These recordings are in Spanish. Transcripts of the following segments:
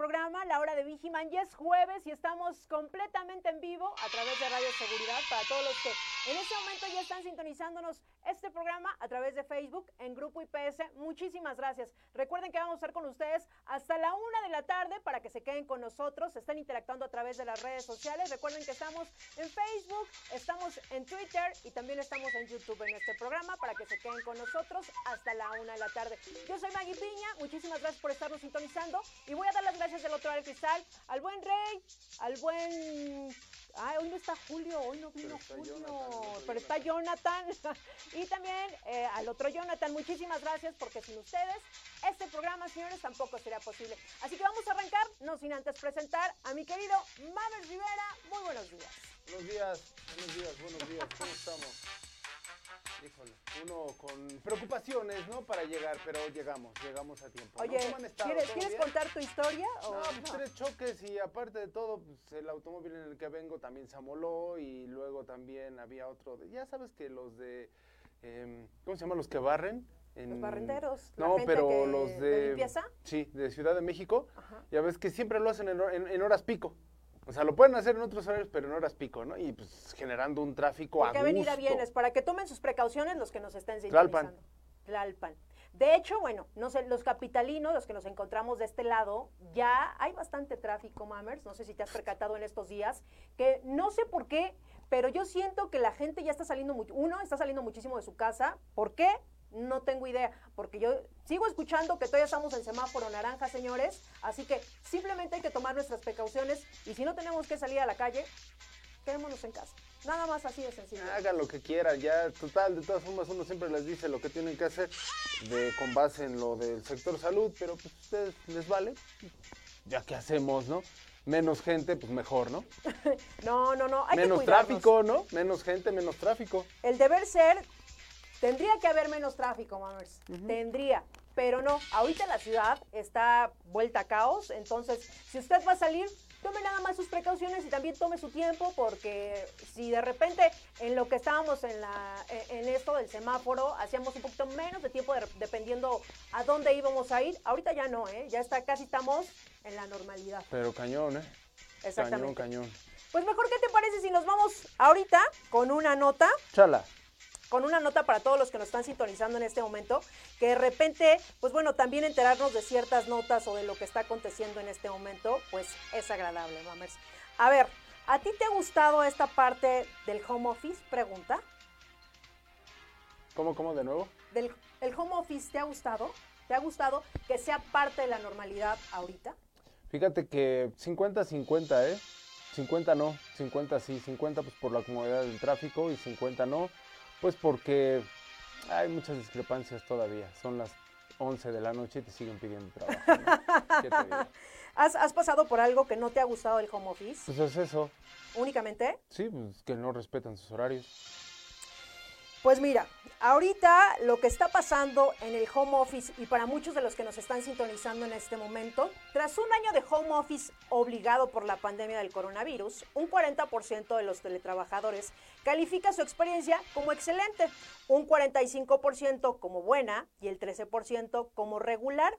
programa, La Hora de Vigiman. Ya es jueves y estamos completamente en vivo a través de Radio Seguridad para todos los que en este momento ya están sintonizándonos este programa a través de Facebook en Grupo IPS. Muchísimas gracias. Recuerden que vamos a estar con ustedes hasta la una de la tarde para que se queden con nosotros, estén interactuando a través de las redes sociales. Recuerden que estamos en Facebook, estamos en Twitter y también estamos en YouTube en este programa para que se queden con nosotros hasta la una de la tarde. Yo soy Maggie Piña, muchísimas gracias por estarnos sintonizando y voy a dar las gracias del otro lado del cristal al buen Rey, al buen Ay, hoy no está Julio, hoy no vino Pero está Julio, Jonathan, pero está Jonathan. y también eh, al otro Jonathan, muchísimas gracias porque sin ustedes este programa, señores, tampoco sería posible. Así que vamos a arrancar, no sin antes presentar a mi querido Mames Rivera. Muy buenos días. Buenos días, buenos días, buenos días, ¿cómo estamos? Híjole, uno con preocupaciones, ¿no? Para llegar, pero llegamos, llegamos a tiempo. Oye. ¿quieres, ¿Todo ¿quieres bien? contar tu historia? o No, pues no? tres choques y aparte de todo, pues el automóvil en el que vengo también se amoló y luego también había otro, de- ya sabes que los de, em, ¿cómo se llaman? Los que barren. Los En- barrenderos, la No, gente pero que- los de de... limpieza. Sí, de Ciudad de México. Ajá. Ya ves que siempre lo hacen en, hor- en- en horas pico. O sea, lo pueden hacer en otros horarios, pero en horas pico, ¿no? Y pues generando un tráfico a Porque avenida gusto. vienes, para que tomen sus precauciones los que nos estén Tlalpan. sintonizando. Tlalpan. De hecho, bueno, no sé, los capitalinos, los que nos encontramos de este lado, ya hay bastante tráfico, Mammers, no sé si te has percatado en estos días, que no sé por qué, pero yo siento que la gente ya está saliendo mucho, uno, está saliendo muchísimo de su casa, ¿por qué? No tengo idea, porque yo sigo escuchando que todavía estamos en semáforo naranja, señores, así que simplemente hay que tomar nuestras precauciones y si no tenemos que salir a la calle, quedémonos en casa. Nada más así de sencillo. Hagan lo que quieran, ya, total, de todas formas uno siempre les dice lo que tienen que hacer de, con base en lo del sector salud, pero pues ustedes les vale, ya que hacemos, ¿no? Menos gente, pues mejor, ¿no? No, no, no. Hay menos que tráfico, ¿no? Menos gente, menos tráfico. El deber ser, tendría que haber menos tráfico, mamers. Tendría. Pero no, ahorita la ciudad está vuelta a caos. Entonces, si usted va a salir, tome nada más sus precauciones y también tome su tiempo, porque si de repente en lo que estábamos en, la, en en esto del semáforo, hacíamos un poquito menos de tiempo de- dependiendo a dónde íbamos a ir, ahorita ya no, ¿eh? Ya está, casi estamos en la normalidad. Pero cañón, ¿eh? Exactamente. Cañón, cañón. Pues mejor, ¿qué te parece si nos vamos ahorita con una nota? Chala. Con una nota para todos los que nos están sintonizando en este momento, que de repente, pues bueno, también enterarnos de ciertas notas o de lo que está aconteciendo en este momento, pues es agradable, mamers. A ver, ¿a ti te ha gustado esta parte del home office? Pregunta. ¿Cómo, cómo de nuevo? ¿Del el home office te ha gustado? ¿Te ha gustado que sea parte de la normalidad ahorita? Fíjate que 50-50, ¿eh? 50 no, 50 sí, 50 pues por la comodidad del tráfico y 50 no, pues porque hay muchas discrepancias todavía. Son las 11 de la noche y te siguen pidiendo trabajo. ¿no? ¿Qué te digo? ¿Has, has pasado por algo que no te ha gustado del home office? Pues es eso, Únicamente. sí, pues que no respetan sus horarios. Pues mira, ahorita lo que está pasando en el home office y para muchos de los que nos están sintonizando en este momento, tras un año de home office obligado por la pandemia del coronavirus, un 40% de los teletrabajadores califica su experiencia como excelente, un 45% como buena y el 13% como regular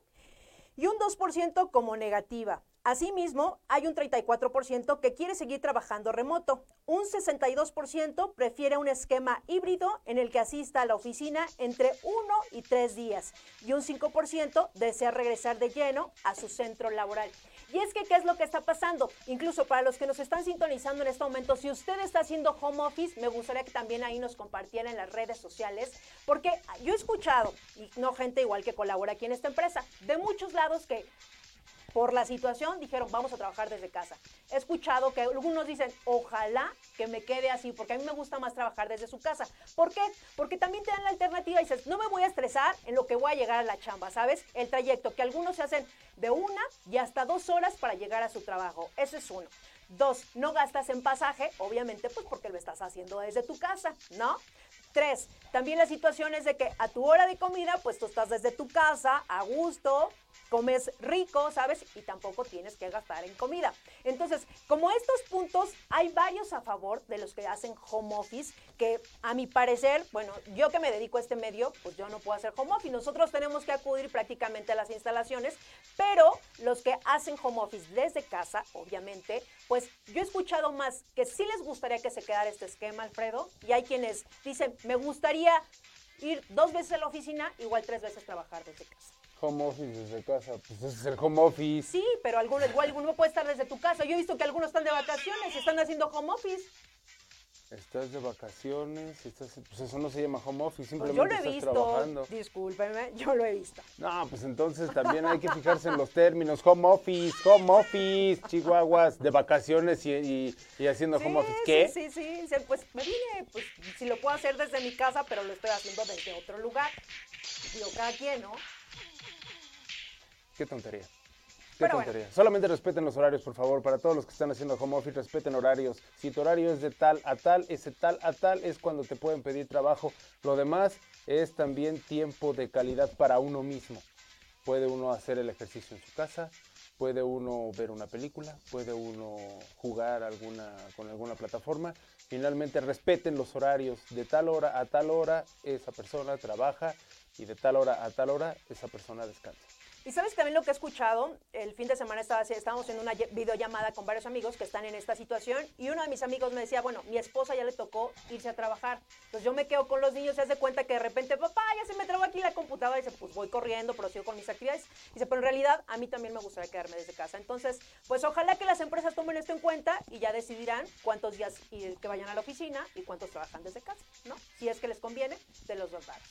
y un 2% como negativa. Asimismo, hay un 34% que quiere seguir trabajando remoto. Un 62% prefiere un esquema híbrido en el que asista a la oficina entre uno y tres días. Y un 5% desea regresar de lleno a su centro laboral. Y es que, ¿qué es lo que está pasando? Incluso para los que nos están sintonizando en este momento, si usted está haciendo home office, me gustaría que también ahí nos compartiera en las redes sociales, porque yo he escuchado, y no gente igual que colabora aquí en esta empresa, de muchos lados que por la situación dijeron, vamos a trabajar desde casa. He escuchado que algunos dicen, ojalá que me quede así, porque a mí me gusta más trabajar desde su casa. ¿Por qué? Porque también te dan la alternativa y dices, no me voy a estresar en lo que voy a llegar a la chamba, ¿sabes? El trayecto, que algunos se hacen de una y hasta dos horas para llegar a su trabajo. Ese es uno. Dos, no gastas en pasaje, obviamente, pues porque lo estás haciendo desde tu casa, ¿no? Tres, también la situación es de que a tu hora de comida, pues tú estás desde tu casa, a gusto, comes rico, ¿sabes? Y tampoco tienes que gastar en comida. Entonces, como estos puntos, hay varios a favor de los que hacen home office, que a mi parecer, bueno, yo que me dedico a este medio, pues yo no puedo hacer home office. Nosotros tenemos que acudir prácticamente a las instalaciones, pero los que hacen home office desde casa, obviamente, pues yo he escuchado más que sí les gustaría que se quedara este esquema, Alfredo, y hay quienes dicen, me gustaría ir dos veces a la oficina, igual tres veces trabajar desde casa. Home office desde casa, pues ese es el home office. Sí, pero alguno, igual alguno puede estar desde tu casa. Yo he visto que algunos están de vacaciones y están haciendo home office. Estás de vacaciones, estás, pues eso no se llama home office, Pues simplemente yo lo he estás visto, trabajando. discúlpeme, yo lo he visto. No, pues entonces también hay que fijarse en los términos. Home office, home office, chihuahuas, de vacaciones y, y- y haciendo home office. ¿Qué? Sí, sí, sí, pues me vine, pues si lo puedo hacer desde mi casa, pero lo estoy haciendo desde otro lugar. Digo, cada quien, ¿no? Qué tontería. Qué Pero bueno. tontería. Solamente respeten los horarios, por favor. Para todos los que están haciendo home office, respeten horarios. Si tu horario es de tal a tal, ese tal a tal es cuando te pueden pedir trabajo. Lo demás es también tiempo de calidad para uno mismo. Puede uno hacer el ejercicio en su casa, puede uno ver una película, puede uno jugar alguna, con alguna plataforma. Finalmente respeten los horarios. De tal hora a tal hora esa persona trabaja y de tal hora a tal hora esa persona descansa. Y sabes también lo que he escuchado, el fin de semana estaba, estábamos en una videollamada con varios amigos que están en esta situación y uno de mis amigos me decía, bueno, mi esposa ya le tocó irse a trabajar. Entonces yo me quedo con los niños, se hace cuenta que de repente, papá, ya se me trabó aquí la computadora y dice, pues voy corriendo, prosigo con mis actividades. Dice, pero en realidad a mí también me gustaría quedarme desde casa. Entonces, pues ojalá que las empresas tomen esto en cuenta y ya decidirán cuántos días ir- que vayan a la oficina y cuántos trabajan desde casa, ¿no? Si es que les conviene, de los dos lados.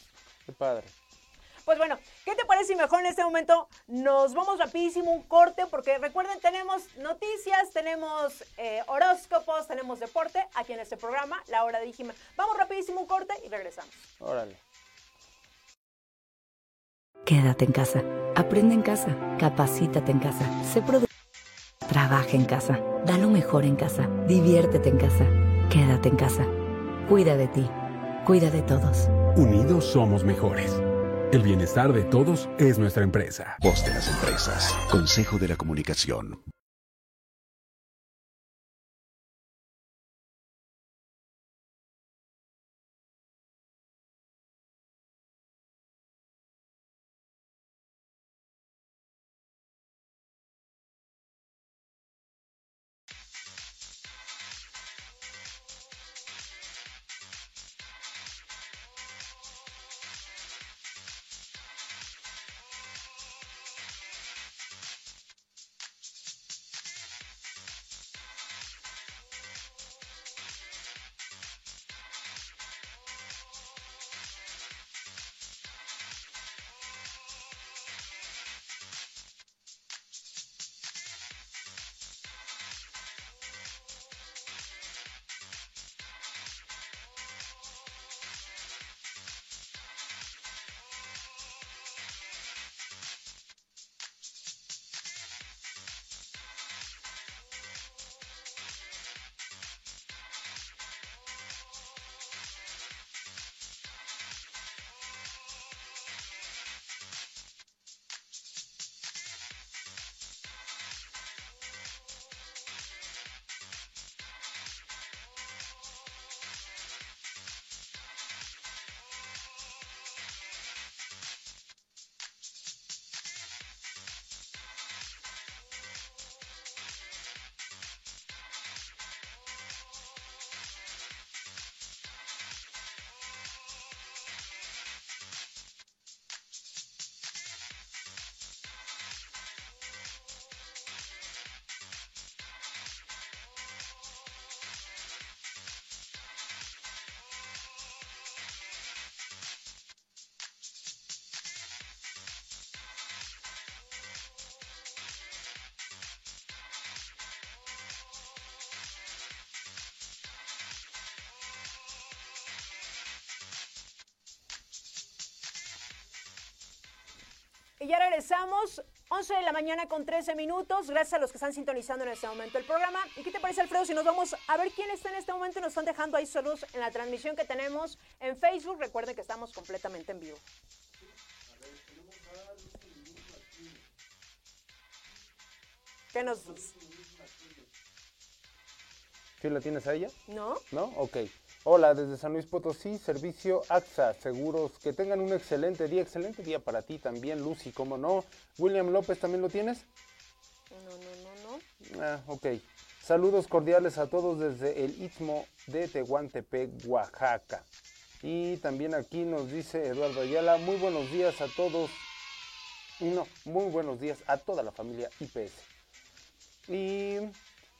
Qué padre. Pues bueno, ¿qué te parece si mejor en este momento nos vamos rapidísimo un corte? Porque recuerden, tenemos noticias, tenemos eh, horóscopos, tenemos deporte aquí en este programa, La Hora de Dijime. Vamos rapidísimo un corte y regresamos. Órale. Quédate en casa. Aprende en casa. Capacítate en casa. Sé productivo. Trabaja en casa. Da lo mejor en casa. Diviértete en casa. Quédate en casa. Cuida de ti. Cuida de todos. Unidos somos mejores. El bienestar de todos es nuestra empresa. Voz de las empresas. Consejo de la Comunicación. Y ya regresamos, 11 de la mañana con 13 minutos. Gracias a los que están sintonizando en este momento el programa. ¿Y qué te parece, Alfredo, si nos vamos a ver quién está en este momento y nos están dejando ahí saludos en la transmisión que tenemos en Facebook? Recuerden que estamos completamente en vivo. ¿Qué nos ¿Sí la tienes a ella? ¿No? ¿No? Ok. Hola, desde San Luis Potosí, servicio AXA, seguros. Que tengan un excelente día, excelente día para ti también, Lucy, ¿cómo no? William López, ¿también lo tienes? No, no, no, no. Ah, ok. Saludos cordiales a todos desde el Istmo de Tehuantepec, Oaxaca. Y también aquí nos dice Eduardo Ayala, muy buenos días a todos. No, muy buenos días a toda la familia IPS. Y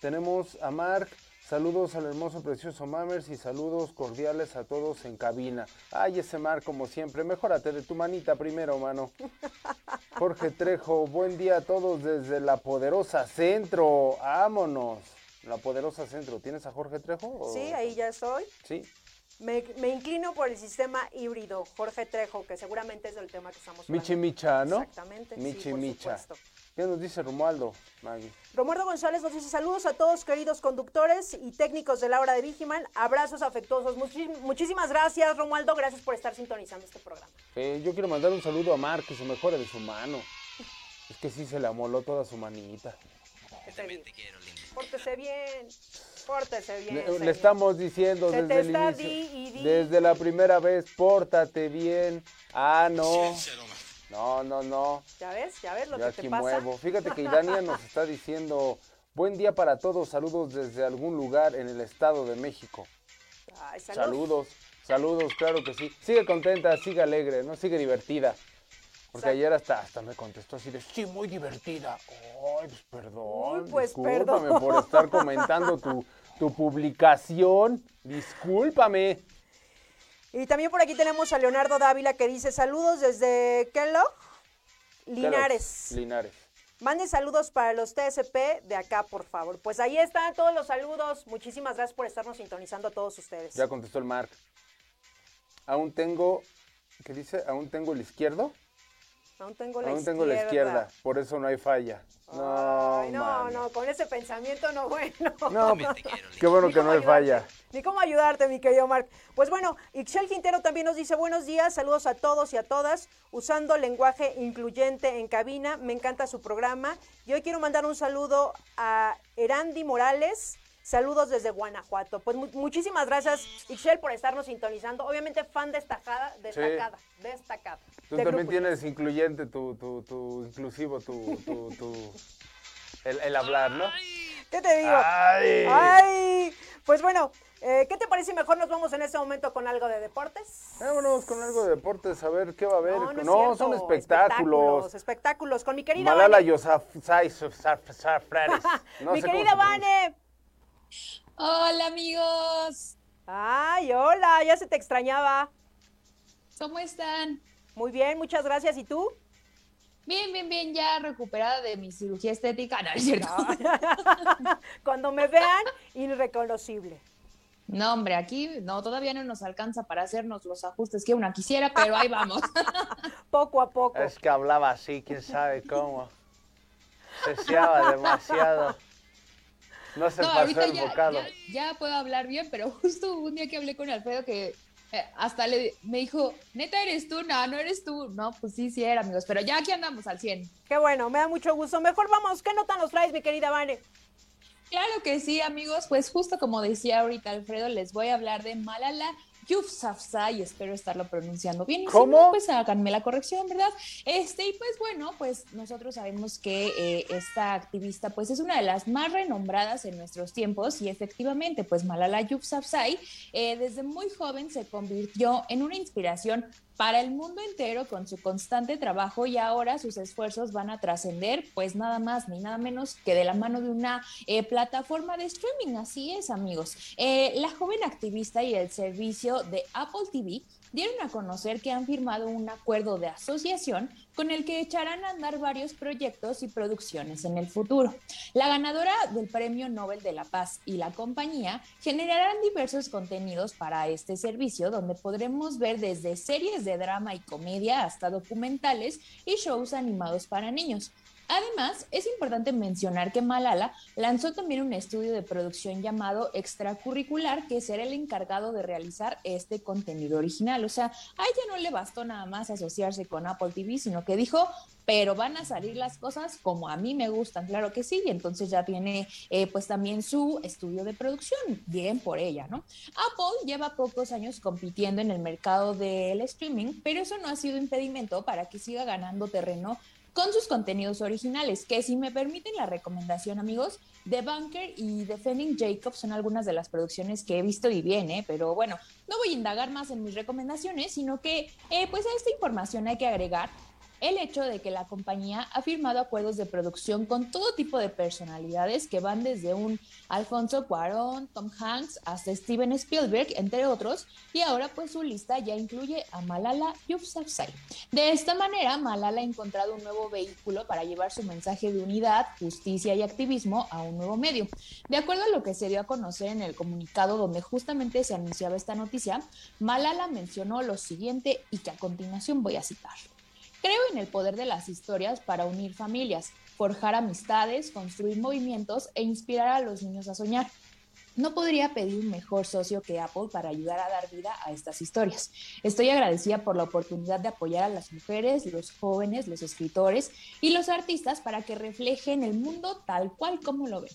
tenemos a Mark, saludos al hermoso, precioso Mammers y saludos cordiales a todos en cabina. Ay, ese Mark, como siempre, mejórate de tu manita primero, mano. Jorge Trejo, buen día a todos desde la poderosa centro. Vámonos. La poderosa centro. ¿Tienes a Jorge Trejo? o- Sí, ahí ya estoy. Sí. Me, me inclino por el sistema híbrido, Jorge Trejo, que seguramente es el tema que estamos hablando. Michi Micha, ¿no? Exactamente, sí, Michi por Micha. supuesto. ¿Qué nos dice Romualdo, Maggie? Romualdo González nos dice saludos a todos queridos conductores y técnicos de la hora de Vigiman. Abrazos afectuosos. Muchis- muchísimas gracias, Romualdo. Gracias por estar sintonizando este programa. Eh, yo quiero mandar un saludo a Mark, que se mejore de su mano. Es que sí se le amoló toda su manita. Esté bien. Pórtese bien. Pórtese bien. Le, señor. le estamos diciendo Se te desde el está inicio. di y di. Desde la primera vez, pórtate bien. Ah, no. No, no, no. ¿Ya ves? ¿Ya ves lo Yo que te aquí pasa? muevo. Fíjate que Idania nos está diciendo, buen día para todos, saludos desde algún lugar en el Estado de México. Ay, salud. Saludos, saludos, claro que sí. Sigue contenta, sigue alegre, ¿no? Sigue divertida. Porque Exacto. ayer hasta, hasta me contestó así de, sí, muy divertida. Ay, pues perdón. Uy, pues, discúlpame perdón. por estar comentando tu, tu publicación. Discúlpame. Y también por aquí tenemos a Leonardo Dávila que dice saludos desde Kellogg, Linares. Linares. Manden saludos para los TSP de acá, por favor. Pues ahí están todos los saludos. Muchísimas gracias por estarnos sintonizando a todos ustedes. Ya contestó el Mark. Aún tengo, ¿qué dice? Aún tengo el izquierdo. Aún tengo la Aún izquierda. tengo la izquierda. Por eso no hay falla. No, Ay, no, no, con ese pensamiento no bueno. No, qué bueno que no hay ayudarte, falla. Ni cómo ayudarte, mi querido Mark. Pues bueno, Ixel Quintero también nos dice buenos días, saludos a todos y a todas, usando lenguaje incluyente en cabina. Me encanta su programa. Y hoy quiero mandar un saludo a Erandi Morales. Saludos desde Guanajuato. Pues mu- muchísimas gracias, Ixel, por estarnos sintonizando. Obviamente, fan destacada, destacada, destacada. Tú de también tienes incluyente tu, tu, tu inclusivo, tu, tu, tu- el, el hablar, ¿no? ¿Qué te digo? Ay. Ay, pues bueno, eh, ¿qué te parece mejor nos vamos en este momento con algo de deportes? Vámonos con algo de deportes, a ver qué va a haber. No, no, es son espectáculos. Espectáculos, espectáculos. Con mi querida Malala Vane. Yousafzai Saf- Safrares. No mi sé cómo querida. Vane. Hola amigos, Ay, hola, ya se te extrañaba. ¿cómo están? Muy bien, muchas gracias. ¿Y tú? Bien, bien, bien, ya recuperada de mi cirugía estética, no es cierto. Cuando me vean, irreconocible. No, hombre, aquí no, todavía no nos alcanza para hacernos los ajustes que una quisiera, pero ahí vamos. Poco a poco. Es que hablaba así, quién sabe cómo. Seseaba demasiado. No se No, pasó ahorita el ya, bocado. ya, ya puedo hablar bien, pero justo un día que hablé con Alfredo que eh, hasta le, me dijo, neta eres tú, no, no eres tú. No, pues sí, sí era, amigos, pero ya aquí andamos al 100. Qué bueno, me da mucho gusto. Mejor vamos, ¿qué nota nos traes, mi querida Vane? Claro que sí, amigos. Pues justo como decía ahorita Alfredo, les voy a hablar de Malala Yousafzai, espero estarlo pronunciando bien. Y si ¿Cómo? no, pues háganme la corrección, ¿verdad? Este, y pues bueno, pues nosotros sabemos que eh, esta activista pues es una de las más renombradas en nuestros tiempos y efectivamente pues Malala Yousafzai eh, desde muy joven se convirtió en una inspiración para el mundo entero con su constante trabajo y ahora sus esfuerzos van a trascender pues nada más ni nada menos que de la mano de una eh, plataforma de streaming. Así es, amigos. Eh, la joven activista y el servicio de Apple TV dieron a conocer que han firmado un acuerdo de asociación con el que echarán a andar varios proyectos y producciones en el futuro. La ganadora del Premio Nobel de la Paz y la compañía generarán diversos contenidos para este servicio donde podremos ver desde series de drama y comedia hasta documentales y shows animados para niños. Además, es importante mencionar que Malala lanzó también un estudio de producción llamado extracurricular que será el encargado de realizar este contenido original. O sea, a ella no le bastó nada más asociarse con Apple TV, sino que dijo, pero van a salir las cosas como a mí me gustan, claro que sí, y entonces ya tiene eh, pues también su estudio de producción, bien por ella, ¿no? Apple lleva pocos años compitiendo en el mercado del streaming, pero eso no ha sido impedimento para que siga ganando terreno con sus contenidos originales, que si me permiten la recomendación, amigos, The Bunker y Defending Jacob son algunas de las producciones que he visto y bien, ¿eh? pero bueno, no voy a indagar más en mis recomendaciones, sino que eh, pues a esta información hay que agregar el hecho de que la compañía ha firmado acuerdos de producción con todo tipo de personalidades que van desde un Alfonso Cuarón, Tom Hanks hasta Steven Spielberg, entre otros, y ahora pues su lista ya incluye a Malala Yousafzai. De esta manera, Malala ha encontrado un nuevo vehículo para llevar su mensaje de unidad, justicia y activismo a un nuevo medio. De acuerdo a lo que se dio a conocer en el comunicado donde justamente se anunciaba esta noticia, Malala mencionó lo siguiente y que a continuación voy a citar. Creo en el poder de las historias para unir familias, forjar amistades, construir movimientos e inspirar a los niños a soñar. No podría pedir un mejor socio que Apple para ayudar a dar vida a estas historias. Estoy agradecida por la oportunidad de apoyar a las mujeres, los jóvenes, los escritores y los artistas para que reflejen el mundo tal cual como lo ven.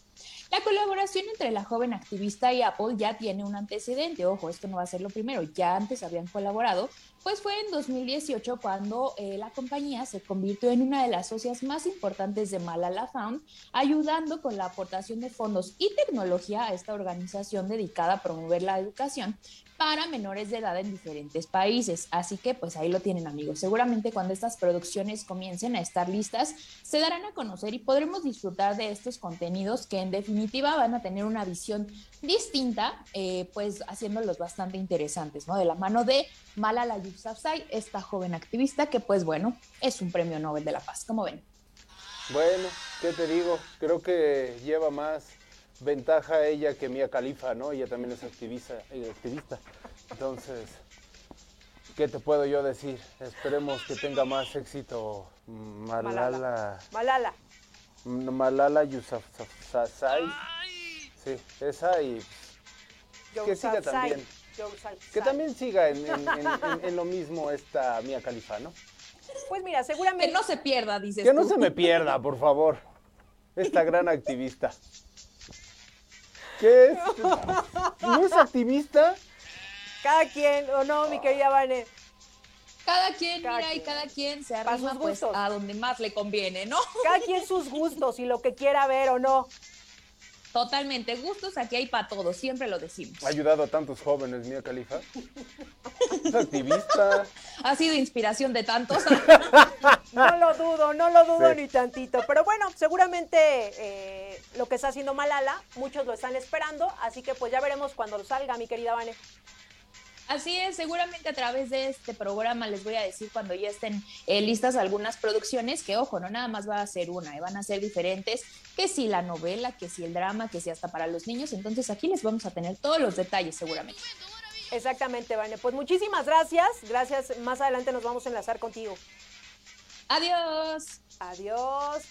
La colaboración entre la joven activista y Apple ya tiene un antecedente. Ojo, esto no va a ser lo primero, ya antes habían colaborado, pues fue en 2018 cuando eh, la compañía se convirtió en una de las socias más importantes de Malala Fund, ayudando con la aportación de fondos y tecnología a esta organización dedicada a promover la educación para menores de edad en diferentes países. Así que pues ahí lo tienen amigos. Seguramente cuando estas producciones comiencen a estar listas, se darán a conocer y podremos disfrutar de estos contenidos que en definitiva van a tener una visión distinta, eh, pues haciéndolos bastante interesantes, ¿no? De la mano de Malala Yousafzai, esta joven activista que pues bueno, es un premio Nobel de la Paz, como ven. Bueno, ¿qué te digo? Creo que lleva más ventaja ella que Mía Califa, ¿no? Ella también es activista, eh, activista. Entonces, ¿qué te puedo yo decir? Esperemos que tenga más éxito Malala. Malala. Malala Yousafzai. Sí, esa y que siga también. Que también siga en, en, lo mismo esta Mía Califa, ¿no? Pues mira, seguramente... Que no se pierda, dices Que no se me pierda, por favor. Esta gran activista. ¿Qué es? ¿No es activista? Cada quien, o no, mi querida Vane. Cada quien, mira, y cada quien se arrima pues, a donde más le conviene, ¿no? Cada quien sus gustos y lo que quiera ver o no. Totalmente, gustos aquí hay para todos, siempre lo decimos. Ha ayudado a tantos jóvenes, Mía Califa. Es activista. Ha sido inspiración de tantos. no lo dudo, no lo dudo ni tantito. Pero bueno, seguramente eh, lo que está haciendo Malala, muchos lo están esperando, así que pues ya veremos cuando salga, mi querida Vane. Así es, seguramente a través de este programa les voy a decir cuando ya estén eh, listas algunas producciones, que ojo, no nada más va a ser una, eh, van a ser diferentes, que si la novela, que si el drama, que si hasta para los niños, entonces aquí les vamos a tener todos los detalles seguramente. Exactamente, Vane. Pues muchísimas gracias, gracias, más adelante nos vamos a enlazar contigo. Adiós. Adiós.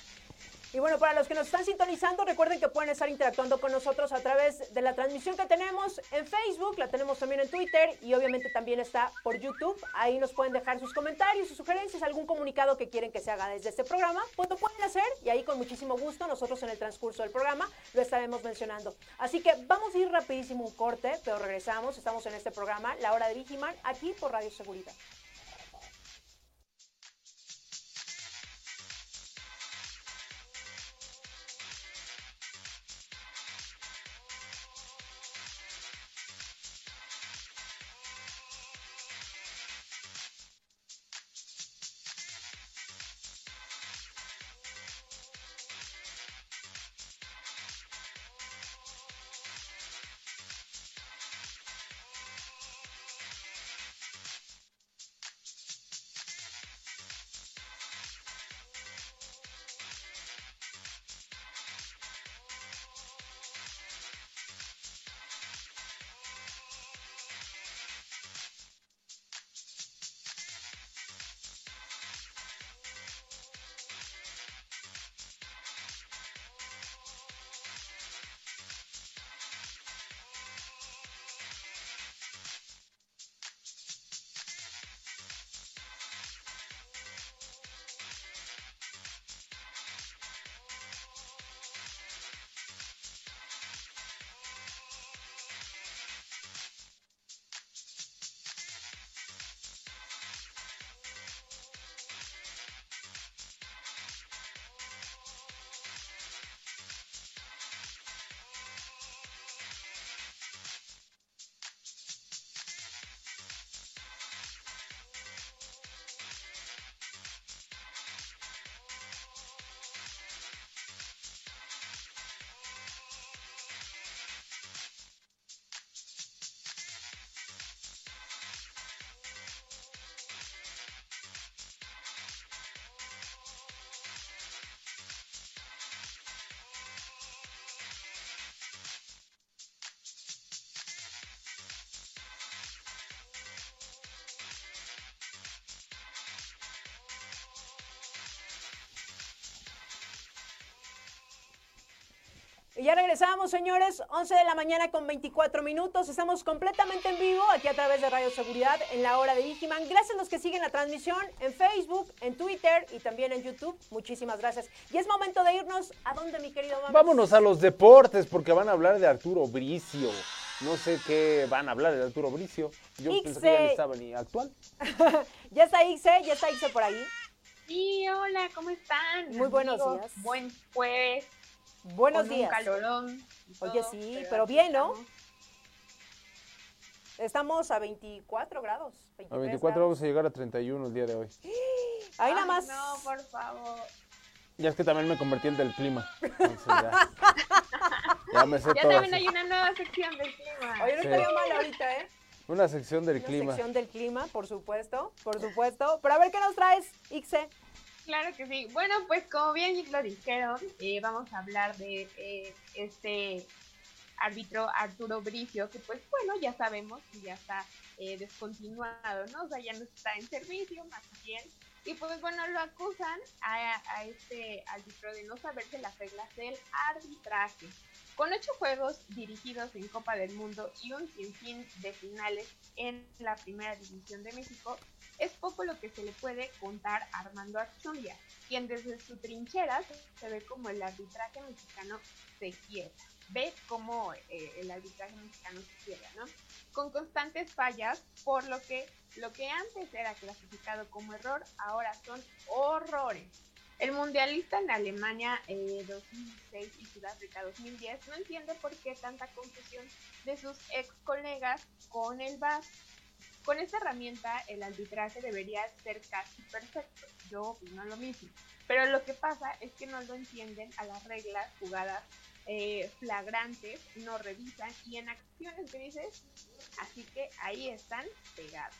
Y bueno, para los que nos están sintonizando, recuerden que pueden estar interactuando con nosotros a través de la transmisión que tenemos en Facebook, la tenemos también en Twitter y obviamente también está por YouTube. Ahí nos pueden dejar sus comentarios, sus sugerencias, algún comunicado que quieren que se haga desde este programa, pues lo pueden hacer y ahí con muchísimo gusto nosotros en el transcurso del programa lo estaremos mencionando. Así que vamos a ir rapidísimo un corte, pero regresamos. Estamos en este programa, La Hora de Vigiman, aquí por Radio Seguridad. Ya regresamos, señores, 11 de la mañana con 24 minutos. Estamos completamente en vivo aquí a través de Radio Seguridad en la hora de Vigiman. Gracias a los que siguen la transmisión en Facebook, en Twitter y también en YouTube. Muchísimas gracias. Y es momento de irnos. ¿A dónde, mi querido Mames? Vámonos a los deportes porque van a hablar de Arturo Bricio. No sé qué van a hablar de Arturo Bricio. Yo pensé que ya no estaba ni actual. ya está Ixe, ya está Ixe por ahí. Sí, hola, ¿cómo están? Muy buenos días. Buen jueves. Buenos días. Un calorón. Oye, sí, pero, bien, ¿no? Estamos a 24 grados. A 24 vamos a llegar a 31 el día de hoy. Ahí nada más. No, por favor. Ya es que también me convertí en del clima. ya. ya me sé ya también hay una nueva sección del clima. Oye, no estaría mal ahorita, ¿eh? Una sección del una clima. sección del clima, por supuesto, por supuesto. Pero a ver qué nos traes, Ixe. Claro que sí. Bueno, pues como bien lo dijeron, eh, vamos a hablar de eh, este árbitro Arturo Bricio, que pues bueno, ya sabemos que ya está eh, descontinuado, ¿no? O sea, ya no está en servicio, más bien. Y pues bueno, lo acusan a, a este árbitro de no saberse las reglas del arbitraje. Con ocho juegos dirigidos en Copa del Mundo y un sinfín de finales en la Primera División de México, es poco lo que se le puede contar a Armando Archundia, quien desde su trinchera se ve como el arbitraje mexicano se quiebra. Ve cómo eh, el arbitraje mexicano se quiebra, ¿no? Con constantes fallas, por lo que lo que antes era clasificado como error, ahora son horrores. El mundialista en Alemania 2006 eh, y Sudáfrica 2010 no entiende por qué tanta confusión de sus ex colegas con el VAR. Con esta herramienta el arbitraje debería ser casi perfecto. Yo opino lo mismo. Pero lo que pasa es que no lo entienden a las reglas jugadas eh, flagrantes, no revisan y en acciones grises, así que ahí están pegados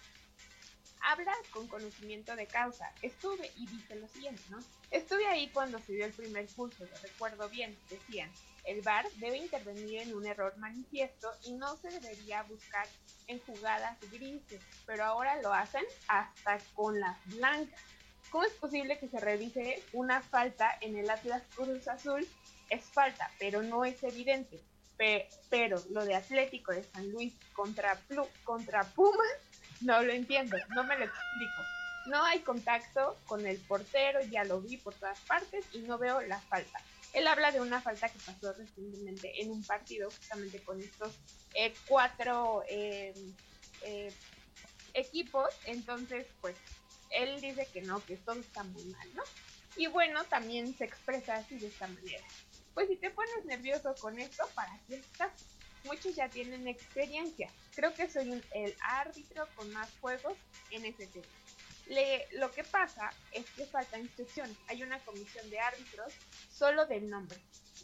habla con conocimiento de causa. Estuve y dice lo siguiente, ¿no? Estuve ahí cuando se dio el primer curso, lo recuerdo bien, decían, el VAR debe intervenir en un error manifiesto y no se debería buscar en jugadas grises, pero ahora lo hacen hasta con las blancas. ¿Cómo es posible que se revise una falta en el Atlas Cruz Azul? Es falta, pero no es evidente. pero lo de Atlético de San Luis contra, contra Pumas no lo entiendo, no me lo explico. No hay contacto con el portero, ya lo vi por todas partes y no veo la falta. Él habla de una falta que pasó recientemente en un partido justamente con estos eh, cuatro em, eh, equipos. Entonces, pues, él dice que no, que todo está muy mal, ¿no? Y bueno, también se expresa así de esta manera. Pues si te pones nervioso con esto, ¿para qué estás? Muchos ya tienen experiencia. Creo que soy el árbitro con más juegos en ese tema. lo que pasa es que falta instrucción. Hay una comisión de árbitros solo del nombre.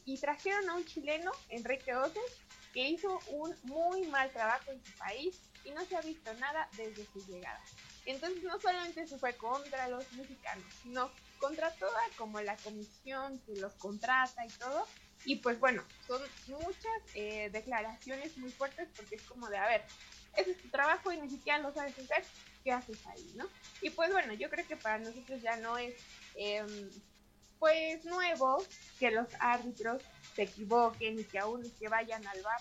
Y trajeron a un chileno, Enrique Oces, que hizo un muy mal trabajo en su país y no se ha visto nada desde su llegada. Entonces no solamente se fue contra los mexicanos, sino contra toda como la comisión que los contrata y todo, y pues bueno, son muchas eh, declaraciones muy fuertes porque es como de, a ver, ese es tu trabajo y ni siquiera lo sabes hacer, ¿qué haces ahí, no? Y pues bueno, yo creo que para nosotros ya no es, em, pues, nuevo que los árbitros se equivoquen y que aún que vayan al bar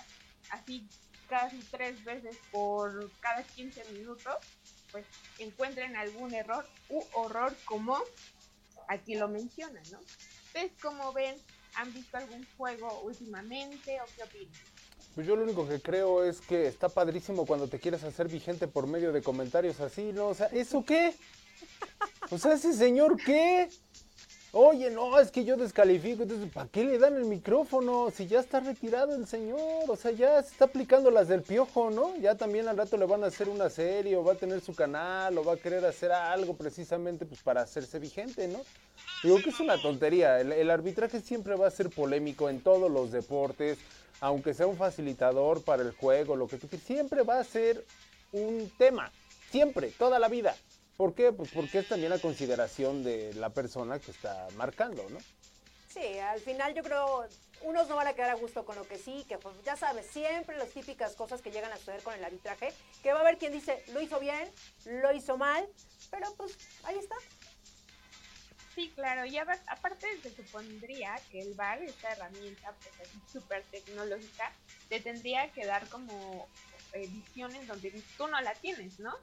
así casi tres veces por cada 15 minutos, pues encuentren algún error u horror como aquí lo mencionan, ¿no? Entonces, como ven, ¿Han visto algún juego últimamente o qué opinan? Pues yo lo único que creo es que está padrísimo cuando te quieres hacer vigente por medio de comentarios así, ¿no? O sea, ¿eso qué? O sea, ese señor qué? Oye, no, es que yo descalifico, entonces, ¿para qué le dan el micrófono? Si ya está retirado el señor, o sea, ya se está aplicando las del piojo, ¿no? Ya también al rato le van a hacer una serie, o va a tener su canal, o va a querer hacer algo precisamente pues para hacerse vigente, ¿no? Digo que es una tontería, el, arbitraje siempre va a ser polémico en todos los deportes, aunque sea un facilitador para el juego, lo que tú quieras, siempre va a ser un tema, siempre, toda la vida. ¿Por qué? Pues porque es también la consideración de la persona que está marcando, ¿no? Sí, al final yo creo unos no van a quedar a gusto con lo que sí, que pues, ya sabes, siempre las típicas cosas que llegan a suceder con el arbitraje, que va a haber quien dice, lo hizo bien, lo hizo mal, pero pues ahí está. Sí, claro, y aparte se supondría que el bar, esta herramienta pues súper tecnológica, te tendría que dar como eh, visiones donde tú no la tienes, ¿no?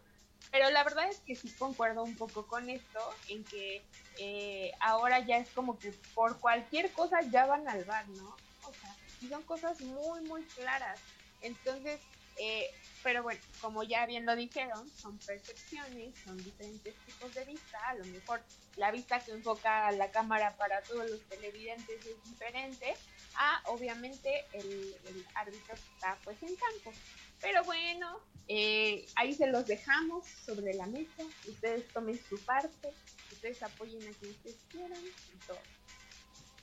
Pero la verdad es que sí concuerdo un poco con esto, en que eh, ahora ya es como que por cualquier cosa ya van al bar, ¿no? O sea, y son cosas muy, muy claras. Entonces, eh, pero bueno, como ya bien lo dijeron, son percepciones, son diferentes tipos de vista. A lo mejor la vista que enfoca la cámara para todos los televidentes es diferente a, obviamente, el, árbitro que está pues en campo. Pero bueno, eh, ahí se los dejamos sobre la mesa. Ustedes tomen su parte, ustedes apoyen a quien ustedes quieran y todo.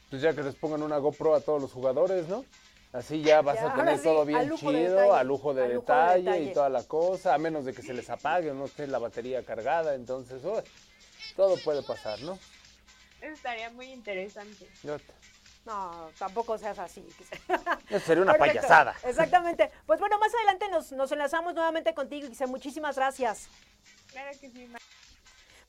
Pues ya que les pongan una GoPro a todos los jugadores, ¿no? Así ya vas a tener todo bien chido, a lujo de, detalle, y toda la cosa, a menos de que se les apague o no esté la batería cargada, entonces oh, todo puede pasar, ¿no? Estaría muy interesante. No, tampoco seas así. Eso sería una payasada. Exactamente. Pues bueno, más adelante nos, nos enlazamos nuevamente contigo, Giselle. Muchísimas gracias. Claro que sí.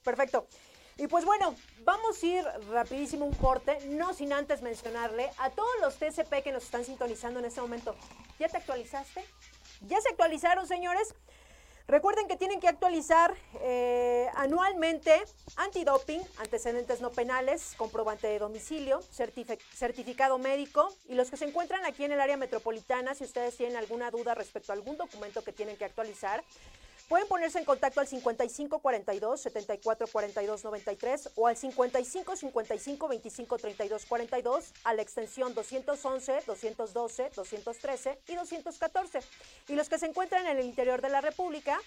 Perfecto. Y pues bueno, vamos a ir rapidísimo un corte, no sin antes mencionarle a todos los TCP que nos están sintonizando en este momento. ¿Ya te actualizaste? ¿Ya se actualizaron, señores? Recuerden que tienen que actualizar eh, anualmente antidoping, antecedentes no penales, comprobante de domicilio, certificado médico y los que se encuentran aquí en el área metropolitana, si ustedes tienen alguna duda respecto a algún documento que tienen que actualizar, Pueden ponerse en contacto al 55 42 74 42 93 o al 55 55 25 32 42 a la extensión 211, 212, 213 y 214. Y los que se encuentran en el interior de la República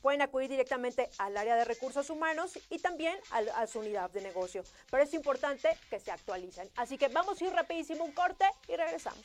pueden acudir directamente al área de recursos humanos y también a, su unidad de negocio. Pero es importante que se actualicen. Así que vamos a ir rapidísimo un corte y regresamos.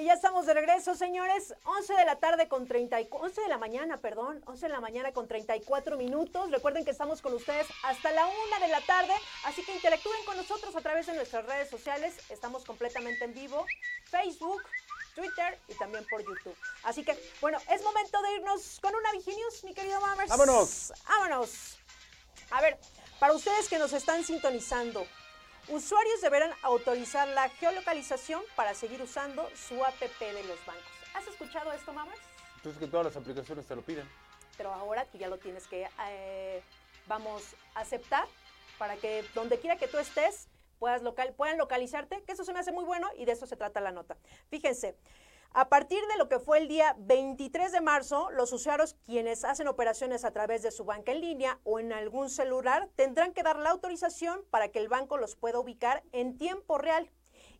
Y ya estamos de regreso, señores. 11 de la tarde con 30 y, 11 de la mañana, perdón. 11 de la mañana con 34 minutos. Recuerden que estamos con ustedes hasta la 1 de la tarde. Así que interactúen con nosotros a través de nuestras redes sociales. Estamos completamente en vivo. Facebook, Twitter y también por YouTube. Así que, bueno, es momento de irnos con una Viginius, mi querido Mammers. ¡Vámonos! ¡Vámonos! A ver, para ustedes que nos están sintonizando, usuarios deberán autorizar la geolocalización para seguir usando su APP de los bancos. ¿Has escuchado esto, Mammers? Entonces que todas las aplicaciones te lo piden. Pero ahora tú ya lo tienes que, eh, vamos, aceptar para que donde quiera que tú estés, puedas local, puedan localizarte, que eso se me hace muy bueno y de eso se trata la nota. Fíjense, a partir de lo que fue el día 23 de marzo, los usuarios quienes hacen operaciones a través de su banca en línea o en algún celular tendrán que dar la autorización para que el banco los pueda ubicar en tiempo real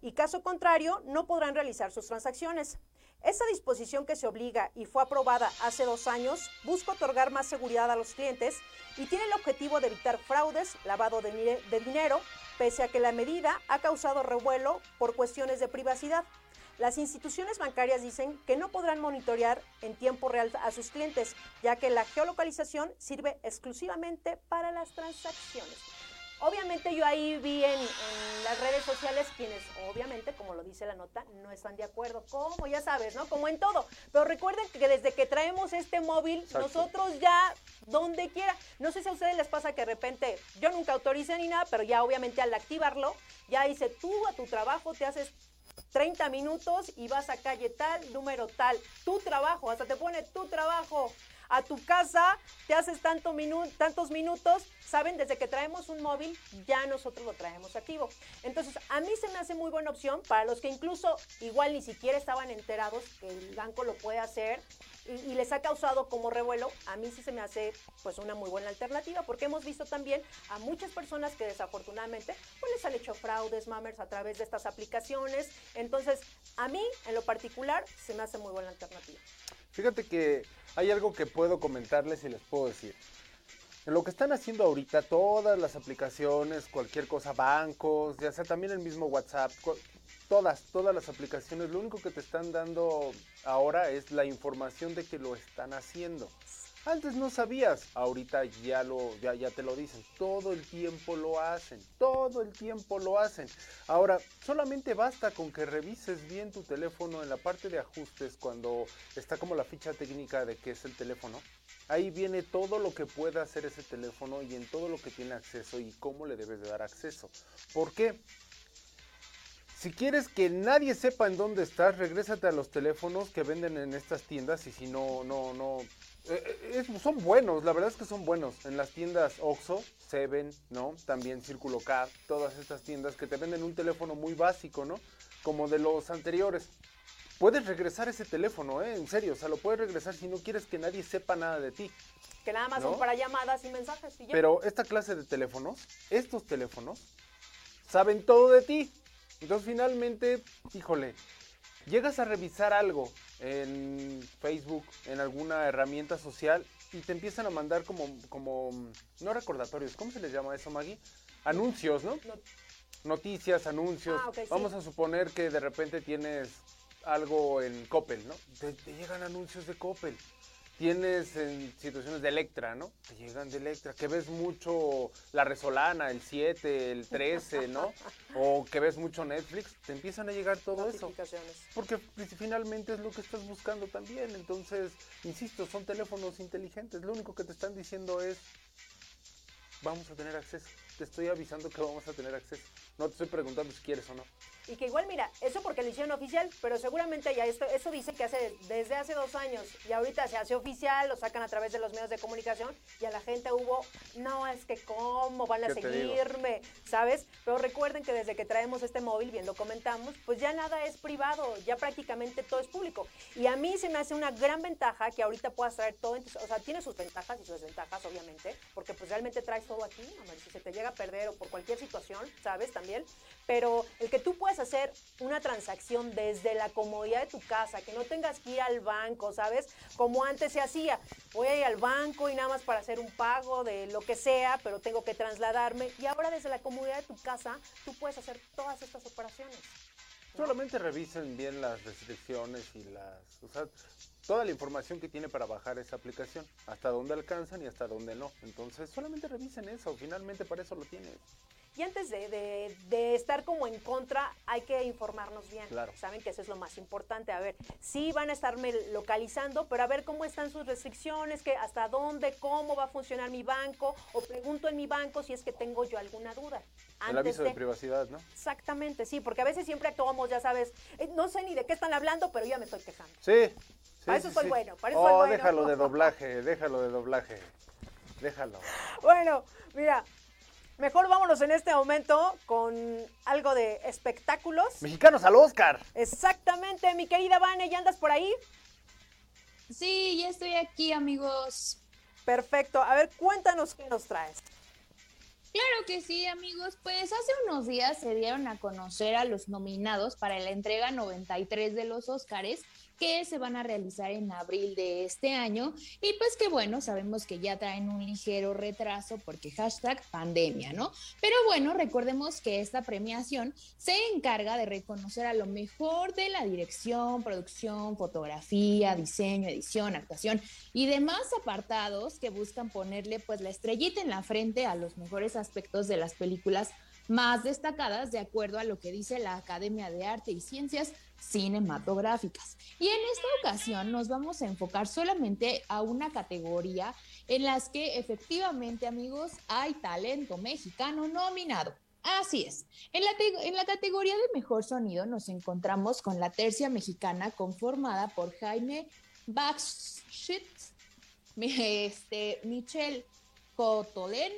y caso contrario no podrán realizar sus transacciones. Esta disposición que se obliga y fue aprobada hace dos años busca otorgar más seguridad a los clientes y tiene el objetivo de evitar fraudes, lavado de, de dinero, pese a que la medida ha causado revuelo por cuestiones de privacidad. Las instituciones bancarias dicen que no podrán monitorear en tiempo real a sus clientes, ya que la geolocalización sirve exclusivamente para las transacciones. Obviamente yo ahí vi en, en, las redes sociales quienes, obviamente, como lo dice la nota, no están de acuerdo. Como ya sabes, ¿no? Como en todo. Pero recuerden que desde que traemos este móvil, Exacto. nosotros ya, donde quiera, no sé si a ustedes les pasa que de repente, yo nunca autoricé ni nada, pero ya obviamente al activarlo, ya dice tú a tu trabajo te haces 30 minutos y vas a calle tal, número tal. Tu trabajo, hasta te pone tu trabajo. A tu casa te haces tantos minutos, saben, desde que traemos un móvil ya nosotros lo traemos activo. Entonces, a mí se me hace muy buena opción para los que incluso igual ni siquiera estaban enterados que el banco lo puede hacer y, y, les ha causado como revuelo, a mí sí se me hace pues una muy buena alternativa, porque hemos visto también a muchas personas que desafortunadamente pues les han hecho fraudes, mammers, a través de estas aplicaciones. Entonces, a mí en lo particular se me hace muy buena alternativa. Fíjate que hay algo que puedo comentarles y les puedo decir. En lo que están haciendo ahorita, todas las aplicaciones, cualquier cosa, bancos, ya sea también el mismo WhatsApp, todas, todas las aplicaciones, lo único que te están dando ahora es la información de que lo están haciendo. Antes no sabías, ahorita ya lo ya, ya te lo dicen, todo el tiempo lo hacen, todo el tiempo lo hacen. Ahora, solamente basta con que revises bien tu teléfono en la parte de ajustes cuando está como la ficha técnica de qué es el teléfono. Ahí viene todo lo que puede hacer ese teléfono y en todo lo que tiene acceso y cómo le debes de dar acceso. ¿Por qué? Si quieres que nadie sepa en dónde estás, regrésate a los teléfonos que venden en estas tiendas y si no, no, no, eh, eh, son buenos, la verdad es que son buenos. En las tiendas Oxxo, Seven, ¿no? También Círculo K, todas estas tiendas que te venden un teléfono muy básico, ¿no? Como de los anteriores. Puedes regresar ese teléfono, ¿eh? En serio, o sea, lo puedes regresar si no quieres que nadie sepa nada de ti. Que nada más ¿no? son para llamadas y mensajes. Y ya. Pero esta clase de teléfonos, estos teléfonos, saben todo de ti. Entonces finalmente, híjole, llegas a revisar algo en Facebook, en alguna herramienta social y te empiezan a mandar como, como no recordatorios, ¿cómo se les llama eso, Maggie? Anuncios, ¿no? No. Noticias, anuncios. Ah, sí. Vamos a suponer que de repente tienes algo en Coppel, ¿no? Te, te llegan anuncios de Coppel. Tienes en situaciones de Electra, ¿no? Te llegan de Electra, que ves mucho La Resolana, el 7, el 13, ¿no? o que ves mucho Netflix, te empiezan a llegar todo eso. Porque finalmente es lo que estás buscando también. Entonces, insisto, son teléfonos inteligentes. Lo único que te están diciendo es, vamos a tener acceso. Te estoy avisando que vamos a tener acceso. No te estoy preguntando si quieres o no. Y que igual, mira, eso porque lo hicieron oficial, pero seguramente ya esto, eso dice que hace desde hace dos años y ahorita se hace oficial, lo sacan a través de los medios de comunicación y a la gente hubo, no, es que cómo van a seguirme, ¿sabes? Pero recuerden que desde que traemos este móvil, bien lo comentamos, pues ya nada es privado, ya prácticamente todo es público. Y a mí se me hace una gran ventaja que ahorita puedas traer todo, en tus- o sea, tiene sus ventajas y sus desventajas, obviamente, porque pues realmente traes todo aquí, a ver si se te llega a perder o por cualquier situación, ¿sabes? También. Pero el que tú puedas hacer una transacción desde la comodidad de tu casa, que no tengas que ir al banco, ¿sabes? Como antes se hacía. Voy a ir al banco y nada más para hacer un pago de lo que sea, pero tengo que trasladarme. Y ahora desde la comodidad de tu casa, tú puedes hacer todas estas operaciones. Solamente revisen bien las restricciones y las, o sea, toda la información que tiene para bajar esa aplicación, hasta dónde alcanzan y hasta dónde no. Entonces, solamente revisen eso, finalmente para eso lo tienes. Y antes de, de- de estar como en contra, hay que informarnos bien. Claro. Saben que eso es lo más importante. A ver, sí van a estarme localizando, pero a ver cómo están sus restricciones, que hasta dónde, cómo va a funcionar mi banco, o pregunto en mi banco si es que tengo yo alguna duda. El aviso de privacidad, ¿no? Exactamente, sí, porque a veces siempre actuamos, ya sabes, eh, no sé ni de qué están hablando, pero ya me estoy quejando. Sí. sí, Para eso sí, soy sí. bueno, para eso oh, soy bueno. déjalo de doblaje, déjalo de doblaje. Déjalo. Bueno, mira, mejor vámonos en este momento con algo de espectáculos. Mexicanos al Oscar. Exactamente, mi querida Vane, ¿ya andas por ahí? Sí, ya estoy aquí, amigos. Perfecto. A ver, cuéntanos qué nos traes. Claro que sí, amigos. Pues hace unos días se dieron a conocer a los nominados para la entrega 93 de los Óscares que se van a realizar en abril de este año. Y pues que bueno, sabemos que ya traen un ligero retraso porque hashtag pandemia, ¿no? Pero bueno, recordemos que esta premiación se encarga de reconocer a lo mejor de la dirección, producción, fotografía, diseño, edición, actuación y demás apartados que buscan ponerle pues la estrellita en la frente a los mejores aspectos de las películas más destacadas de acuerdo a lo que dice la Academia de Arte y Ciencias Cinematográficas. Y en esta ocasión nos vamos a enfocar solamente a una categoría en las que efectivamente, amigos, hay talento mexicano nominado. Así es. En la, en la categoría de mejor sonido nos encontramos con la tercia mexicana conformada por Jaime Baxshit, este, Michelle Cotolén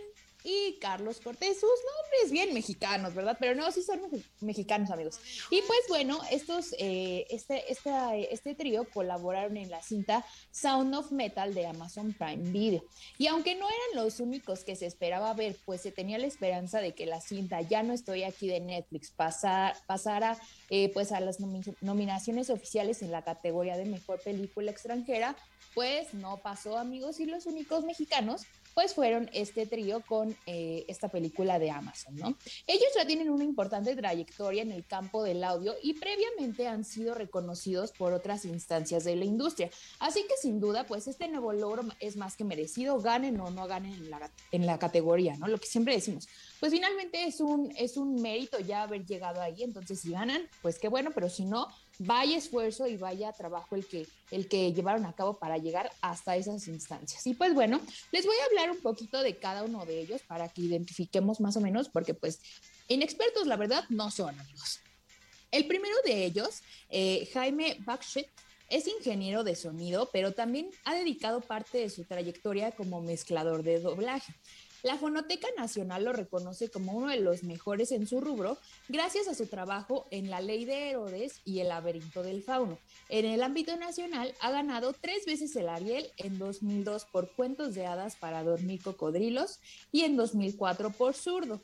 y Carlos Cortés. Sus nombres bien mexicanos, ¿verdad? Pero no, sí son mex- mexicanos, amigos. Y pues bueno, estos, eh, este, esta- este trío colaboraron en la cinta Sound of Metal de Amazon Prime Video. Y aunque no eran los únicos que se esperaba ver, pues se tenía la esperanza de que la cinta Ya no estoy aquí de Netflix pasar, pasara eh, pues a las nomi- nominaciones oficiales en la categoría de mejor película extranjera, pues no pasó, amigos, y los únicos mexicanos pues fueron este trío con eh, esta película de Amazon, ¿no? Ellos ya tienen una importante trayectoria en el campo del audio y previamente han sido reconocidos por otras instancias de la industria. Así que sin duda, pues este nuevo logro es más que merecido, ganen o no ganen en la, en la categoría, ¿no? Lo que siempre decimos. Pues finalmente es un, es un mérito ya haber llegado ahí, entonces si ganan, pues qué bueno, pero si no, vaya esfuerzo y vaya trabajo el que, el que llevaron a cabo para llegar hasta esas instancias. Y pues bueno, les voy a hablar un poquito de cada uno de ellos para que identifiquemos más o menos, porque pues inexpertos la verdad no son amigos. El primero de ellos, eh, Jaime Bakshit, es ingeniero de sonido, pero también ha dedicado parte de su trayectoria como mezclador de doblaje. La Fonoteca Nacional lo reconoce como uno de los mejores en su rubro gracias a su trabajo en La Ley de Herodes y El Laberinto del Fauno. En el ámbito nacional ha ganado tres veces el Ariel en 2002 por Cuentos de Hadas para Dormir Cocodrilos y en 2004 por Zurdo.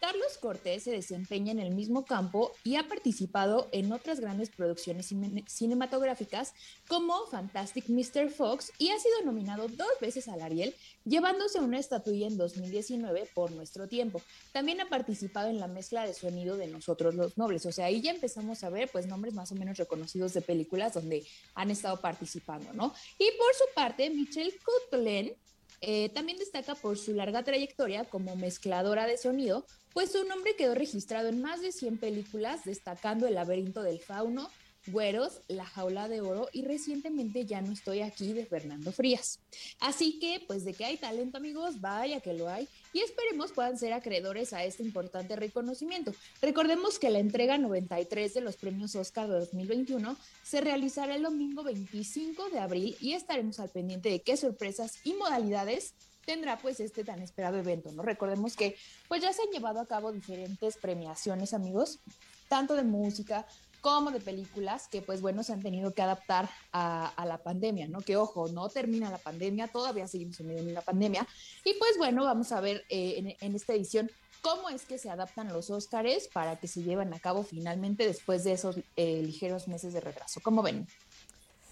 Carlos Cortés se desempeña en el mismo campo y ha participado en otras grandes producciones cine- cinematográficas como Fantastic Mr. Fox y ha sido nominado dos veces al Ariel, llevándose una estatuilla en 2019 por Nuestro Tiempo. También ha participado en la mezcla de sonido de Nosotros los Nobles, o sea, ahí ya empezamos a ver pues nombres más o menos reconocidos de películas donde han estado participando, ¿no? Y por su parte, Michelle Coutlen eh, también destaca por su larga trayectoria como mezcladora de sonido, pues su nombre quedó registrado en más de 100 películas, destacando El laberinto del fauno, Güeros, La jaula de oro y recientemente Ya no estoy aquí de Fernando Frías. Así que, pues de que hay talento amigos, vaya que lo hay y esperemos puedan ser acreedores a este importante reconocimiento. Recordemos que la entrega 93 de los premios Oscar de 2021 se realizará el domingo 25 de abril y estaremos al pendiente de qué sorpresas y modalidades tendrá pues este tan esperado evento, ¿no? Recordemos que pues ya se han llevado a cabo diferentes premiaciones, amigos, tanto de música como de películas que pues bueno se han tenido que adaptar a, la pandemia, ¿no? Que ojo, no termina la pandemia, todavía seguimos en medio una pandemia y pues bueno, vamos a ver eh, en, esta edición cómo es que se adaptan los Óscares para que se lleven a cabo finalmente después de esos eh, ligeros meses de retraso. ¿Cómo ven?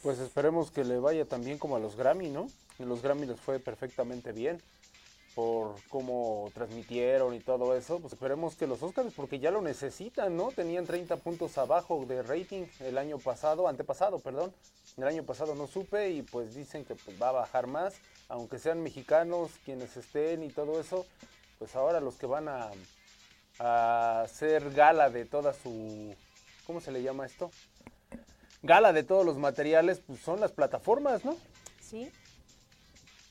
Pues esperemos que le vaya también como a los Grammy, ¿no? Los Grammy les fue perfectamente bien. Por cómo transmitieron y todo eso, pues esperemos que los Oscars, porque ya lo necesitan, ¿no? Tenían 30 puntos abajo de rating el año pasado, antepasado, perdón. El año pasado no supe y pues dicen que pues, va a bajar más, aunque sean mexicanos quienes estén y todo eso, pues ahora los que van a, a hacer gala de toda su, ¿cómo se le llama esto? Gala de todos los materiales, pues son las plataformas, ¿no? Sí.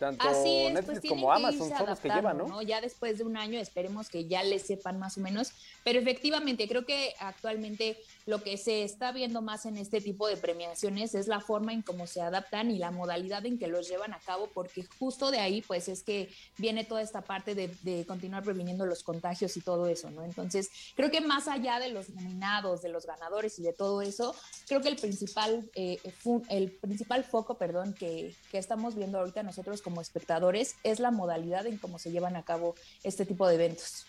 Tanto Así es, Netflix pues como Amazon son los que llevan, adaptando, ¿no? Ya después de un año esperemos que ya le sepan más o menos, pero efectivamente creo que actualmente lo que se está viendo más en este tipo de premiaciones es la forma en cómo se adaptan y la modalidad en que los llevan a cabo, porque justo de ahí pues es que viene toda esta parte de, de continuar previniendo los contagios y todo eso, ¿no? Entonces creo que más allá de los nominados, de los ganadores y de todo eso, creo que el principal, eh, el principal foco, perdón, que, que estamos viendo ahorita nosotros como espectadores es la modalidad en cómo se llevan a cabo este tipo de eventos.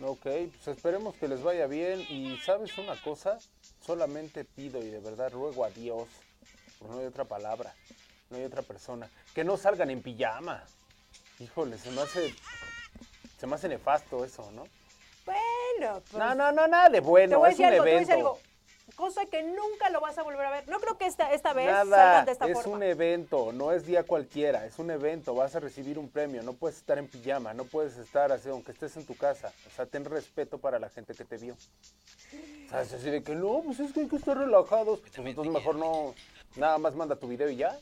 Ok, pues esperemos que les vaya bien y sabes una cosa, solamente pido y de verdad ruego a Dios, porque no hay otra palabra, no hay otra persona, que no salgan en pijama. Híjole, se me hace, se me hace nefasto eso, ¿no? Bueno, pues, No, no, no, nada de te bueno, voy a es decir un algo, te voy a decir evento. algo. Cosa que nunca lo vas a volver a ver. No creo que esta, esta vez Nada, salgan de esta es forma. un evento, no es día cualquiera, es un evento, vas a recibir un premio, no puedes estar en pijama, no puedes estar así, aunque estés en tu casa, o sea, ten respeto para la gente que te vio. ¿Sabes? Así de que no, pues es que hay que estar relajados, pues entonces mejor no, nada más manda tu video y ya.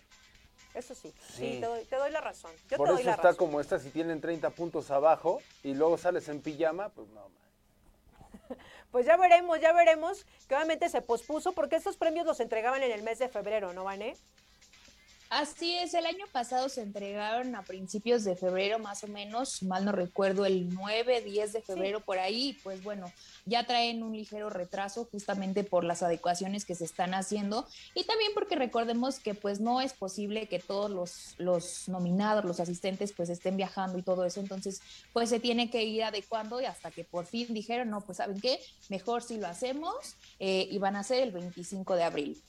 Eso sí, sí, Sí. te, doy, te doy la razón. Yo Por te doy eso la está razón. como esta, si tienen 30 puntos abajo y luego sales en pijama, pues no, man. Pues ya veremos, ya veremos, que obviamente se pospuso porque estos premios los entregaban en el mes de febrero, ¿no, Vané? Así es, el año pasado se entregaron a principios de febrero más o menos, mal no recuerdo, el 9, 10 de febrero por ahí, pues bueno, ya traen un ligero retraso justamente por las adecuaciones que se están haciendo y también porque recordemos que pues no es posible que todos los, los nominados, los asistentes pues estén viajando y todo eso, entonces pues se tiene que ir adecuando y hasta que por fin dijeron, no, pues saben qué, mejor si lo hacemos eh, y van a ser el 25 de abril.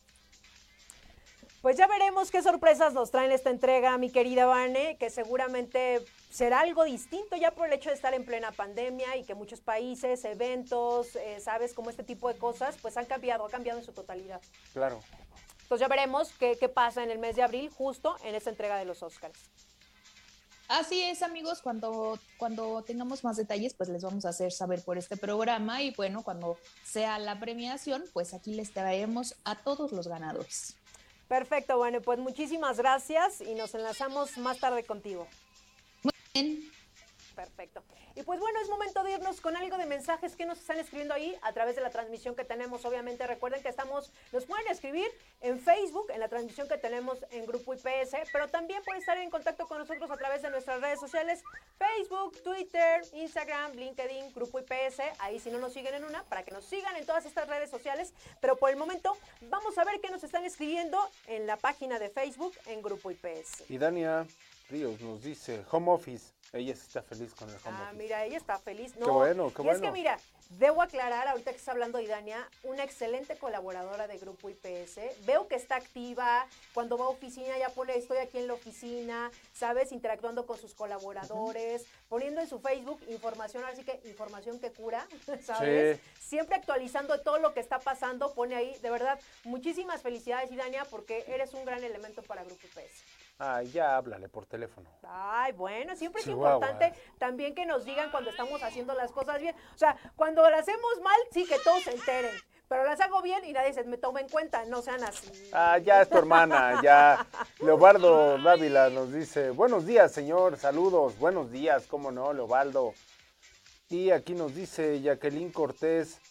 Pues ya veremos qué sorpresas nos traen esta entrega, mi querida Vane, que seguramente será algo distinto ya por el hecho de estar en plena pandemia y que muchos países, eventos, eh, sabes, como este tipo de cosas, pues han cambiado, ha cambiado en su totalidad. Claro. Entonces ya veremos qué, qué pasa en el mes de abril, justo en esta entrega de los Oscars. Así es, amigos, cuando, cuando tengamos más detalles, pues les vamos a hacer saber por este programa y bueno, cuando sea la premiación, pues aquí les traeremos a todos los ganadores. Perfecto, bueno, pues muchísimas gracias y nos enlazamos más tarde contigo. Bien. Perfecto. Y pues bueno, es momento de irnos con algo de mensajes que nos están escribiendo ahí a través de la transmisión que tenemos. Obviamente recuerden que estamos, nos pueden escribir en Facebook, en la transmisión que tenemos en Grupo IPS, pero también pueden estar en contacto con nosotros a través de nuestras redes sociales, Facebook, Twitter, Instagram, LinkedIn, Grupo IPS. Ahí si no nos siguen en una, para que nos sigan en todas estas redes sociales. Pero por el momento vamos a ver qué nos están escribiendo en la página de Facebook en Grupo IPS. Y Dania Ríos nos dice, home office, ella sí está feliz con el home Ah, office. mira, ella está feliz. No, Qué bueno, qué y es que mira, debo aclarar, ahorita que está hablando Idania, una excelente colaboradora de Grupo IPS. Veo que está activa, cuando va a oficina ya pone, estoy aquí en la oficina, ¿sabes? Interactuando con sus colaboradores, poniendo en su Facebook información, así que información que cura, ¿sabes? Siempre actualizando todo lo que está pasando, pone ahí, de verdad, muchísimas felicidades Idania, porque eres un gran elemento para Grupo IPS. Ay, ya háblale por teléfono. Ay, bueno, siempre es Chihuahua. importante también que nos digan cuando estamos haciendo las cosas bien. O sea, cuando las hacemos mal, sí que todos se enteren. Pero las hago bien y nadie se me toma en cuenta, no sean así. Ah, ya es tu hermana, ya. Leobardo Dávila nos dice, buenos días, señor, saludos, buenos días, cómo no, Leobaldo. Y aquí nos dice Jacqueline Cortés,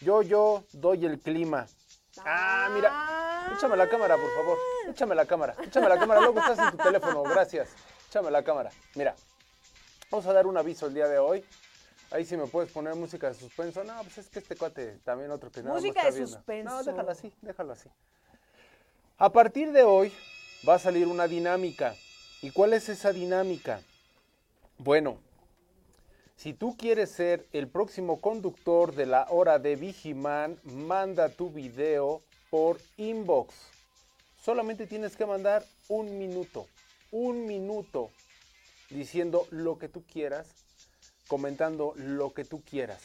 yo, yo doy el clima. Ah, mira, échame la cámara, por favor, échame la cámara, échame la cámara, luego estás en tu teléfono, gracias, échame la cámara. Mira, vamos a dar un aviso el día de hoy. Ahí si me puedes poner música de suspenso. No, pues es que este cuate también otro que nada más Música está de viendo. suspenso. No, déjalo así, déjalo así. A partir de hoy va a salir una dinámica. ¿Y cuál es esa dinámica? Bueno, si tú quieres ser el próximo conductor de la hora de Vigiman, manda tu video por inbox. Solamente tienes que mandar un minuto. Un minuto. diciendo lo que tú quieras, comentando lo que tú quieras.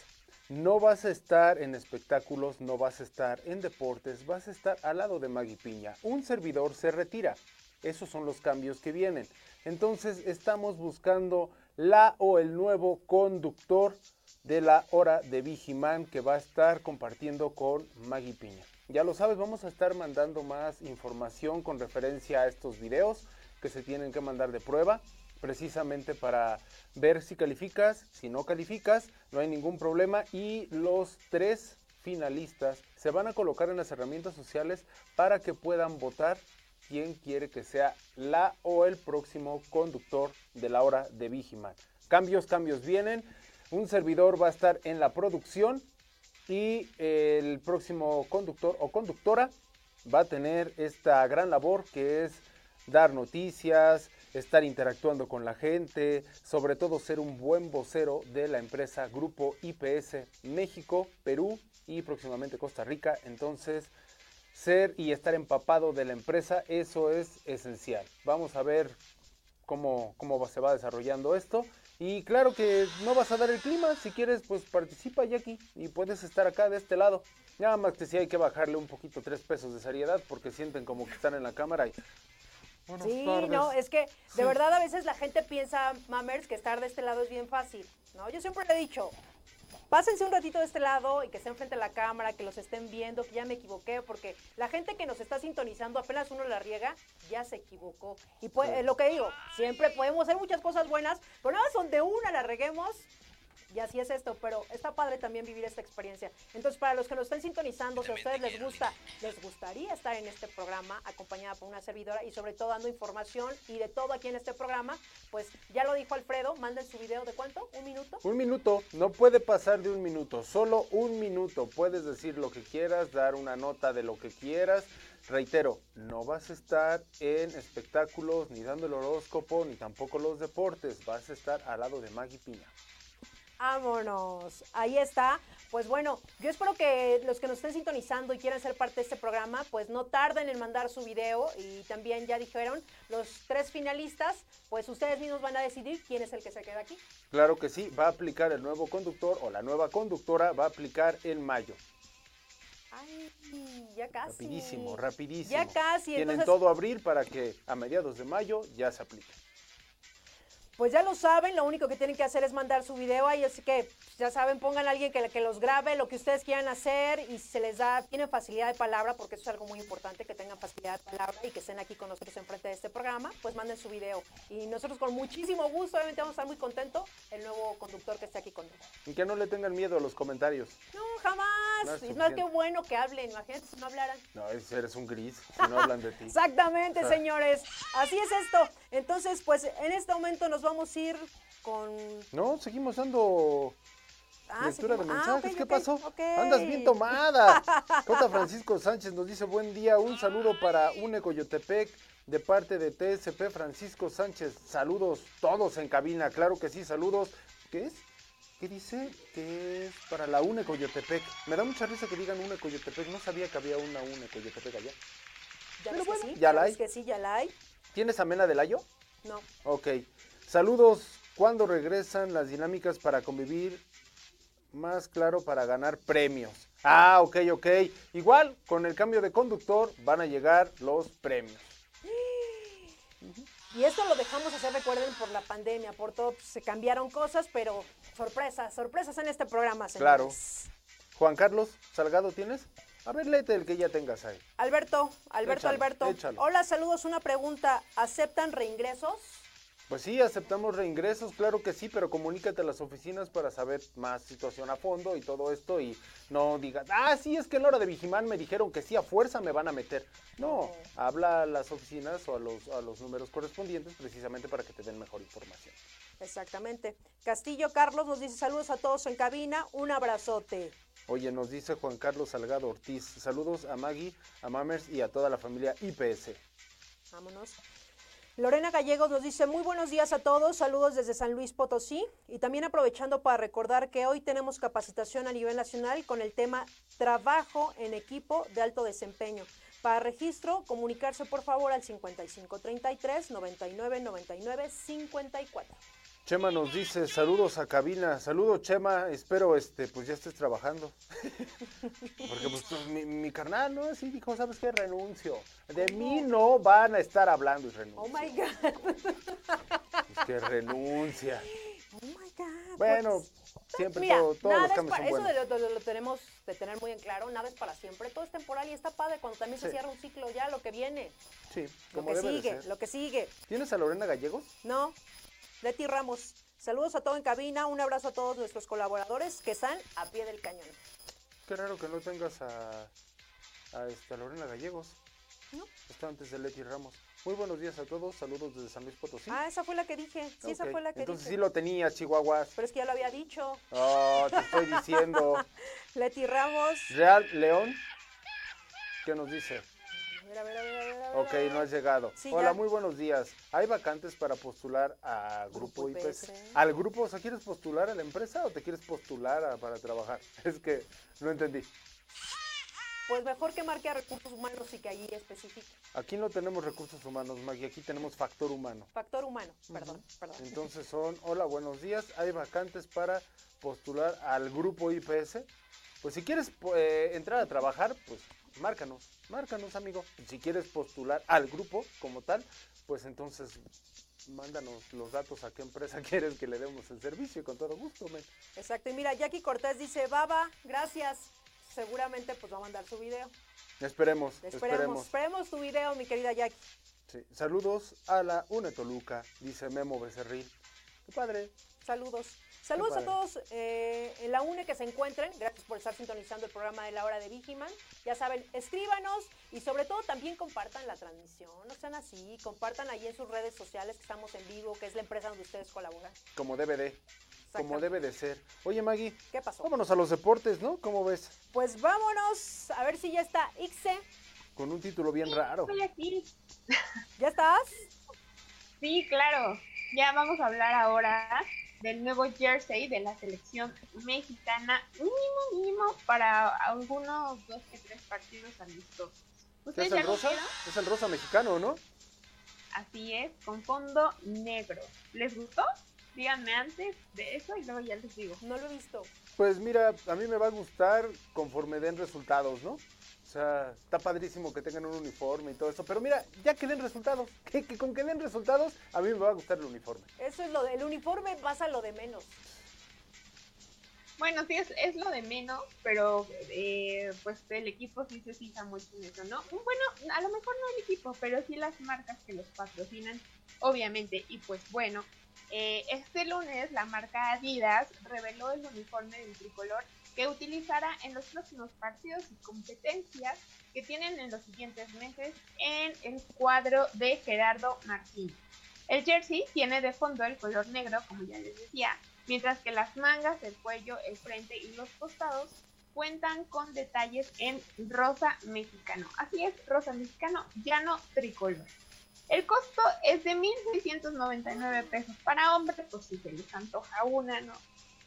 No vas a estar en espectáculos, no vas a estar en deportes, vas a estar al lado de Maggie Piña. Un servidor se retira. Esos son los cambios que vienen. Entonces estamos buscando la o el nuevo conductor de la hora de Vigiman que va a estar compartiendo con Maggie Piña. Ya lo sabes, vamos a estar mandando más información con referencia a estos videos que se tienen que mandar de prueba, precisamente para ver si calificas, si no calificas, no hay ningún problema y los tres finalistas se van a colocar en las herramientas sociales para que puedan votar quién quiere que sea la o el próximo conductor de la hora de Vigiman. Cambios, cambios vienen. Un servidor va a estar en la producción y el próximo conductor o conductora va a tener esta gran labor que es dar noticias, estar interactuando con la gente, sobre todo ser un buen vocero de la empresa Grupo IPS México, Perú y próximamente Costa Rica. Entonces, ser y estar empapado de la empresa, eso es esencial. Vamos a ver cómo, cómo se va desarrollando esto. Y claro que no vas a dar el clima, si quieres pues participa Jackie y puedes estar acá de este lado. Nada más que sí hay que bajarle un poquito tres pesos de seriedad porque sienten como que están en la cámara y... sí, no, es que de verdad a veces la gente piensa, mamers, que estar de este lado es bien fácil, ¿no? Yo siempre le he dicho, pásense un ratito de este lado y que estén frente a la cámara, que los estén viendo, que ya me equivoqué, porque la gente que nos está sintonizando, apenas uno la riega, ya se equivocó. Y pues, lo que digo, siempre podemos hacer muchas cosas buenas, pero nada más donde una la reguemos, y así es esto, pero está padre también vivir esta experiencia. Entonces, para los que nos estén sintonizando, si a ustedes les gusta, les gustaría estar en este programa acompañada por una servidora y sobre todo dando información y de todo aquí en este programa, pues ya lo dijo Alfredo, manden su video de cuánto, un minuto. Un minuto, no puede pasar de un minuto, solo un minuto. Puedes decir lo que quieras, dar una nota de lo que quieras. Reitero, no vas a estar en espectáculos, ni dando el horóscopo, ni tampoco los deportes. Vas a estar al lado de Maggie Piña. Vámonos. Ahí está. Pues bueno, yo espero que los que nos estén sintonizando y quieran ser parte de este programa, pues no tarden en mandar su video y también ya dijeron los tres finalistas, pues ustedes mismos van a decidir quién es el que se queda aquí. Claro que sí, va a aplicar el nuevo conductor o la nueva conductora, va a aplicar en mayo. Ay, ya casi. Rapidísimo, rapidísimo. Ya casi. Tienen todo abril para que a mediados de mayo ya se aplique. Pues ya lo saben, lo único que tienen que hacer es mandar su video ahí, así que ya saben, pongan a alguien que, que los grabe, lo que ustedes quieran hacer y se les da, tienen facilidad de palabra, porque eso es algo muy importante, que tengan facilidad de palabra y que estén aquí con nosotros enfrente de este programa, pues manden su video. Y nosotros con muchísimo gusto, obviamente vamos a estar muy contentos, el nuevo conductor que esté aquí con nosotros. Y que no le tengan miedo a los comentarios. No, jamás. No es, no, qué bueno que hablen, imagínate si no hablaran. No, eres un gris, si no hablan de ti. Exactamente, señores. Así es esto. Entonces, pues en este momento nos vamos a ir con... No, seguimos dando Ah, lectura de ah, mensajes. ¿Qué pasó? Andas bien tomada. Cota Francisco Sánchez nos dice buen día, un saludo para UNE Coyotepec de parte de TSP Francisco Sánchez. Saludos todos en cabina, claro que sí, saludos. ¿Qué es? ¿Qué dice? Que es para la UNE Coyotepec. Me da mucha risa que digan UNE Coyotepec, no sabía que había una UNE Coyotepec allá. Ya Pero bueno, que sí, ya la hay. que sí, ya la hay. ¿Tienes amena del ayo? No. Ok. Saludos. ¿Cuándo regresan las dinámicas para convivir? Más claro, para ganar premios. Ah, ok, ok. Igual, con el cambio de conductor van a llegar los premios. Y esto lo dejamos hacer, recuerden, por la pandemia, por todo, pues, se cambiaron cosas, pero sorpresas, sorpresas en este programa, Claro. señores. Juan Carlos Salgado, ¿tienes? A ver, léete el que ya tengas ahí. Alberto, Alberto, Échalo, Alberto. échalo. Hola, saludos, una pregunta. ¿Aceptan reingresos? Pues sí, aceptamos reingresos, claro que sí, pero comunícate a las oficinas para saber más situación a fondo y todo esto y no digas, ah, sí, es que en la hora de Vigimán me dijeron que sí, a fuerza me van a meter. No, habla a las oficinas o a los, a los números correspondientes precisamente para que te den mejor información. Exactamente. Castillo Carlos nos dice saludos a todos en cabina, un abrazote. Oye, nos dice Juan Carlos Salgado Ortiz, saludos a Maggie, a Mamers y a toda la familia IPS. Vámonos. Lorena Gallegos nos dice muy buenos días a todos, saludos desde San Luis Potosí y también aprovechando para recordar que hoy tenemos capacitación a nivel nacional con el tema trabajo en equipo de alto desempeño. Para registro, comunicarse por favor al 5533 99 99 54. Chema nos dice, saludos a cabina, saludo Chema, espero este, pues ya estés trabajando. Porque pues tú- mi, mi carnal, ¿no? Así dijo, ¿sabes qué? Renuncio. De mí no van a estar hablando y renuncio. Oh my God. Pues que renuncia. Oh my God. Bueno, Pues, siempre Mira, todo- todos nada los cambios para, son eso buenos. lo, lo tenemos de tener muy en claro, nada es para siempre, todo es temporal y está padre cuando también se cierra un ciclo ya, lo que viene, Sí, lo como que debe de sigue, ser. lo que sigue. ¿Tienes a Lorena Gallegos? No, Leti Ramos, saludos a todo en cabina, un abrazo a todos nuestros colaboradores que están a pie del cañón. Qué raro que no tengas a, a, este, a Lorena Gallegos. No. Está antes de Leti Ramos. Muy buenos días a todos, saludos desde San Luis Potosí. Ah, esa fue la que dije, sí, esa fue la que Entonces dije. sí lo tenías, Chihuahuas. Pero es que ya lo había dicho. Oh, te estoy diciendo. Leti Ramos. Real León, ¿qué nos dice? A ver, a ver, a ver, a ver, a ver, Ok, a ver. no has llegado. Sí, Hola, ya. muy buenos días. ¿Hay vacantes para postular a Grupo Grupo IPS? IPS. ¿Al grupo? O sea, ¿quieres postular a la empresa o te quieres postular a- para trabajar? Es que no entendí. Pues mejor que marque a recursos humanos y que allí especifique. Aquí no tenemos recursos humanos, Maggie, aquí tenemos factor humano. Factor humano, perdón, perdón. Entonces son, hola, buenos días. Hay vacantes para postular al grupo IPS. Pues si quieres eh, entrar a trabajar, pues márcanos, márcanos, amigo. Si quieres postular al grupo como tal, pues entonces mándanos los datos a qué empresa quieres que le demos el servicio y con todo gusto, men. Exacto, y mira, Jackie Cortés dice, Baba, gracias. Seguramente pues va a mandar su video. Esperemos, Esperemos, esperemos. esperemos tu video, mi querida Jackie. Sí. Saludos a la UNE Toluca, dice Memo Becerril. Qué padre. Saludos. Saludos a todos eh, en la UNE que se encuentren. Gracias por estar sintonizando el programa de la hora de Vigiman. Ya saben, escríbanos y sobre todo también compartan la transmisión. No sean así, compartan ahí en sus redes sociales que estamos en vivo, que es la empresa donde ustedes colaboran. Como debe de. Como debe de ser. Oye, Maggie, ¿Qué pasó? vámonos a los deportes, ¿no? ¿Cómo ves? Pues vámonos a ver si ya está Ixe. Con un título bien raro. Estoy aquí. ¿Ya estás? Sí, claro. Ya vamos a hablar ahora del nuevo jersey de la selección mexicana, mínimo, mínimo, para algunos dos que tres partidos amistosos. ¿Qué ¿Ustedes es el rosa? vieron? Es el rosa mexicano, ¿no? Así es, con fondo negro. ¿Les gustó? Díganme antes de eso y luego ya les digo. No lo he visto. Pues mira, a mí me va a gustar conforme den resultados, ¿no? O sea, está padrísimo que tengan un uniforme y todo eso. Pero mira, ya que den resultados, que, que con que den resultados, a mí me va a gustar el uniforme. Eso es lo del uniforme, pasa lo de menos. Bueno, sí, es, es lo de menos, pero eh, pues el equipo sí se fija mucho en eso, ¿no? Bueno, a lo mejor no el equipo, pero sí las marcas que los patrocinan, obviamente. Y pues bueno, eh, este lunes la marca Adidas reveló el uniforme del tricolor que utilizará en los próximos partidos y competencias que tienen en los siguientes meses en el cuadro de Gerardo Martín. El jersey tiene de fondo el color negro, como ya les decía, mientras que las mangas, el cuello, el frente y los costados cuentan con detalles en rosa mexicano. Así es, rosa mexicano, llano tricolor. El costo es de 1.699 pesos para hombres, pues si se les antoja una, ¿no?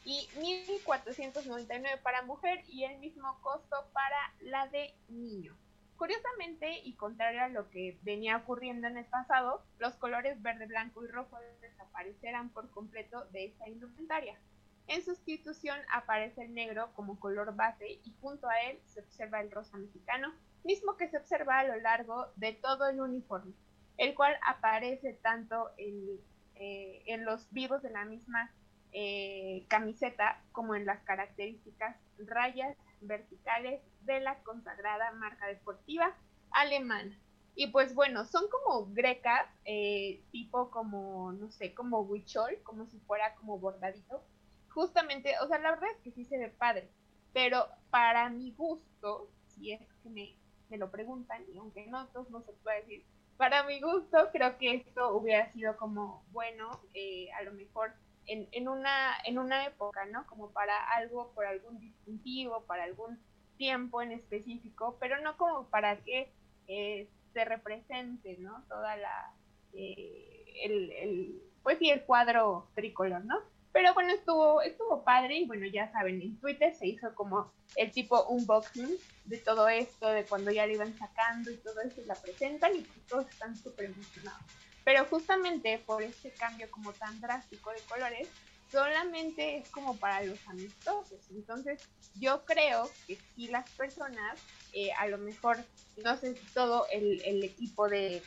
Y 1.499 para mujer y el mismo costo para la de niño. Curiosamente, y contrario a lo que venía ocurriendo en el pasado, los colores verde, blanco y rojo desaparecerán por completo de esta indumentaria. En sustitución aparece el negro como color base y junto a él se observa el rosa mexicano, mismo que se observa a lo largo de todo el uniforme, el cual aparece tanto en, eh, en los vivos de la misma eh, camiseta como en las características rayas verticales de la consagrada marca deportiva alemana. Y pues bueno, son como grecas, eh, tipo como, no sé, como huichol, como si fuera como bordadito. Justamente, o sea, la verdad es que sí se ve padre, pero para mi gusto, si es que me, me lo preguntan, y aunque en otros no se puede decir, para mi gusto creo que esto hubiera sido como bueno, eh, a lo mejor en, en, una, en una época, ¿no? Como para algo, por algún distintivo, para algún tiempo en específico, pero no como para que eh, se represente, ¿no? Toda la, eh, el, el, pues sí, el cuadro tricolor, ¿no? Pero bueno, estuvo, estuvo padre y bueno, ya saben, en Twitter se hizo como el tipo unboxing de todo esto, de cuando ya le iban sacando y todo eso, la presentan y todos están súper emocionados. Pero justamente por este cambio como tan drástico de colores, solamente es como para los amistosos. Entonces, yo creo que si las personas, eh, a lo mejor, no sé si todo el, el equipo de,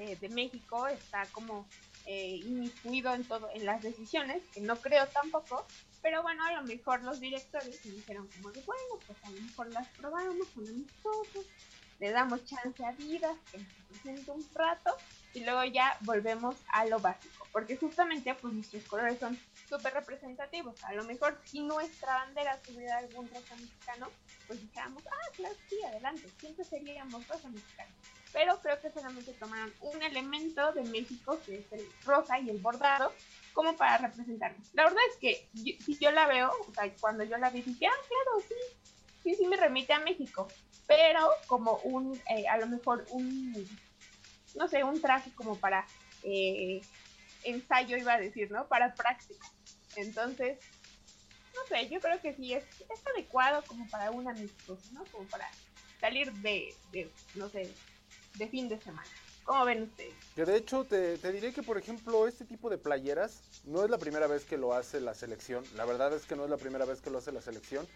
eh, de México está como eh, inmiscuido en todo, en las decisiones, que no creo tampoco, pero bueno, a lo mejor los directores me dijeron como de bueno, pues a lo mejor las probamos con amistosos, le damos chance a Vidas que nos presente un rato y luego ya volvemos a lo básico, porque justamente pues nuestros colores son súper representativos. A lo mejor si nuestra bandera tuviera algún rosa mexicano, pues dijéramos, ah, claro, sí, adelante, siempre seríamos rosa mexicano. Pero creo que solamente tomaron un elemento de México, que es el rosa y el bordado, como para representarnos. La verdad es que si yo la veo, o sea, cuando yo la vi, dije, ah, claro, sí, sí, sí me remite a México, pero como un, eh, a lo mejor un, no sé, un traje como para eh, ensayo, iba a decir, ¿no? Para práctica. Entonces, no sé, yo creo que sí es, adecuado como para un amistoso, ¿no? Como para salir de, de, no sé, de fin de semana. ¿Cómo ven ustedes? Que de hecho te, te, diré que, por ejemplo, este tipo de playeras no es la primera vez que lo hace la selección. La verdad es que no es la primera vez que lo hace la selección.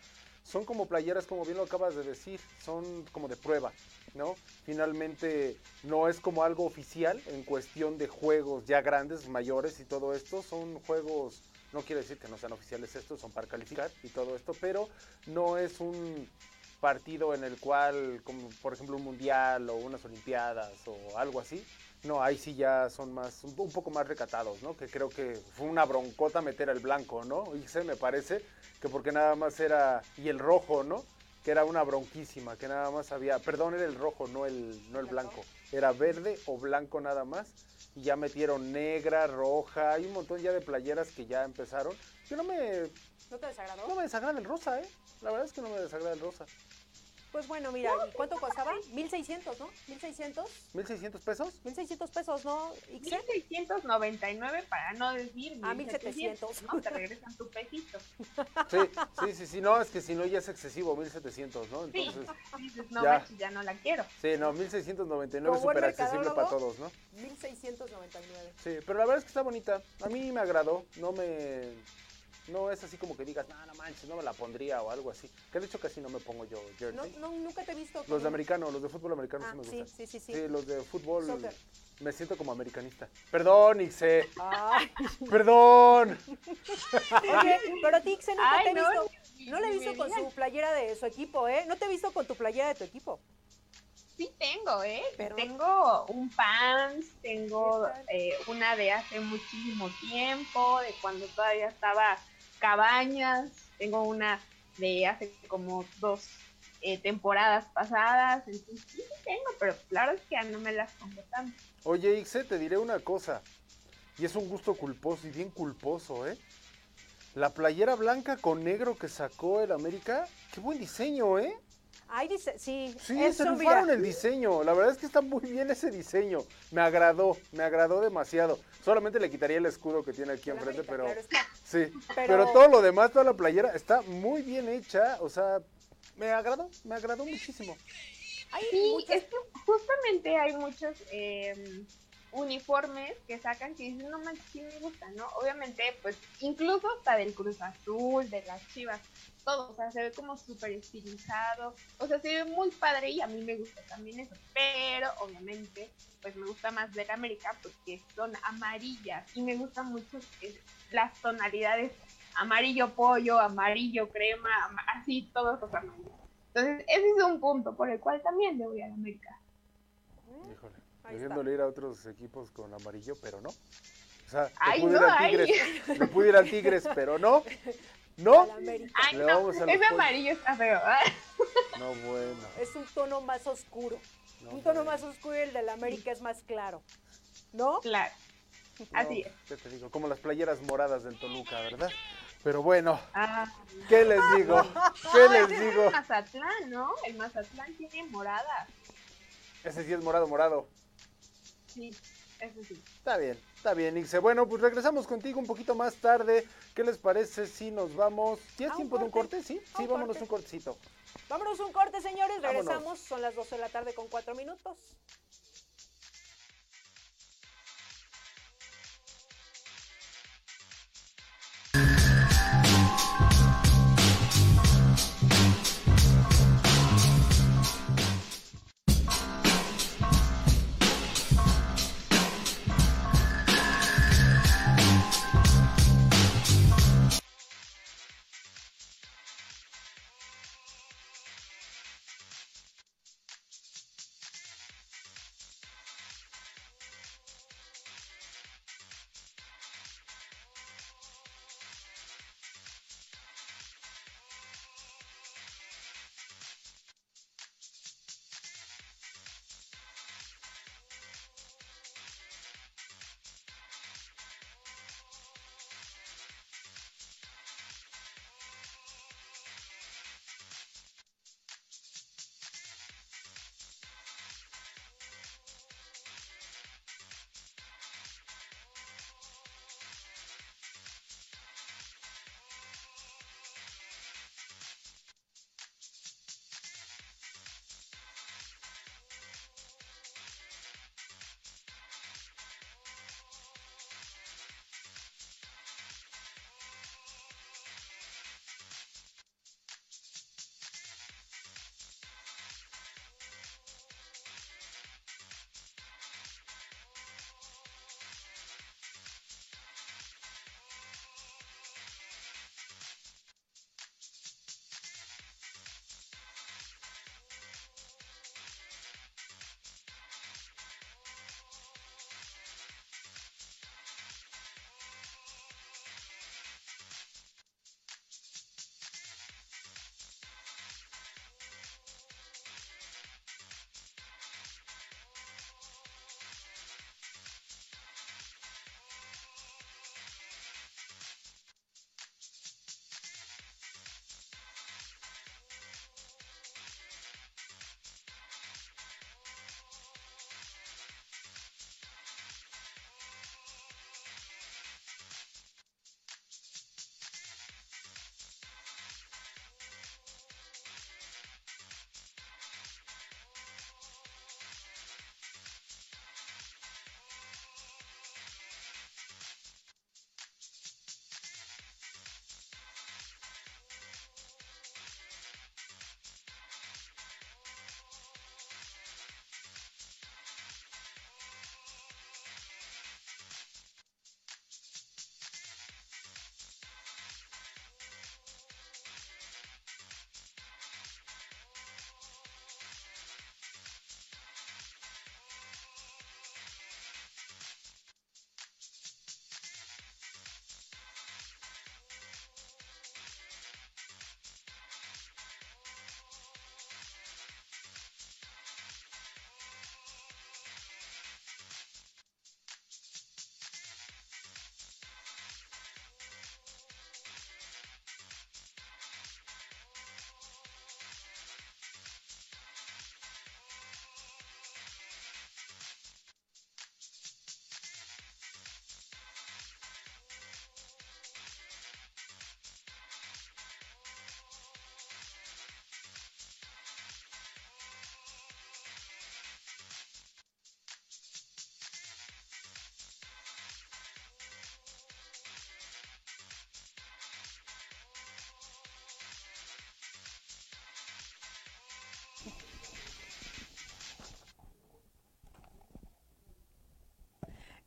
Son como playeras, como bien lo acabas de decir, son como de prueba, ¿no? Finalmente no es como algo oficial en cuestión de juegos ya grandes, mayores y todo esto. Son juegos, no quiere decir que no sean oficiales estos, son para calificar y todo esto, pero no es un partido en el cual, como por ejemplo un mundial o unas olimpiadas o algo así, no, ahí sí ya son más, un, poco más recatados, ¿no? Que creo que fue una broncota meter el blanco, ¿no? Y se me parece que porque nada más era, y el rojo, ¿no? Que era una bronquísima, que nada más había, perdón, era el rojo, no el, no el blanco, era verde o blanco nada más, y ya metieron negra, roja, hay un montón ya de playeras que ya empezaron, que no me... ¿No te desagradó? No me desagrada el rosa, ¿eh? La verdad es que no me desagrada el rosa. Pues bueno, mira, ¿y cuánto costaba? 1600, ¿no? 1600. ¿1600 pesos? 1600 pesos, ¿no? ¿Ixe? 1699 para no decir. Ah, 1700. No, te regresan tu pesito. Sí, sí, sí, sí, no, es que si no ya es excesivo, 1700, ¿no? Entonces. Sí, no, ya. ya no la quiero. Sí, no, 1699 es súper accesible para todos, ¿no? 1699. Sí, pero la verdad es que está bonita. A mí me agradó, no me no es así como que digas, no, no manches, no me la pondría o algo así. Que de hecho casi no me pongo yo jersey. No, nunca te he visto. Los de americano, los de fútbol americano ah, sí me gustan. Sí, sí, sí. Sí, los de fútbol. Me siento como americanista. Perdón, Ixe. Perdón. Oye, pero a ti, Ixe, nunca te he visto. No, le he visto con su playera de su equipo, ¿eh? No te he visto con tu playera de tu equipo. Sí tengo, ¿eh? Pero... Tengo un pants, tengo eh, una de hace muchísimo tiempo, de cuando todavía estaba Cabañas, tengo una de hace como dos eh, temporadas pasadas, entonces sí, tengo, pero claro es que ya no me las pongo tanto. Oye, Ixe, te diré una cosa, y es un gusto culposo y bien culposo, ¿eh? La playera blanca con negro que sacó el América, qué buen diseño, ¿eh? Ay, dice, sí. Sí, se rifaron el diseño. La verdad es que está muy bien ese diseño. Me agradó, me agradó demasiado. Solamente le quitaría el escudo que tiene aquí enfrente, pero. Sí. Pero... todo lo demás, toda la playera, está muy bien hecha. O sea, me agradó, me agradó muchísimo. sí, es que justamente hay muchos eh, uniformes que sacan que dicen, no manches, sí me gusta, ¿no? Obviamente, pues, incluso hasta del Cruz Azul, de las Chivas todo, o sea, se ve como súper estilizado, o sea, se ve muy padre y a mí me gusta también eso, pero obviamente, pues me gusta más ver América porque son amarillas y me gustan mucho las tonalidades amarillo pollo, amarillo crema, así todos los amarillos. Entonces, ese es un punto por el cual también le voy a América. Híjole, debiéndole ir a otros equipos con amarillo, pero no. O sea, le pude, ir al tigres, le pude ir al Tigres, pero no. ¿No? Ay, no, ese amarillo está feo. No, bueno. Es un tono más oscuro. un tono más oscuro y el de la América es más claro. ¿No? Claro. Así es. ¿Qué te digo? Como las playeras moradas del Toluca, ¿verdad? Pero bueno, ah. ¿qué les digo? ¿Qué les digo? El Mazatlán, ¿no? El Mazatlán tiene morada. Ese sí es morado, morado. Sí. Eso sí. Está bien, está bien, Ixe. Bueno, pues regresamos contigo un poquito más tarde. ¿Qué les parece si nos vamos? ¿Ya es ¿A un tiempo de un corte? Sí, ¿A sí, un vámonos corte? un cortecito. Vámonos un corte, señores. Vámonos. Regresamos. Son las 12 de la tarde con 4 minutos.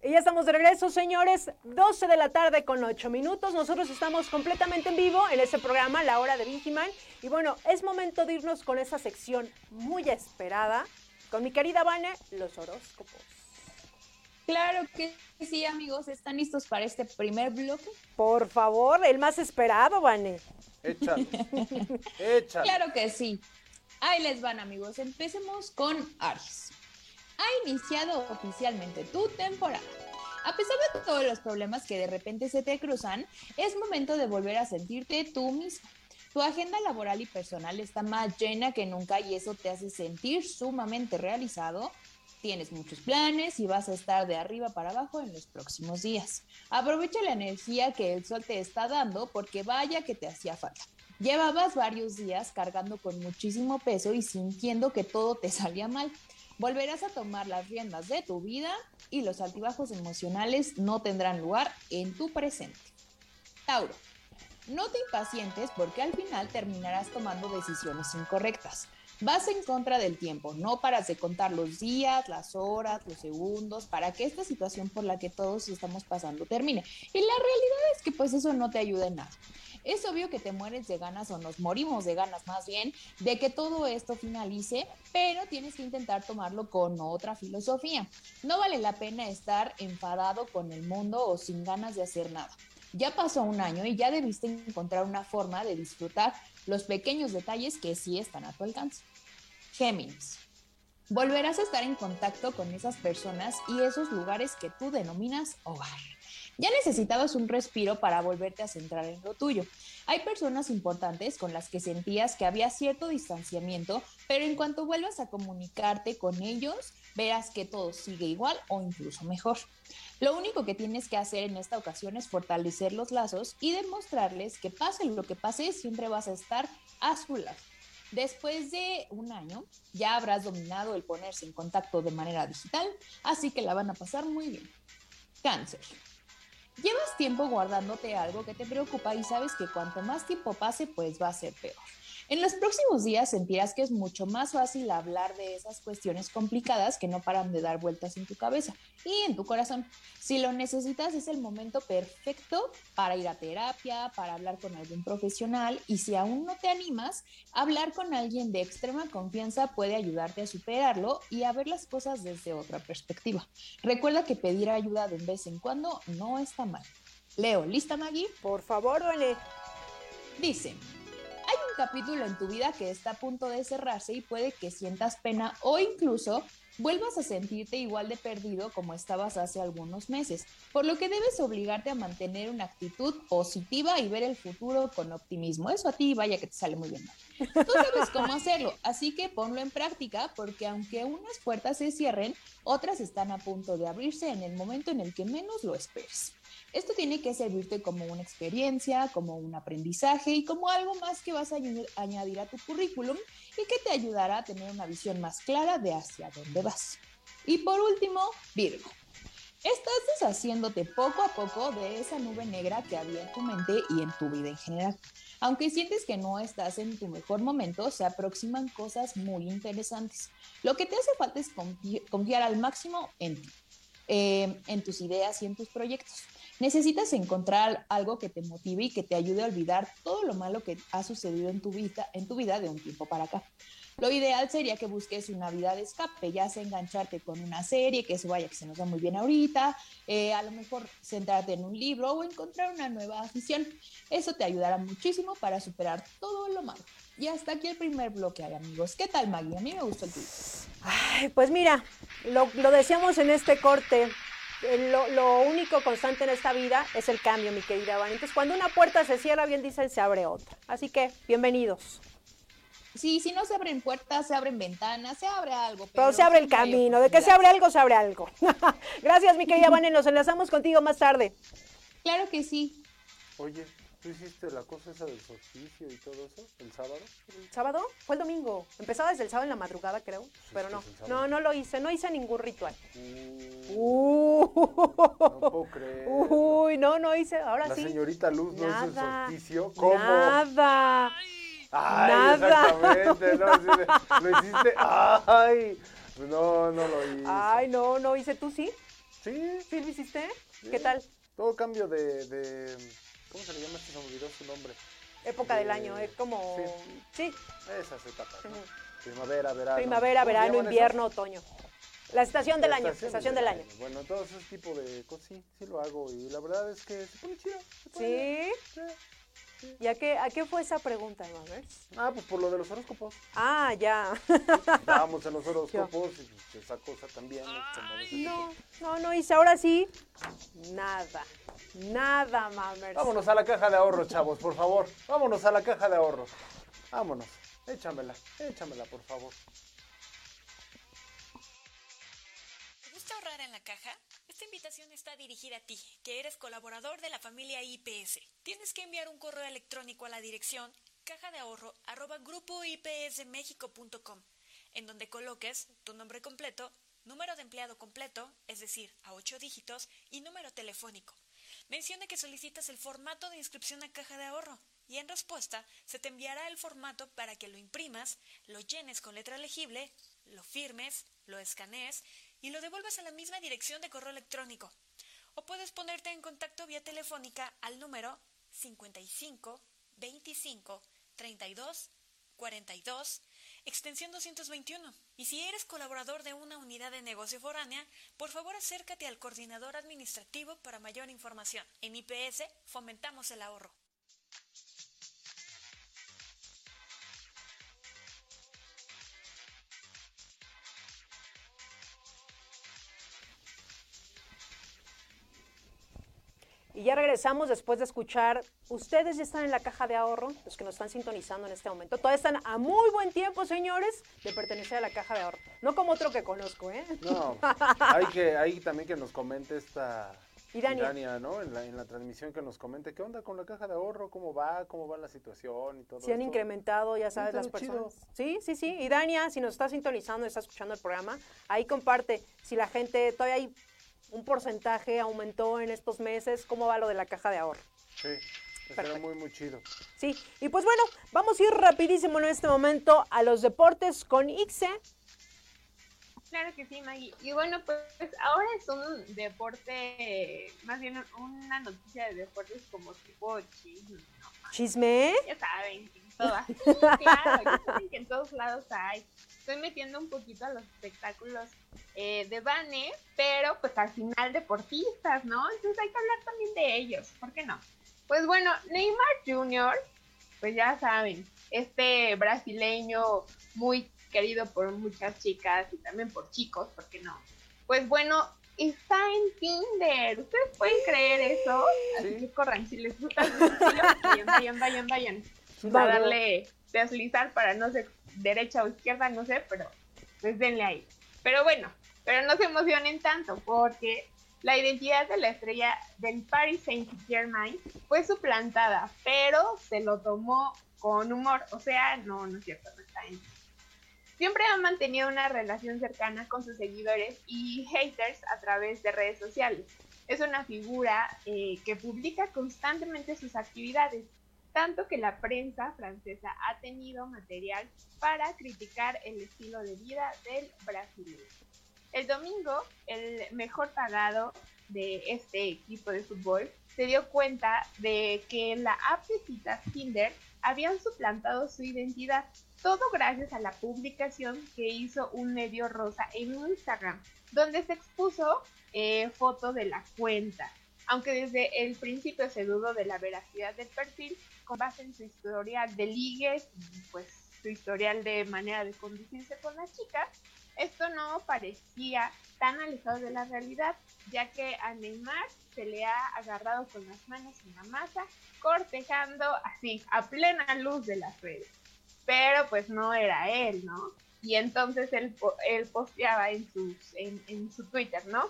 Y ya estamos de regreso, señores. 12 de la tarde con 8 minutos. Nosotros estamos completamente en vivo en este programa, La Hora de Vigiman. Y bueno, es momento de irnos con esa sección muy esperada. Con mi querida Vane, los horóscopos. Claro que sí, amigos. ¿Están listos para este primer bloque? Por favor, el más esperado, Vane. Échale. Échale. Claro que sí. Ahí les van, amigos. Empecemos con Aries. Iniciado oficialmente tu temporada. A pesar de todos los problemas que de repente se te cruzan, es momento de volver a sentirte tú mismo. Tu agenda laboral y personal está más llena que nunca y eso te hace sentir sumamente realizado. Tienes muchos planes y vas a estar de arriba para abajo en los próximos días. Aprovecha la energía que el sol te está dando porque vaya que te hacía falta. Llevabas varios días cargando con muchísimo peso y sintiendo que todo te salía mal. Volverás a tomar las riendas de tu vida y los altibajos emocionales no tendrán lugar en tu presente. Tauro, no te impacientes porque al final terminarás tomando decisiones incorrectas. Vas en contra del tiempo, no paras de contar los días, las horas, los segundos, para que esta situación por la que todos estamos pasando termine. Y la realidad es que pues eso no te ayuda en nada. Es obvio que te mueres de ganas o nos morimos de ganas más bien de que todo esto finalice, pero tienes que intentar tomarlo con otra filosofía. No vale la pena estar enfadado con el mundo o sin ganas de hacer nada. Ya pasó un año y ya debiste encontrar una forma de disfrutar los pequeños detalles que sí están a tu alcance. Géminis. Volverás a estar en contacto con esas personas y esos lugares que tú denominas hogar. Ya necesitabas un respiro para volverte a centrar en lo tuyo. Hay personas importantes con las que sentías que había cierto distanciamiento, pero en cuanto vuelvas a comunicarte con ellos, verás que todo sigue igual o incluso mejor. Lo único que tienes que hacer en esta ocasión es fortalecer los lazos y demostrarles que pase lo que pase, siempre vas a estar a su lado. Después de un año ya habrás dominado el ponerse en contacto de manera digital, así que la van a pasar muy bien. Cáncer. Llevas tiempo guardándote algo que te preocupa y sabes que cuanto más tiempo pase, pues va a ser peor. En los próximos días sentirás que es mucho más fácil hablar de esas cuestiones complicadas que no paran de dar vueltas en tu cabeza y en tu corazón. Si lo necesitas es el momento perfecto para ir a terapia, para hablar con algún profesional y si aún no te animas, hablar con alguien de extrema confianza puede ayudarte a superarlo y a ver las cosas desde otra perspectiva. Recuerda que pedir ayuda de vez en cuando no está mal. Leo, ¿lista Maggie? Por favor, Ole. Dice, hay un capítulo en tu vida que está a punto de cerrarse y puede que sientas pena o incluso vuelvas a sentirte igual de perdido como estabas hace algunos meses, por lo que debes obligarte a mantener una actitud positiva y ver el futuro con optimismo. Eso a ti vaya que te sale muy bien. Tú sabes cómo hacerlo, así que ponlo en práctica porque aunque unas puertas se cierren, otras están a punto de abrirse en el momento en el que menos lo esperes. Esto tiene que servirte como una experiencia, como un aprendizaje y como algo más que vas a añadir a tu currículum y que te ayudará a tener una visión más clara de hacia dónde vas. Y por último, Virgo. Estás deshaciéndote poco a poco de esa nube negra que había en tu mente y en tu vida en general. Aunque sientes que no estás en tu mejor momento, se aproximan cosas muy interesantes. Lo que te hace falta es confiar al máximo en ti, eh, en tus ideas y en tus proyectos. Necesitas encontrar algo que te motive y que te ayude a olvidar todo lo malo que ha sucedido en tu vida, en tu vida de un tiempo para acá. Lo ideal sería que busques una vida de escape, ya sea engancharte con una serie, que eso vaya que se nos va muy bien ahorita, eh, a lo mejor centrarte en un libro o encontrar una nueva afición. Eso te ayudará muchísimo para superar todo lo malo. Y hasta aquí el primer bloque, amigos. ¿Qué tal, Maggie? A mí me gustó el tuyo. Pues mira, lo decíamos en este corte. Eh, lo, único constante en esta vida es el cambio, mi querida Van. Entonces, cuando una puerta se cierra, bien dicen, se abre otra. Así que, bienvenidos. Sí, si no se abren puertas, se abren ventanas, se abre algo. Pero, se abre el camino. De que se abre algo, se abre algo. Gracias, mi querida Van. Nos enlazamos contigo más tarde. Claro que sí. Oye, ¿Tú hiciste la cosa esa del solsticio y todo eso el sábado? ¿El sábado? Fue el domingo. Empezaba desde el sábado en la madrugada, creo. pero no. No, no lo hice. No hice ningún ritual. Uh, no puedo creer. Uy, no, no hice. Ahora la sí. La señorita Luz no es el solsticio. ¿Cómo? Nada. Ay, Nada. exactamente. No, lo hiciste. Ay. No, no lo hice. Ay, no, no hice. ¿Tú sí? Sí. ¿Sí lo hiciste? ¿Qué tal? Todo cambio de, de ¿Cómo se le llama este? Se me olvidó su nombre. Época del año, es como. Sí. Esas etapas, ¿no? Primavera, verano. Primavera, verano, invierno, otoño. La estación del año, estación, estación del, año. Bueno, todo ese tipo de cosas sí, sí lo hago y la verdad es que se pone chido. ¿Sí? sí. ¿Y a qué, a qué fue esa pregunta, ver? Ah, pues por lo de los horóscopos. Ah, ya. Estábamos en los horóscopos y esa cosa también. no, no, no hice. Ahora sí, nada. Nada, mamers. Vámonos a la caja de ahorros, chavos, por favor. Vámonos a la caja de ahorros. Vámonos. Échamela, échamela, por favor. gusta ahorrar en la caja? Esta invitación está dirigida a ti, que eres colaborador de la familia IPS. Tienes que enviar un correo electrónico a la dirección caja de ahorro en donde coloques tu nombre completo, número de empleado completo, es decir, a ocho dígitos, y número telefónico. Menciona que solicitas el formato de inscripción a caja de ahorro y en respuesta se te enviará el formato para que lo imprimas, lo llenes con letra legible, lo firmes, lo escanees y lo devuelvas a la misma dirección de correo electrónico. O puedes ponerte en contacto vía telefónica al número 55 25 32 42 extensión 221. Y si eres colaborador de una unidad de negocio foránea, por favor acércate al coordinador administrativo para mayor información. En IPS fomentamos el ahorro. Y ya regresamos después de escuchar, ustedes ya están en la caja de ahorro, los que nos están sintonizando en este momento. Todavía están a muy buen tiempo, señores, de pertenecer a la caja de ahorro. No como otro que conozco, ¿eh? No, hay, que, hay también que nos comente esta... Idania. ¿no? En la, en la transmisión que nos comente qué onda con la caja de ahorro, cómo va, cómo va la situación y todo Si han incrementado, ya sabes, las personas. Sí, sí, sí. Y Dania, si nos está sintonizando, está escuchando el programa, ahí comparte. Si la gente, todavía hay un porcentaje aumentó en estos meses. ¿Cómo va lo de la caja de ahorro? Sí, está muy, muy chido. Sí, y pues bueno, vamos a ir rapidísimo en este momento a los deportes con Ixe. Claro que sí, Maggie. Y bueno, pues ahora es un deporte, más bien una noticia de deportes como tipo chisme. ¿Chisme? Ya saben, en todas. claro, ya saben que en todos lados hay estoy metiendo un poquito a los espectáculos eh, de Bane, pero pues al final deportistas, ¿no? Entonces hay que hablar también de ellos, ¿por qué no? Pues bueno, Neymar Jr., pues ya saben, este brasileño muy querido por muchas chicas y también por chicos, ¿por qué no? Pues bueno, está en Tinder. ¿Ustedes pueden creer eso? Así que corran, si les gusta vayan, vayan, vayan, vayan. Va a darle deslizar para no sé derecha o izquierda, no sé, pero pues denle ahí. Pero bueno, pero no se emocionen tanto porque la identidad de la estrella del Paris Saint Germain fue suplantada, pero se lo tomó con humor, o sea, no, no es cierto, no está en. Siempre ha mantenido una relación cercana con sus seguidores y haters a través de redes sociales. Es una figura eh, que publica constantemente sus actividades, tanto que la prensa francesa ha tenido material para criticar el estilo de vida del brasileño. El domingo, el mejor pagado de este equipo de fútbol se dio cuenta de que la app de citas Tinder habían suplantado su identidad, todo gracias a la publicación que hizo un medio rosa en Instagram, donde se expuso eh, foto de la cuenta. Aunque desde el principio se dudó de la veracidad del perfil, con base en su historial de ligues pues su historial de manera de conducirse con la chica, esto no parecía tan alejado de la realidad, ya que a Neymar se le ha agarrado con las manos en la masa, cortejando así, a plena luz de las redes. Pero pues no era él, ¿no? Y entonces él, él posteaba en, sus, en, su Twitter, ¿no?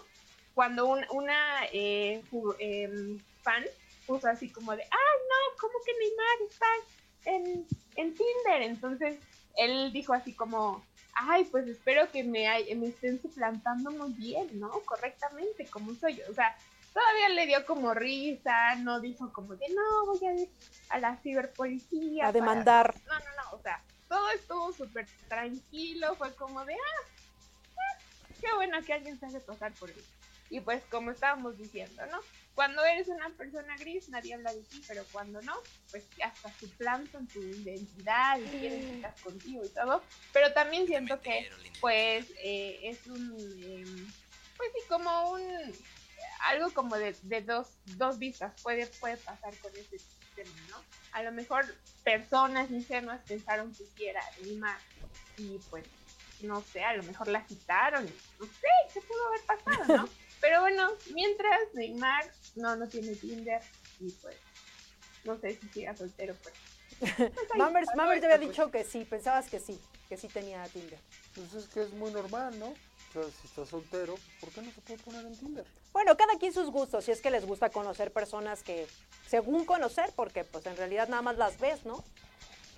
Cuando una eh, em, fan puso así como de, ay no, ¿cómo que Neymar está en, en Tinder? Entonces él dijo así como, ay, pues espero que me, me estén suplantando muy bien, ¿no? Correctamente, como soy yo. O sea, todavía le dio como risa, no dijo como de, no, voy a ir a la ciberpolicía. A demandar. No, no, no, o sea, todo estuvo súper tranquilo, fue como de, ah, ah, qué bueno que alguien se hace pasar por él. Y pues como estábamos diciendo, ¿no? Cuando eres una persona gris, nadie habla de ti, pero cuando no, pues hasta suplantan tu identidad y quieren estar contigo y todo. Pero también siento que, pues, eh, es un, em, pues sí, como un, algo como de, dos, dos vistas puede, puede pasar con este sistema, ¿no? A lo mejor personas ingenuas pensaron que sí era más y pues, no sé, a lo mejor la citaron, no sé, ¿qué pudo haber pasado, no? Pero bueno, mientras Neymar no, no tiene Tinder y pues no sé si siga soltero pues. pues Mammers, te había dicho que sí, pensabas que sí. que sí tenía Tinder. Pues es que es muy normal, ¿no? O sea, si estás soltero, ¿por qué no se puede poner en Tinder? Bueno, cada quien sus gustos, si es que les gusta conocer personas que, según conocer, porque pues en realidad nada más las ves, ¿no?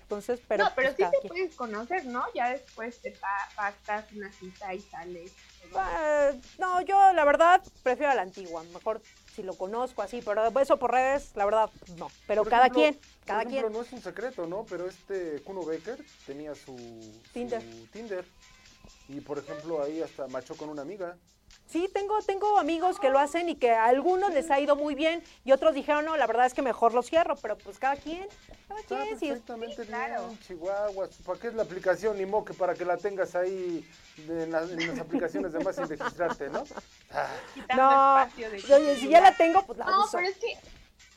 Entonces, pero... no, pero pues, sí te quien. puedes conocer, ¿no? Ya después te pa- pactas una cita y sales. Eh, no, yo la verdad prefiero a la antigua, mejor si lo conozco así, pero eso por redes, la verdad, no. Pero Por cada ejemplo- quien, por cada ejemplo, quien. no es un secreto, ¿no? Pero este Kuno Becker tenía su su Tinder. Tinder. Y por ejemplo, ahí hasta machó con una amiga. Sí, tengo, tengo amigos que lo hacen y que a algunos les ha ido muy bien y otros dijeron, no, la verdad es que mejor lo cierro, pero pues cada quien, cada Está quien, sí. perfectamente bien, Chihuahua. ¿Para qué es la aplicación? Ni modo que para que la tengas ahí de- en, las, en las aplicaciones de más sin registrarte, ¿no? Ah, No, espacio de oye, si ya la tengo, pues la No, uso. pero es que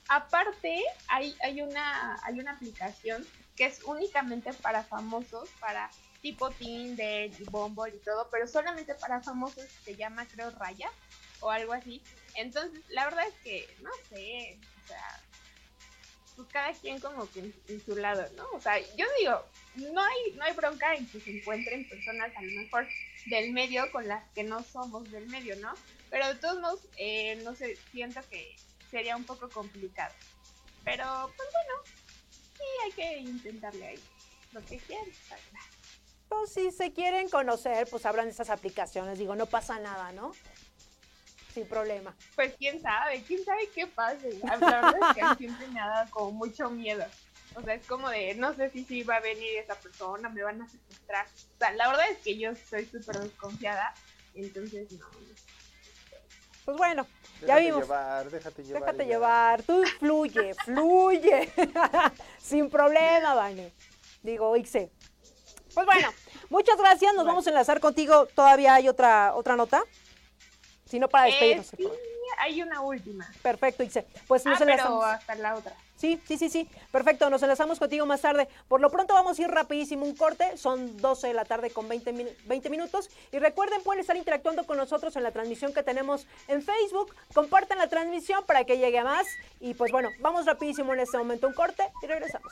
aparte hay, hay una hay una aplicación que es únicamente para famosos, para tipo Tinder y Bumble y todo, pero solamente para famosos se llama creo Raya o algo así. Entonces, la verdad es que no sé, o sea, pues cada quien como que en, su lado, ¿no? O sea, yo digo, no hay no hay bronca en que se encuentren personas a lo mejor del medio con las que no somos del medio, ¿no? Pero de todos modos, eh, no sé, siento que sería un poco complicado. Pero, pues bueno, sí hay que intentarle ahí. Lo que quieran. Pues, si se quieren conocer, pues abran esas aplicaciones, digo, no pasa nada, ¿no? Sin problema. Pues quién sabe, quién sabe qué pase. La verdad es que siempre me ha dado como mucho miedo. O sea, es como de, no sé si sí va a venir esa persona, me van a secuestrar. O sea, la verdad es que yo soy súper desconfiada. Entonces, no. Pues bueno, ya déjate vimos. llevar, déjate llevar. Déjate ya. llevar, tú fluye, fluye. Sin problema, Vane. Digo, Ixe. Pues bueno, muchas gracias. Nos vamos a enlazar contigo. Todavía hay otra, otra nota. Si no, para Eh, despedirnos. sí, hay una última. Perfecto, Ixe. Pues nos ah, pero enlazamos. hasta la otra. Sí, sí, sí, sí. Perfecto, nos enlazamos contigo más tarde. Por lo pronto vamos a ir rapidísimo un corte. Son 12 de la tarde con 20, min- 20 minutos. Y recuerden, pueden estar interactuando con nosotros en la transmisión que tenemos en Facebook. Compartan la transmisión para que llegue a más. Y pues bueno, vamos rapidísimo en este momento un corte y regresamos.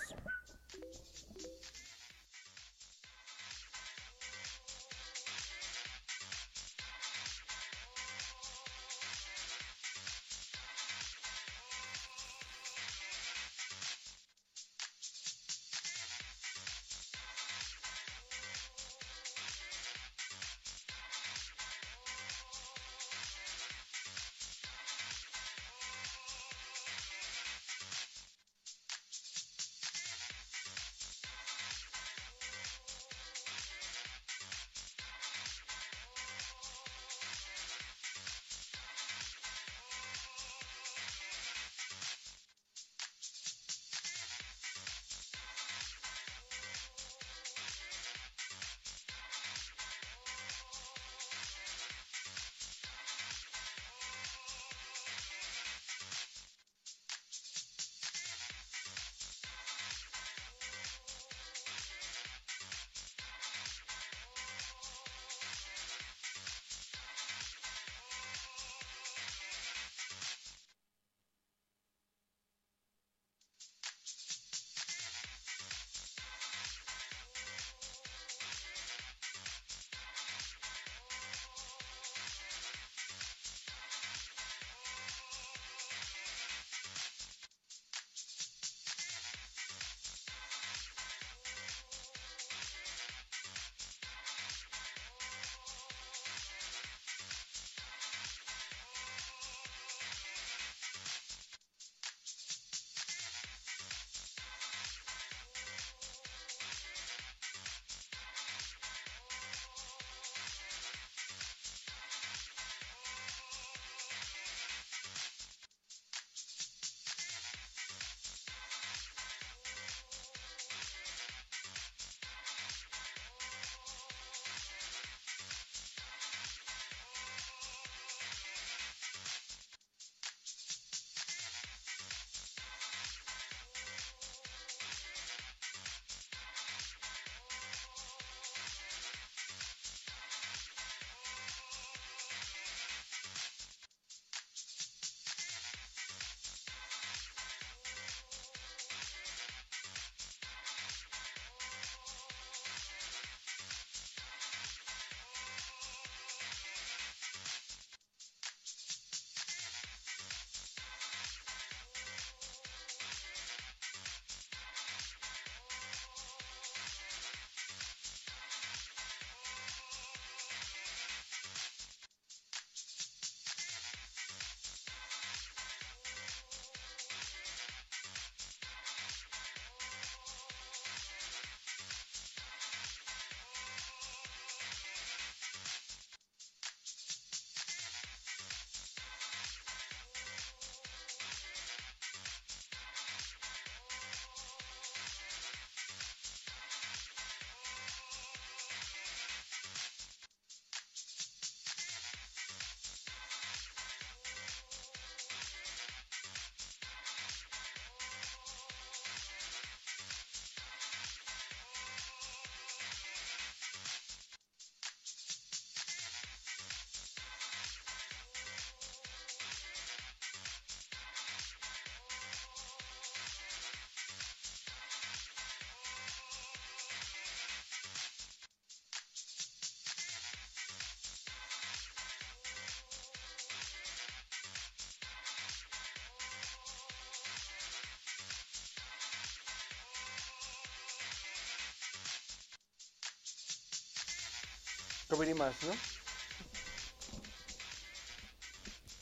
Y más, ¿no?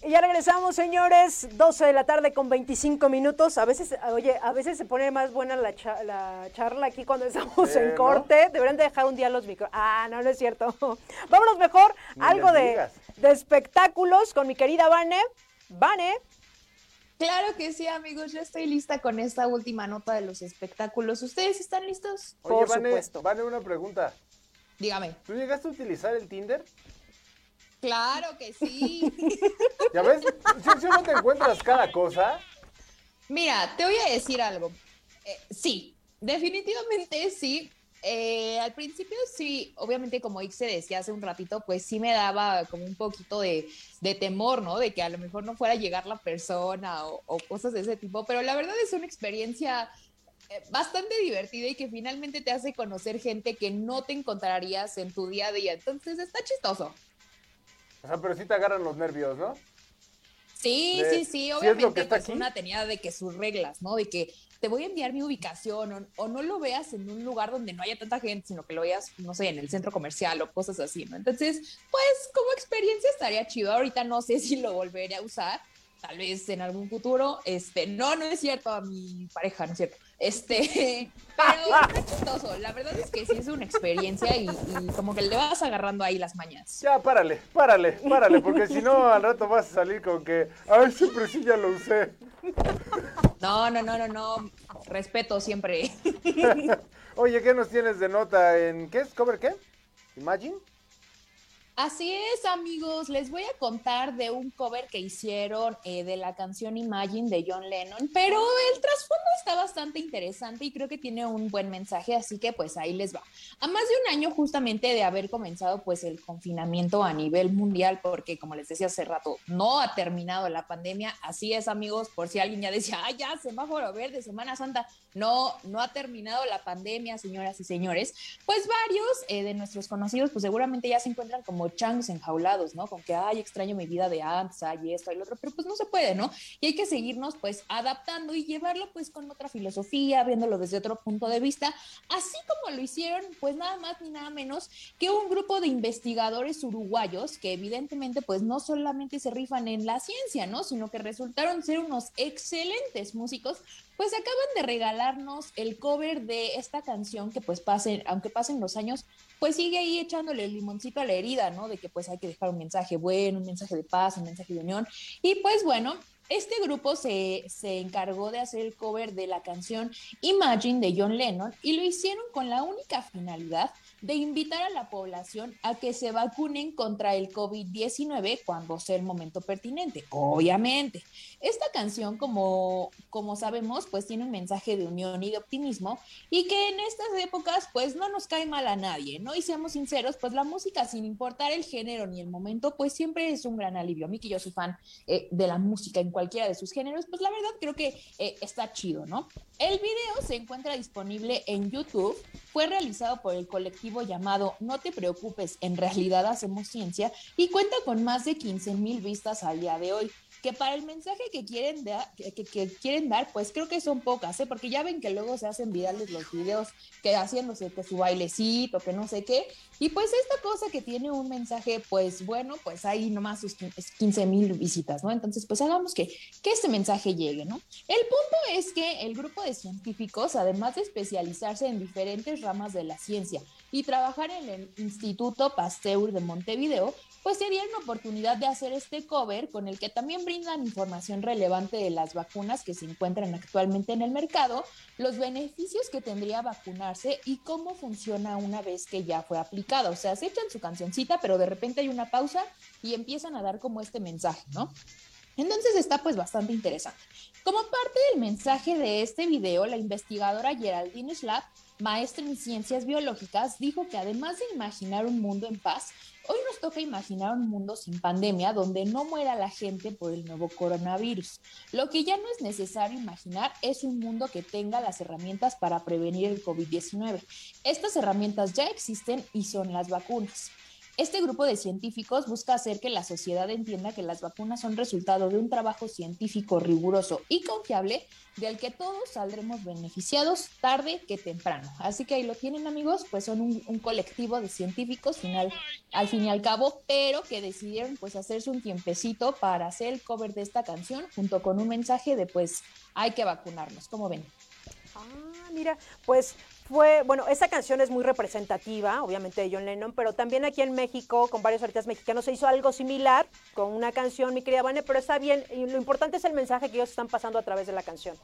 Y ya regresamos, señores. 12 de la tarde con 25 minutos. A veces, oye, a veces se pone más buena la, cha- la charla aquí cuando estamos en ¿no? corte. Deberían de dejar un día los micro. Ah, no, no es cierto. Vámonos mejor Ni algo de, espectáculos con mi querida Vane. Vane, Claro que sí, amigos. Ya estoy lista con esta última nota de los espectáculos. ¿Ustedes están listos? Oye, Por Vane, supuesto. Vane, una pregunta. Dígame. ¿Tú llegaste a utilizar el Tinder? Claro que sí. ¿Ya ves? Si, si no te encuentras cada cosa. Mira, te voy a decir algo. Eh, sí, definitivamente sí. Eh, al principio sí, obviamente como Ixe decía hace un ratito, pues sí me daba como un poquito de, de temor, ¿no? De que a lo mejor no fuera a llegar la persona o, o cosas de ese tipo, pero la verdad es una experiencia bastante divertida y que finalmente te hace conocer gente que no te encontrarías en tu día a día. Entonces está chistoso. O sea, pero sí te agarran los nervios, ¿no? Sí, De- sí, ¿sí sí, obviamente está pues aquí? una tenía de que sus reglas, ¿no? De que te voy a enviar mi ubicación o, o no lo veas en un lugar donde no haya tanta gente, sino que lo veas, no sé, en el centro comercial o cosas así, ¿no? Entonces, pues como experiencia estaría chido. Ahorita no sé si lo volveré a usar, tal vez en algún futuro. Este, no, no es cierto a mi pareja, no es cierto. Este, pero está chistoso. La verdad es que sí es una experiencia y, y como que le vas agarrando ahí las mañas. Ya, párale, párale, párale, porque si no al rato vas a salir con que, ay, siempre sí ya lo usé. No, no, no, no, no. Respeto siempre. Oye, ¿qué nos tienes de nota en qué es? ¿Cover qué? ¿Imagine? Así es, amigos. Les voy a contar de un cover que hicieron eh, de la canción Imagine de John Lennon, pero el trasfondo está bastante interesante y creo que tiene un buen mensaje, así que pues ahí les va. A más de un año justamente de haber comenzado pues el confinamiento a nivel mundial, porque como les decía hace rato, no ha terminado la pandemia. Así es, amigos, por si alguien ya decía, ah, ya, semáforo verde, Semana Santa. No, no ha terminado la pandemia, señoras y señores. Pues varios eh, de nuestros conocidos, pues seguramente ya se encuentran como changos enjaulados, ¿no? Con que, ay, extraño mi vida de antes, ay, esto y lo otro, pero pues no se puede, ¿no? Y hay que seguirnos, pues, adaptando y llevarlo, pues, con otra filosofía, viéndolo desde otro punto de vista, así como lo hicieron, pues, nada más ni nada menos que un grupo de investigadores uruguayos que evidentemente, pues, no solamente se rifan en la ciencia, ¿no? Sino que resultaron ser unos excelentes músicos, pues acaban de regalarnos el cover de esta canción que pues pasen, aunque pasen los años, pues sigue ahí echándole el limoncito a la herida, ¿no? De que pues hay que dejar un mensaje bueno, un mensaje de paz, un mensaje de unión. Y pues bueno, este grupo se, se encargó de hacer el cover de la canción Imagine de John Lennon y lo hicieron con la única finalidad de invitar a la población a que se vacunen contra el COVID-19 cuando sea el momento pertinente, obviamente. Esta canción, como, como sabemos, pues tiene un mensaje de unión y de optimismo y que en estas épocas pues no nos cae mal a nadie, ¿no? Y seamos sinceros, pues la música sin importar el género ni el momento, pues siempre es un gran alivio. A mí que yo soy fan eh, de la música en cualquiera de sus géneros, pues la verdad creo que eh, está chido, ¿no? El video se encuentra disponible en YouTube, fue realizado por el colectivo llamado No te preocupes, en realidad hacemos ciencia y cuenta con más de 15 mil vistas al día de hoy que para el mensaje que quieren, que quieren dar, pues creo que son pocas, ¿eh? porque ya ven que luego se hacen virales los videos que haciéndose que su bailecito, que no sé qué, y pues esta cosa que tiene un mensaje, pues bueno, pues ahí nomás sus 15 mil visitas, ¿no? Entonces, pues hagamos que, que este mensaje llegue, ¿no? El punto es que el grupo de científicos, además de especializarse en diferentes ramas de la ciencia y trabajar en el Instituto Pasteur de Montevideo, pues se dieron la oportunidad de hacer este cover con el que también brindan información relevante de las vacunas que se encuentran actualmente en el mercado, los beneficios que tendría vacunarse y cómo funciona una vez que ya fue aplicada. O sea, se echan su cancioncita, pero de repente hay una pausa y empiezan a dar como este mensaje, ¿no? Entonces está pues bastante interesante. Como parte del mensaje de este video, la investigadora Geraldine Schlapp, maestra en ciencias biológicas, dijo que además de imaginar un mundo en paz, hoy nos toca imaginar un mundo sin pandemia donde no muera la gente por el nuevo coronavirus. Lo que ya no es necesario imaginar es un mundo que tenga las herramientas para prevenir el COVID-19. Estas herramientas ya existen y son las vacunas. Este grupo de científicos busca hacer que la sociedad entienda que las vacunas son resultado de un trabajo científico riguroso y confiable del que todos saldremos beneficiados tarde que temprano. Así que ahí lo tienen amigos, pues son un, colectivo de científicos final, al fin y al cabo, pero que decidieron pues hacerse un tiempecito para hacer el cover de esta canción junto con un mensaje de pues hay que vacunarnos, como ven. Ah, mira, pues fue, bueno, esa canción es muy representativa, obviamente de John Lennon, pero también aquí en México, con varios artistas mexicanos, se hizo algo similar con una canción, mi querida Vane, pero está bien, y lo importante es el mensaje que ellos están pasando a través de la canción.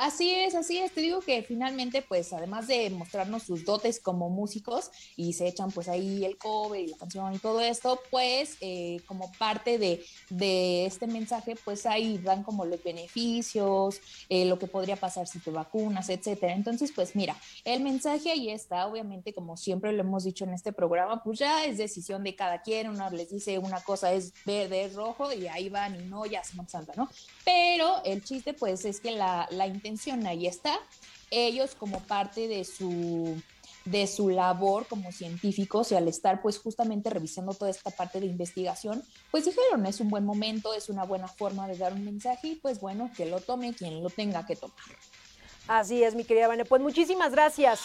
Así es, así es. Te digo que finalmente, pues, además de mostrarnos sus dotes como músicos y se echan pues ahí el cover y la canción y todo esto, pues, eh, como parte de, de, este mensaje, pues ahí dan como los beneficios, eh, lo que podría pasar si te vacunas, etcétera. Entonces, pues mira, el mensaje ahí está, obviamente, como siempre lo hemos dicho en este programa, pues ya es decisión de cada quien. Uno les dice una cosa es verde, es rojo y ahí van y no, ya se Santa, ¿no? Pero el chiste, pues, es que la, la intención ahí está. Ellos como parte de su de su labor como científicos y al estar pues justamente revisando toda esta parte de investigación, pues dijeron, es un buen momento, es una buena forma de dar un mensaje y pues bueno, que lo tome quien lo tenga que tomar. Así es, mi querida Vane. Pues muchísimas gracias.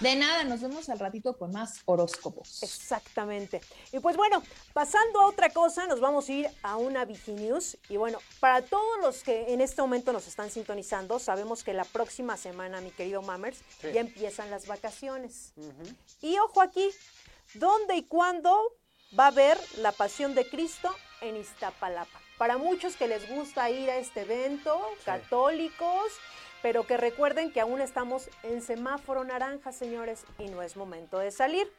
De nada, nos vemos al ratito con más horóscopos. Exactamente. Y pues bueno, pasando a otra cosa, nos vamos a ir a una Viginews. Y bueno, para todos los que en este momento nos están sintonizando, sabemos que la próxima semana, mi querido Mammers, sí. ya empiezan las vacaciones. Uh -huh. Y ojo aquí, ¿dónde y cuándo va a haber la Pasión de Cristo en Iztapalapa? Para muchos que les gusta ir a este evento, sí. católicos, pero que recuerden que aún estamos en semáforo naranja, señores, y no es momento de salir.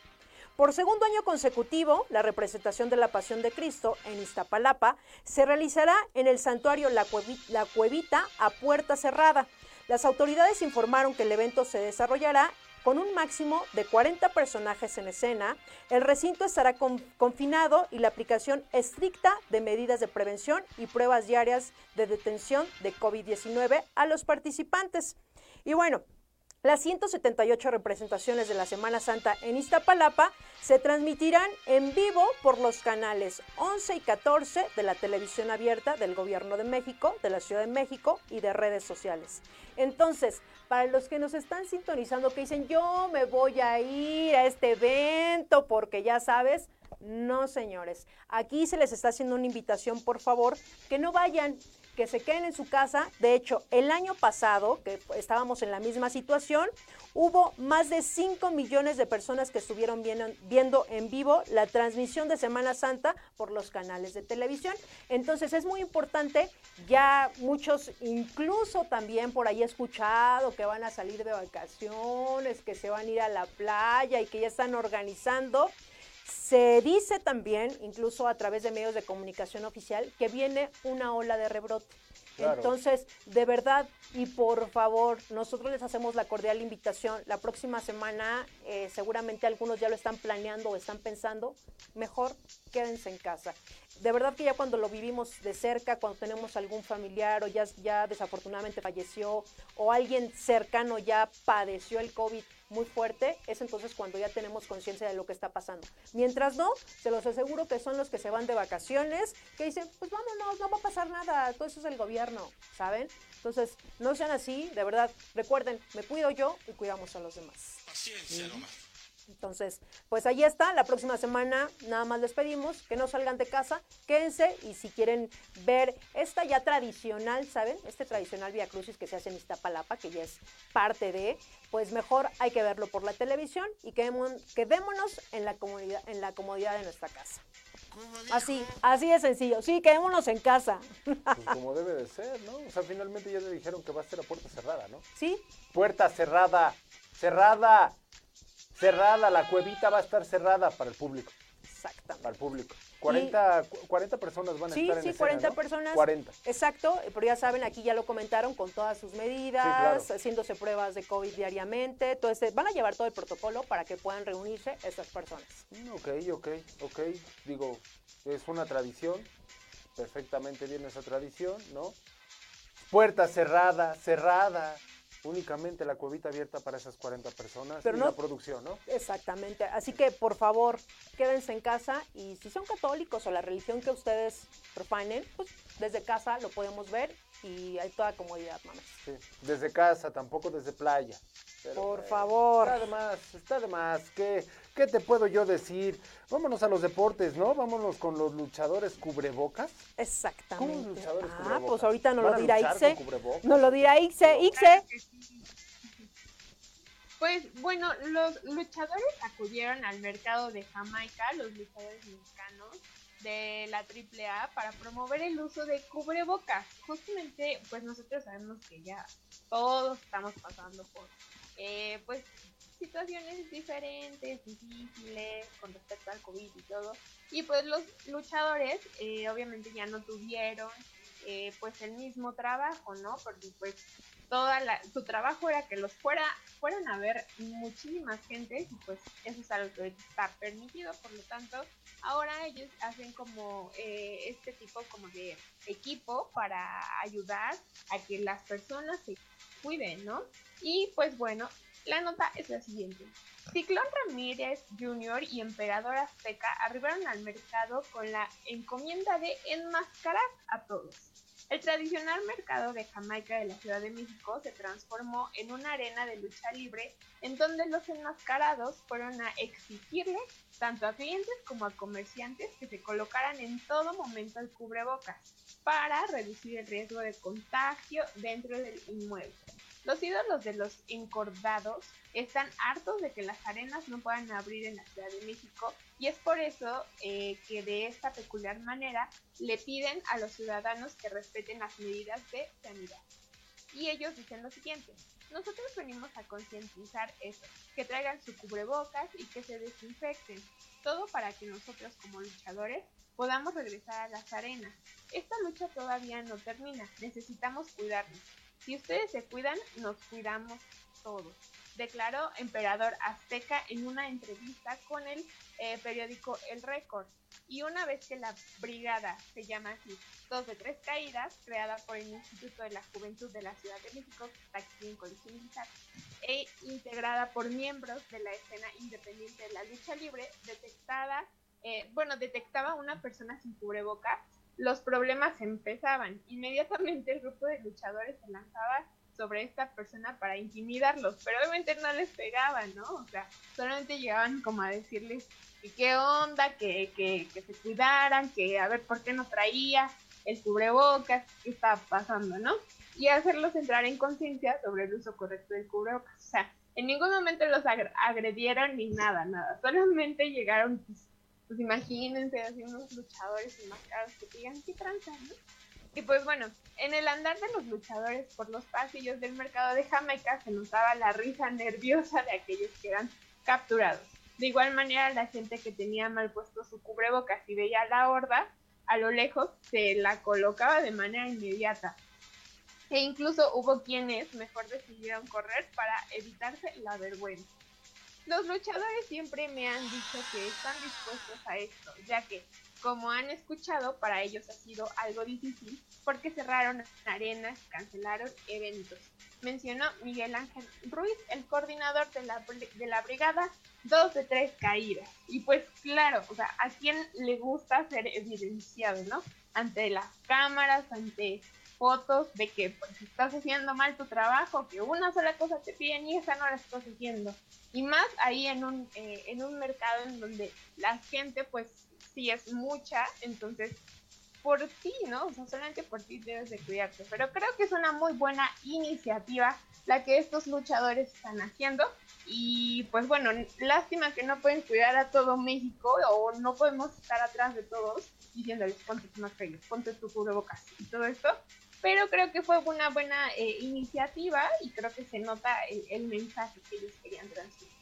Por segundo año consecutivo, la representación de la Pasión de Cristo en Iztapalapa se realizará en el santuario La Cuevita, la Cuevita a puerta cerrada. Las autoridades informaron que el evento se desarrollará con un máximo de 40 personajes en escena, el recinto estará con, confinado y la aplicación estricta de medidas de prevención y pruebas diarias de detención de COVID-19 a los participantes. Y bueno, las 178 representaciones de la Semana Santa en Iztapalapa se transmitirán en vivo por los canales 11 y 14 de la televisión abierta del Gobierno de México, de la Ciudad de México y de redes sociales. Entonces, para los que nos están sintonizando, que dicen, yo me voy a ir a este evento porque ya sabes, no señores, aquí se les está haciendo una invitación, por favor, que no vayan, que se queden en su casa. De hecho, el año pasado, que estábamos en la misma situación, hubo más de 5 millones de personas que estuvieron viendo, en vivo la transmisión de Semana Santa por los canales de televisión. Entonces es muy importante, ya muchos incluso también por ahí escuchado que van a salir de vacaciones, que se van a ir a la playa y que ya están organizando. Se dice también, incluso a través de medios de comunicación oficial, que viene una ola de rebrote. Claro. Entonces, de verdad y por favor, nosotros les hacemos la cordial invitación. La próxima semana, eh, seguramente algunos ya lo están planeando o están pensando, mejor quédense en casa. De verdad que ya cuando lo vivimos de cerca, cuando tenemos algún familiar o ya, ya desafortunadamente falleció o alguien cercano ya padeció el COVID, muy fuerte, es entonces cuando ya tenemos conciencia de lo que está pasando. Mientras no, se los aseguro que son los que se van de vacaciones, que dicen, pues vámonos, no va a pasar nada, todo eso es el gobierno, ¿saben? Entonces, no sean así, de verdad, recuerden, me cuido yo y cuidamos a los demás. Paciencia ¿Sí? nomás. Entonces, pues ahí está, la próxima semana nada más les pedimos que no salgan de casa, quédense y si quieren ver esta ya tradicional, ¿saben? Este tradicional Via Crucis que se hace en Iztapalapa, que ya es parte de, pues mejor hay que verlo por la televisión y quedémonos en la comodidad, en la comodidad de nuestra casa. Así, así de sencillo. Sí, quedémonos en casa. Pues como debe de ser, ¿no? O sea, finalmente ya le dijeron que va a ser a puerta cerrada, ¿no? Sí. Puerta cerrada, cerrada cerrada, la cuevita va a estar cerrada para el público. Exactamente. Para el público. 40, y, 40 personas van a sí, estar en Sí, escena, 40 ¿no? personas. 40. Exacto, pero ya saben, aquí ya lo comentaron con todas sus medidas, sí, claro. haciéndose pruebas de COVID diariamente. Entonces, van a llevar todo el protocolo para que puedan reunirse estas personas. Mm, ok, ok, ok. Digo, es una tradición, perfectamente bien esa tradición, ¿no? Puerta cerrada, cerrada. Únicamente la cuevita abierta para esas 40 personas Pero y no- la producción, ¿no? Exactamente. Así que, por favor, quédense en casa y si son católicos o la religión que ustedes profanen, pues desde casa lo podemos ver y hay toda comodidad, mames. Sí, Desde casa, tampoco desde playa. Pero, Por eh, favor. Está de más, está de más. ¿Qué, ¿Qué te puedo yo decir? Vámonos a los deportes, ¿no? Vámonos con los luchadores cubrebocas. Exactamente. ¿Cómo luchadores Ah, cubrebocas? pues ahorita nos ¿Van lo dirá Ixe. Nos lo dirá Ixe. Ixe. Pues bueno, los luchadores acudieron al mercado de Jamaica, los luchadores mexicanos de la AAA, para promover el uso de cubrebocas. Justamente, pues nosotros sabemos que ya todos estamos pasando por, eh, pues, situaciones diferentes, difíciles con respecto al COVID y todo. Y pues los luchadores, eh, obviamente ya no tuvieron, eh, pues el mismo trabajo, ¿no? Porque pues toda la, su trabajo era que los fuera fueran a ver muchísimas gentes y pues eso es algo que está permitido por lo tanto ahora ellos hacen como eh, este tipo como de equipo para ayudar a que las personas se cuiden no y pues bueno la nota es la siguiente Ciclón Ramírez Jr. y Emperador Azteca arribaron al mercado con la encomienda de enmascarar a todos. El tradicional mercado de Jamaica de la Ciudad de México se transformó en una arena de lucha libre en donde los enmascarados fueron a exigirle tanto a clientes como a comerciantes que se colocaran en todo momento el cubrebocas para reducir el riesgo de contagio dentro del inmueble. Los ídolos de los encordados están hartos de que las arenas no puedan abrir en la Ciudad de México y es por eso eh, que de esta peculiar manera le piden a los ciudadanos que respeten las medidas de sanidad. Y ellos dicen lo siguiente, nosotros venimos a concientizar eso, que traigan su cubrebocas y que se desinfecten, todo para que nosotros como luchadores podamos regresar a las arenas. Esta lucha todavía no termina, necesitamos cuidarnos. Si ustedes se cuidan, nos cuidamos todos, declaró Emperador Azteca en una entrevista con el eh, periódico El Récord. Y una vez que la brigada se llama así, dos de tres caídas, creada por el Instituto de la Juventud de la Ciudad de México, que está aquí en Colegio Militar, e integrada por miembros de la escena independiente de la lucha libre, detectada, eh, bueno, detectaba una persona sin cubrebocas, los problemas empezaban. Inmediatamente el grupo de luchadores se lanzaba sobre esta persona para intimidarlos, pero obviamente no les pegaban, ¿no? O sea, solamente llegaban como a decirles que qué onda, que, que, que se cuidaran, que a ver por qué no traía el cubrebocas, qué estaba pasando, ¿no? Y hacerlos entrar en conciencia sobre el uso correcto del cubrebocas. O sea, en ningún momento los agre- agredieron ni nada, nada. Solamente llegaron, pues, imagínense, así unos luchadores enmascarados que digan qué tranza, ¿no? Y pues bueno, en el andar de los luchadores por los pasillos del mercado de Jamaica se notaba la risa nerviosa de aquellos que eran capturados. De igual manera, la gente que tenía mal puesto su cubrebocas y veía la horda, a lo lejos se la colocaba de manera inmediata. E incluso hubo quienes mejor decidieron correr para evitarse la vergüenza. Los luchadores siempre me han dicho que están dispuestos a esto, ya que, como han escuchado, para ellos ha sido algo difícil porque cerraron arenas, cancelaron eventos. Mencionó Miguel Ángel Ruiz, el coordinador de la, de la brigada, dos de tres caídas. Y pues claro, o sea, a quién le gusta ser evidenciado, ¿no? Ante las cámaras, ante fotos de que pues estás haciendo mal tu trabajo, que una sola cosa te piden y esa no la estás haciendo. Y más ahí en un, eh, en un mercado en donde la gente pues sí es mucha, entonces por ti, ¿no? O sea, solamente por ti debes de cuidarte. Pero creo que es una muy buena iniciativa la que estos luchadores están haciendo. Y pues bueno, lástima que no pueden cuidar a todo México o no podemos estar atrás de todos diciéndoles ponte tu mascarilla, ponte tu cubrebocas y todo esto. Pero creo que fue una buena eh, iniciativa y creo que se nota el, el mensaje que ellos querían transmitir.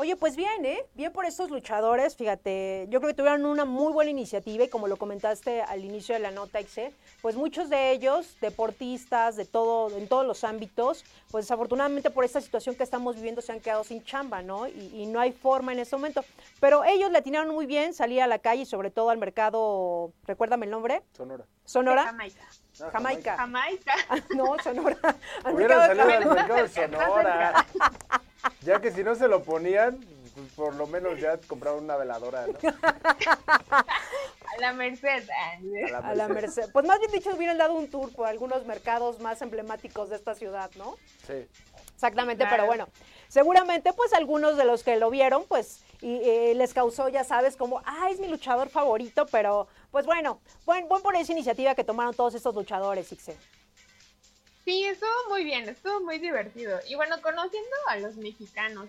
Oye, pues bien, ¿eh? Bien por estos luchadores, fíjate, yo creo que tuvieron una muy buena iniciativa y como lo comentaste al inicio de la nota, Ixe, pues muchos de ellos, deportistas, de todo, en todos los ámbitos, pues desafortunadamente por esta situación que estamos viviendo se han quedado sin chamba, ¿no? Y, y no hay forma en este momento. Pero ellos le atinaron muy bien, salir a la calle y sobre todo al mercado, recuérdame el nombre, Sonora. Sonora. Jamaica. Jamaica. Jamaica. No, Sonora. Al Hubieran salido al mercado de Sonora. Ya que si no se lo ponían, pues por lo menos ya compraban una veladora, ¿no? A la Merced. A la A la Merced. Pues más bien dicho, hubieran dado un tour por algunos mercados más emblemáticos de esta ciudad, ¿no? Sí. Exactamente, Claro. pero bueno, seguramente pues algunos de los que lo vieron, pues y, eh, les causó, ya sabes, como, ah, es mi luchador favorito, pero pues bueno, buen, buen por esa iniciativa que tomaron todos estos luchadores, Ixe. Sí, estuvo muy bien, estuvo muy divertido. Y bueno, conociendo a los mexicanos,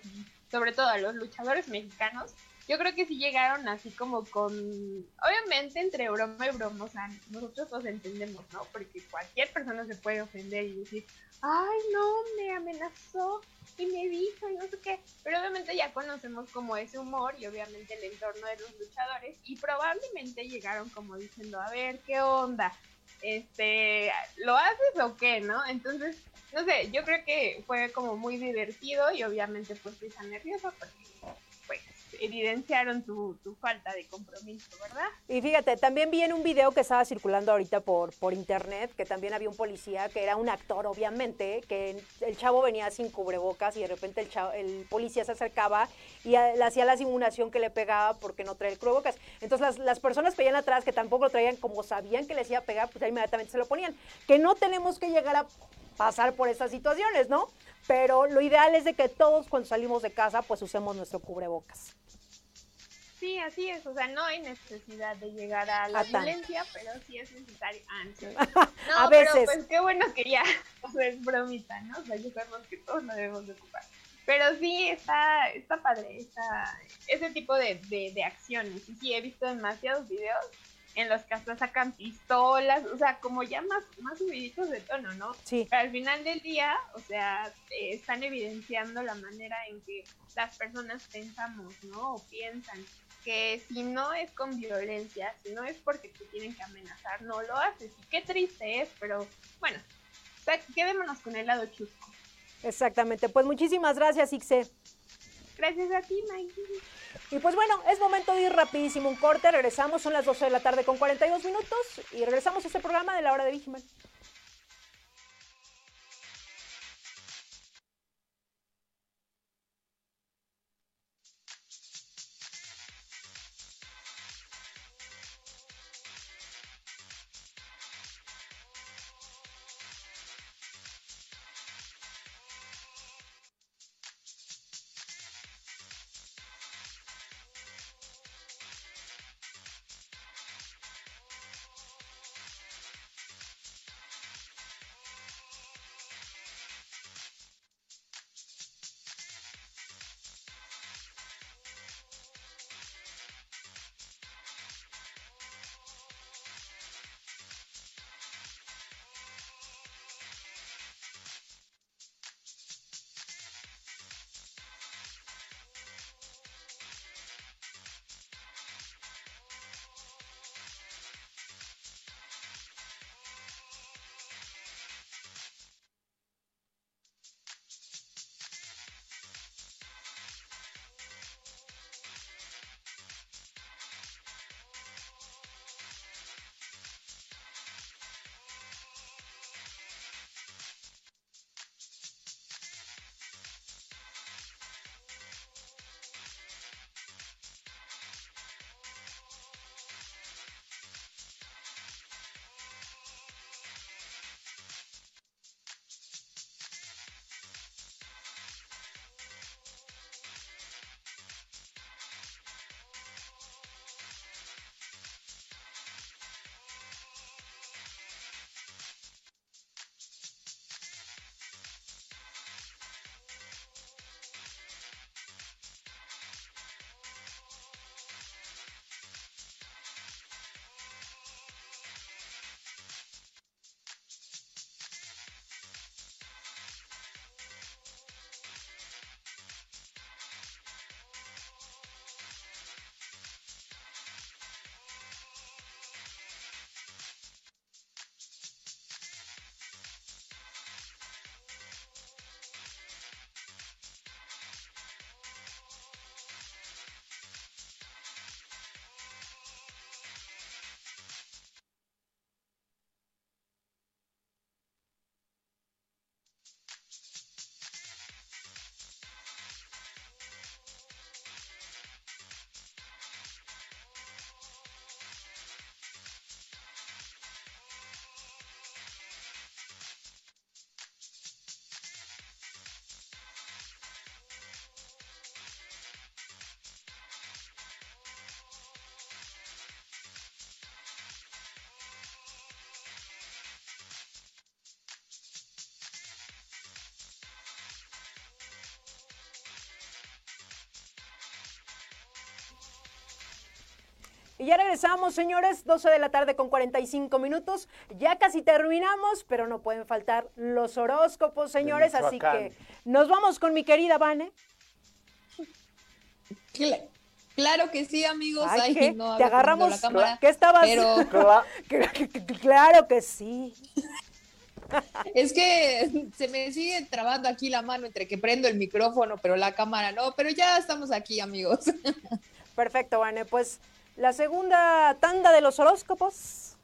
sobre todo a los luchadores mexicanos, yo creo que sí llegaron así como con, obviamente entre broma y broma, nosotros los entendemos, ¿no? Porque cualquier persona se puede ofender y decir, ay, no, me amenazó y me dijo y no sé qué. Pero obviamente ya conocemos como ese humor y obviamente el entorno de los luchadores y probablemente llegaron como diciendo, a ver, ¿qué onda? Este, ¿lo haces o qué, no? Entonces, no sé, yo creo que fue como muy divertido y obviamente pues risa nerviosa porque evidenciaron tu, tu falta de compromiso, ¿verdad? Y fíjate, también vi en un video que estaba circulando ahorita por, por internet, que también había un policía, que era un actor, obviamente, que el chavo venía sin cubrebocas y de repente el, chavo- el policía se acercaba y le hacía la simulación que le pegaba porque no traía el cubrebocas. Entonces las, las personas que atrás, que tampoco lo traían, como sabían que les iba a pegar, pues inmediatamente se lo ponían. Que no tenemos que llegar a pasar por estas situaciones, ¿no? Pero lo ideal es de que todos cuando salimos de casa, pues usemos nuestro cubrebocas. Sí, así es, o sea, no hay necesidad de llegar a la A violencia, pero sí es necesario. Ah, no, no, A pero veces. pues qué bueno que ya, o sea, es bromita, ¿no? O sea, ya sabemos que todos lo debemos de ocupar. Pero sí, está, está padre, está, ese tipo de, de, de acciones. Y sí, he visto demasiados videos en los que hasta sacan pistolas, o sea, como ya más, más subiditos de tono, ¿no? Sí. Pero al final del día, o sea, eh, están evidenciando la manera en que las personas pensamos, ¿no? O piensan que si no es con violencia, si no es porque te tienen que amenazar, no lo haces. Y qué triste es, pero bueno, o sea, quedémonos con el lado chusco. Exactamente. Pues muchísimas gracias, Ixe. Gracias a ti, Mikey. Y pues bueno, es momento de ir rapidísimo un corte. Regresamos, son las 12 de la tarde con 42 minutos y regresamos a este programa de la hora de Vigiman. Y ya regresamos, señores, 12 de la tarde con 45 minutos. Ya casi terminamos, pero no pueden faltar los horóscopos, señores. Así que nos vamos con mi querida Vane. Claro que sí, amigos. Ay, Ay, ¿qué? no, Te agarramos. cámara, ¿Qué estabas? Pero claro que sí. es que se me sigue trabando aquí la mano entre que prendo el micrófono, pero la cámara no. Pero ya estamos aquí, amigos. Perfecto, Vane. Pues la segunda tanda de los horóscopos.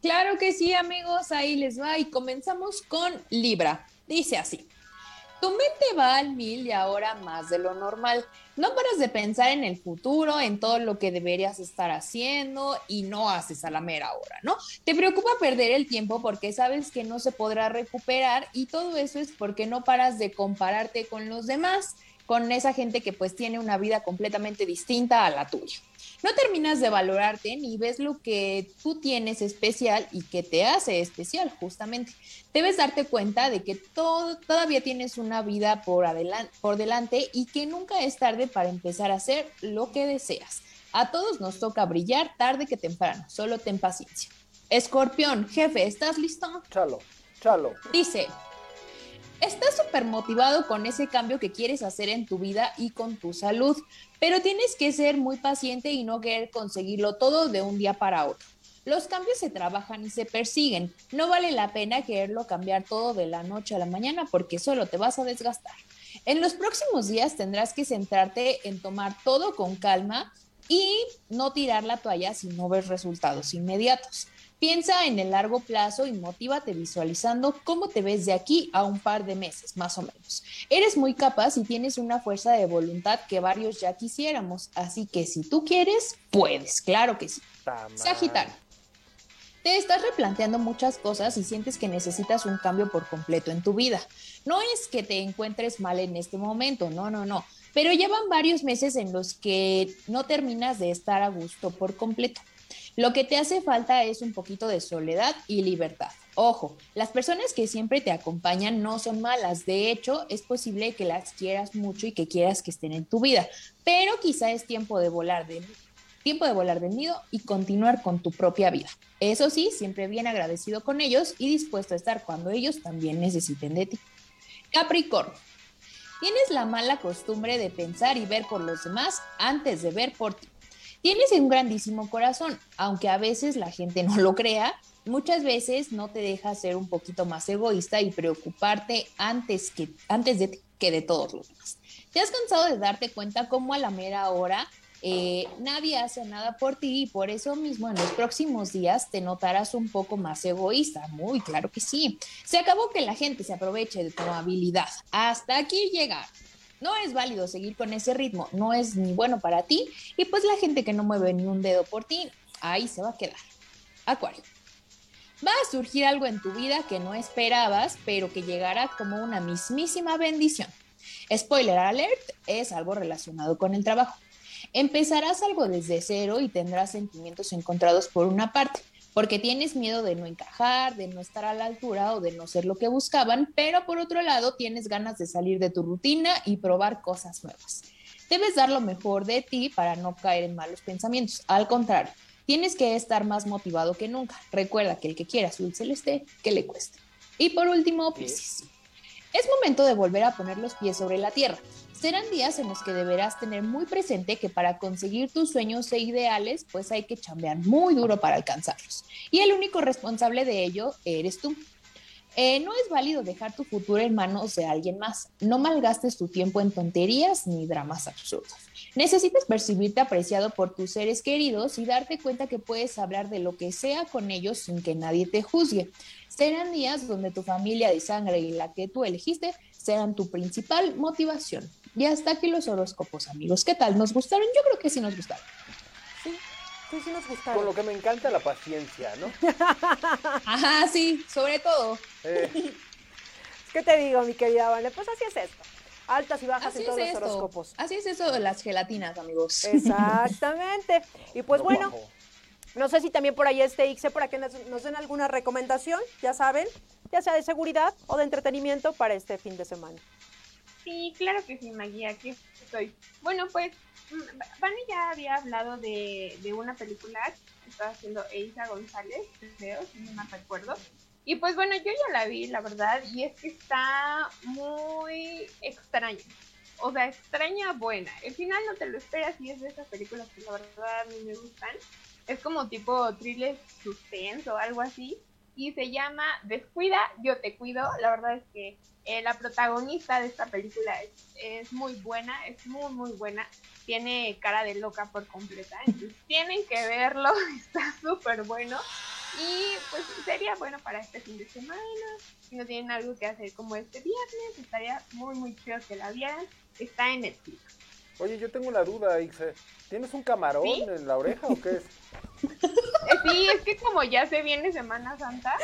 Claro que sí, amigos. Ahí les va. Y comenzamos con Libra. Dice así. Tu mente va al mil y ahora más de lo normal. No paras de pensar en el futuro, en todo lo que deberías estar haciendo y no haces a la mera hora, ¿no? Te preocupa perder el tiempo porque sabes que no se podrá recuperar y todo eso es porque no paras de compararte con los demás, con esa gente que pues tiene una vida completamente distinta a la tuya. No terminas de valorarte ni ves lo que tú tienes especial y que te hace especial, justamente. Debes darte cuenta de que todo, todavía tienes una vida por, adelan- por delante y que nunca es tarde para empezar a hacer lo que deseas. A todos nos toca brillar tarde que temprano, solo ten paciencia. Escorpión, jefe, ¿estás listo? Chalo, chalo. Dice, estás súper motivado con ese cambio que quieres hacer en tu vida y con tu salud, pero tienes que ser muy paciente y no querer conseguirlo todo de un día para otro. Los cambios se trabajan y se persiguen. No vale la pena quererlo cambiar todo de la noche a la mañana porque solo te vas a desgastar. En los próximos días tendrás que centrarte en tomar todo con calma y no tirar la toalla si no resultados inmediatos. Piensa en el largo plazo y motívate visualizando cómo te ves de aquí a un par de meses, más o menos. Eres muy capaz y tienes una fuerza de voluntad que varios ya quisiéramos, así que si tú quieres, puedes, claro que sí. Sagitario. Te estás replanteando muchas cosas y sientes que necesitas un cambio por completo en tu vida. No es que te encuentres mal en este momento, no, no, no, pero llevan varios meses en los que no terminas de estar a gusto por completo. Lo que te hace falta es un poquito de soledad y libertad. Ojo, las personas que siempre te acompañan no son malas. De hecho, es posible que las quieras mucho y que quieras que estén en tu vida. Pero quizá es tiempo de volar del, tiempo de volar del nido y continuar con tu propia vida. Eso sí, siempre bien agradecido con ellos y dispuesto a estar cuando ellos también necesiten de ti. Capricornio. Tienes la mala costumbre de pensar y ver por los demás antes de ver por ti. Tienes un grandísimo corazón, aunque a veces la gente no lo crea, muchas veces no te deja ser un poquito más egoísta y preocuparte antes, que, antes de que de todos los demás. ¿Te has cansado de darte cuenta cómo a la mera hora eh, nadie hace nada por ti y por eso mismo en los próximos días te notarás un poco más egoísta? Muy claro que sí. Se acabó que la gente se aproveche de tu habilidad. Hasta aquí llegar. No es válido seguir con ese ritmo, no es ni bueno para ti y pues la gente que no mueve ni un dedo por ti, ahí se va a quedar. Acuario. Va a surgir algo en tu vida que no esperabas, pero que llegará como una mismísima bendición. Spoiler alert, es algo relacionado con el trabajo. Empezarás algo desde cero y tendrás sentimientos encontrados por una parte, porque tienes miedo de no encajar, de no estar a la altura o de no ser lo que buscaban, pero por otro lado tienes ganas de salir de tu rutina y probar cosas nuevas. Debes dar lo mejor de ti para no caer en malos pensamientos. Al contrario, tienes que estar más motivado que nunca. Recuerda que el que quiera azul celeste, que le cueste. Y por último, Piscis. Es momento de volver a poner los pies sobre la tierra. Serán días en los que deberás tener muy presente que para conseguir tus sueños e ideales, pues hay que chambear muy duro para alcanzarlos. Y el único responsable de ello eres tú. Eh, no es válido dejar tu futuro en manos de alguien más. No malgastes tu tiempo en tonterías ni dramas absurdos. Necesitas percibirte apreciado por tus seres queridos y darte cuenta que puedes hablar de lo que sea con ellos sin que nadie te juzgue. Serán días donde tu familia de sangre y la que tú elegiste serán tu principal motivación. Y hasta aquí los horóscopos, amigos. ¿Qué tal? ¿Nos gustaron? Yo creo que sí nos gustaron. Sí, sí, sí nos gustaron. Con lo que me encanta la paciencia, ¿no? Ajá, sí, sobre todo. Eh, ¿Qué te digo, mi querida Vane? Pues así es esto. Altas y bajas Así en es todos los esto. horóscopos. Así es eso de las gelatinas, amigos. Exactamente. Y pues bueno, guapo. no sé si también por ahí esté Ixe para que nos, nos den alguna recomendación, ya saben, ya sea de seguridad o de entretenimiento para este fin de semana. Sí, claro que sí, Maggie. Aquí estoy. Bueno, pues, mm, Vani ya había hablado de, de una película que estaba haciendo Eiza González, creo, si no me recuerdo. Y pues bueno, yo ya la vi, la verdad, y es que está muy extraña. O sea, extraña buena. El final no te lo esperas y es de esas películas que la verdad a mí me gustan. Es como tipo thriller suspense o algo así. Y se llama Descuida, yo te cuido. La verdad es que eh, la protagonista de esta película es, muy buena, es muy, muy buena. Tiene cara de loca por completa. Entonces tienen que verlo, está súper bueno. Y pues sería bueno para este fin de semana. Si no tienen algo que hacer como este viernes, estaría muy, muy chido que la vieran. Está en Netflix. Oye, yo tengo una duda, Ixe. ¿Tienes un camarón ¿Sí? en la oreja o qué es? Eh, Sí, es que como ya se viene Semana Santa,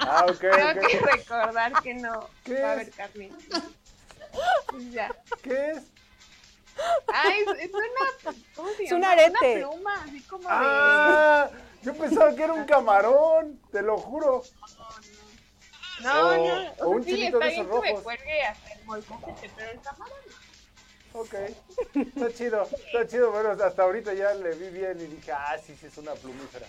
Ah, ok, tengo que recordar que no ¿Qué va a es? haber carne. Pues ya. ¿Qué es? Ay, es, es una, ¿cómo se Es un arete. Una pluma, así como Ah, yo pensaba que era un camarón, te lo juro. de... No, o- no, o o un sea, sí, chilito está de bien esos que me rojos. cuelgue hasta el molcajete, pero el camarón no. Ok, está chido, está chido. Bueno, hasta ahorita ya le vi bien y dije, ah, sí, sí, es una plumífera.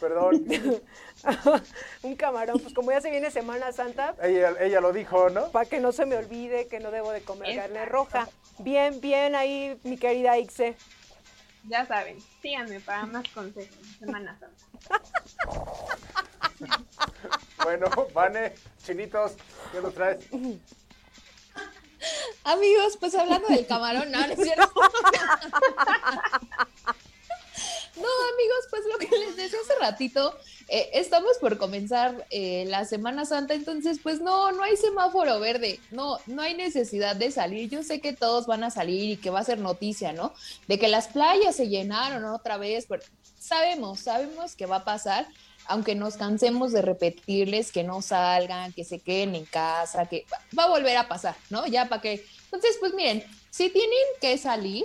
Perdón, Un camarón, pues como ya se viene Semana Santa, ella, ella lo dijo, ¿no? para que no se me olvide que no debo de comer carne Exacto. roja. Bien, bien ahí, mi querida Ixe. Ya saben, síganme para más consejos Semana Santa. Bueno, Vane, chinitos, ¿qué nos traes? Amigos, pues hablando del camarón, no, no es cierto. No, amigos, pues lo que les decía hace ratito, eh, estamos por comenzar eh, la Semana Santa, entonces pues no, no hay semáforo verde, no, no hay necesidad de salir. Yo sé que todos van a salir y que va a ser noticia, ¿no? De que las playas se llenaron otra vez, pero sabemos, sabemos que va a pasar, aunque nos cansemos de repetirles que no salgan, que se queden en casa, que va- a volver a pasar, ¿no? Ya para que... Entonces, pues miren, si tienen que salir,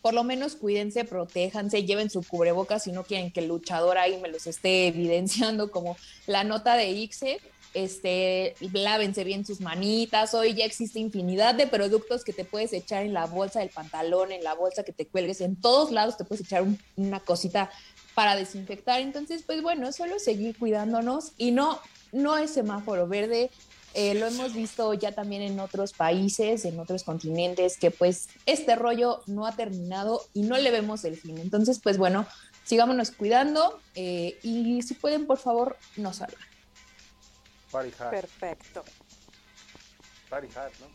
por lo menos cuídense, protéjanse, lleven su cubrebocas si no quieren que el luchador ahí me los esté evidenciando como la nota de Ixe. Este, lávense bien sus manitas. Hoy ya existe infinidad de productos que te puedes echar en la bolsa del pantalón, en la bolsa que te cuelgues, en todos lados te puedes echar un- una cosita para desinfectar. Entonces, pues bueno, solo seguir cuidándonos y no, no es semáforo verde. Eh, lo hemos visto ya también en otros países, en otros continentes, que pues este rollo no ha terminado y no le vemos el fin. Entonces, pues bueno, sigámonos cuidando eh, y si pueden, por favor, no salgan. Party hard, Perfecto.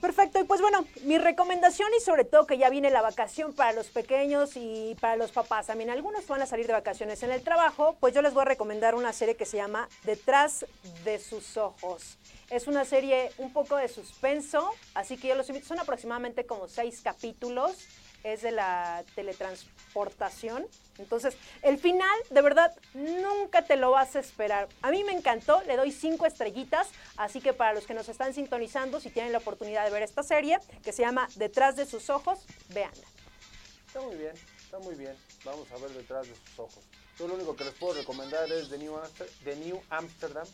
Perfecto, y pues bueno, mi recomendación y sobre todo que ya viene la vacación para los pequeños y para los papás, también algunos van a salir de vacaciones en el trabajo, pues yo les voy a recomendar una serie que se llama Detrás de sus ojos. Es una serie un poco de suspenso, así que yo los invito, son aproximadamente como seis capítulos, es de la teletransportación. Entonces, el final, de verdad, nunca te lo vas a esperar. A mí me encantó, le doy cinco estrellitas, así que para los que nos están sintonizando, si tienen la oportunidad de ver esta serie, que se llama Detrás de sus ojos, véanla. Está muy bien, está muy bien. Vamos a ver detrás de sus ojos. Yo lo único que les puedo recomendar es The New, Amster- The New Amsterdam.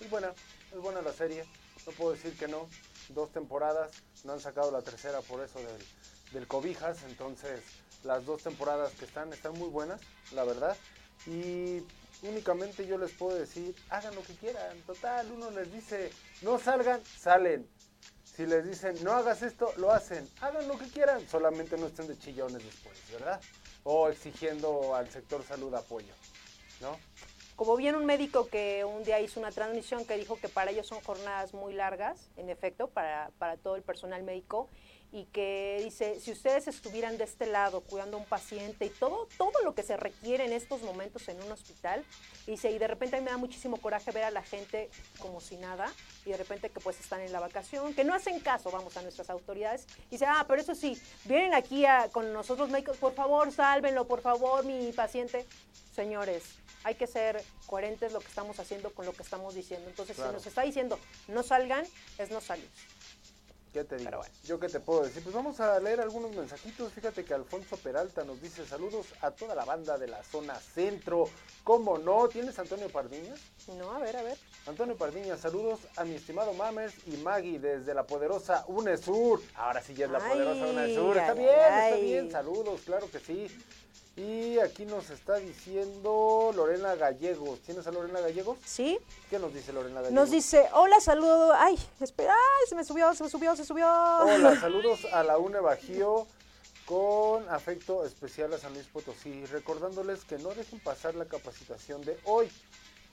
Es buena, es buena la serie. No puedo decir que no. Dos temporadas, no han sacado la tercera por eso del, del Cobijas. Entonces, las dos temporadas que están, están muy buenas, la verdad. Y únicamente yo les puedo decir, hagan lo que quieran. Total, uno les dice, no salgan, salen. Si les dicen, no hagas esto, lo hacen. Hagan lo que quieran, solamente no estén de chillones después, ¿verdad? O exigiendo al sector salud apoyo, ¿no? Como bien un médico que un día hizo una transmisión que dijo que para ellos son jornadas muy largas, en efecto, para, para todo el personal médico, y que dice, si ustedes estuvieran de este lado cuidando a un paciente y todo, todo lo que se requiere en estos momentos en un hospital, dice, y de repente a mí me da muchísimo coraje ver a la gente como si nada, y de repente que pues están en la vacación, que no hacen caso, vamos, a nuestras autoridades, y dice, ah, pero eso sí, vienen aquí a- con nosotros médicos, por favor, sálvenlo, por favor, mi paciente. Señores, hay que ser coherentes lo que estamos haciendo con lo que estamos diciendo. Entonces, Claro. si nos está diciendo no salgan, es no salir. ¿Qué te digo? Yo qué te puedo decir. Pues vamos a leer algunos mensajitos. Fíjate que Alfonso Peralta nos dice saludos a toda la banda de la zona centro. ¿Cómo no? ¿Tienes Antonio Pardiñas? No, a ver, a ver. Antonio Pardiñas, saludos a mi estimado Mames y Maggie desde la poderosa UNESUR. Ahora sí ya es la poderosa UNESUR. Está ay, bien, está bien. Saludos, claro que sí. Y aquí nos está diciendo Lorena Gallegos. ¿Tienes a Lorena Gallegos? Sí. ¿Qué nos dice Lorena Gallegos? Nos dice, hola, saludo. Ay, espera, ay, se me subió, se me subió, se subió. Hola, saludos a la UNE Bajío con afecto especial a San Luis Potosí, recordándoles que no dejen pasar la capacitación de hoy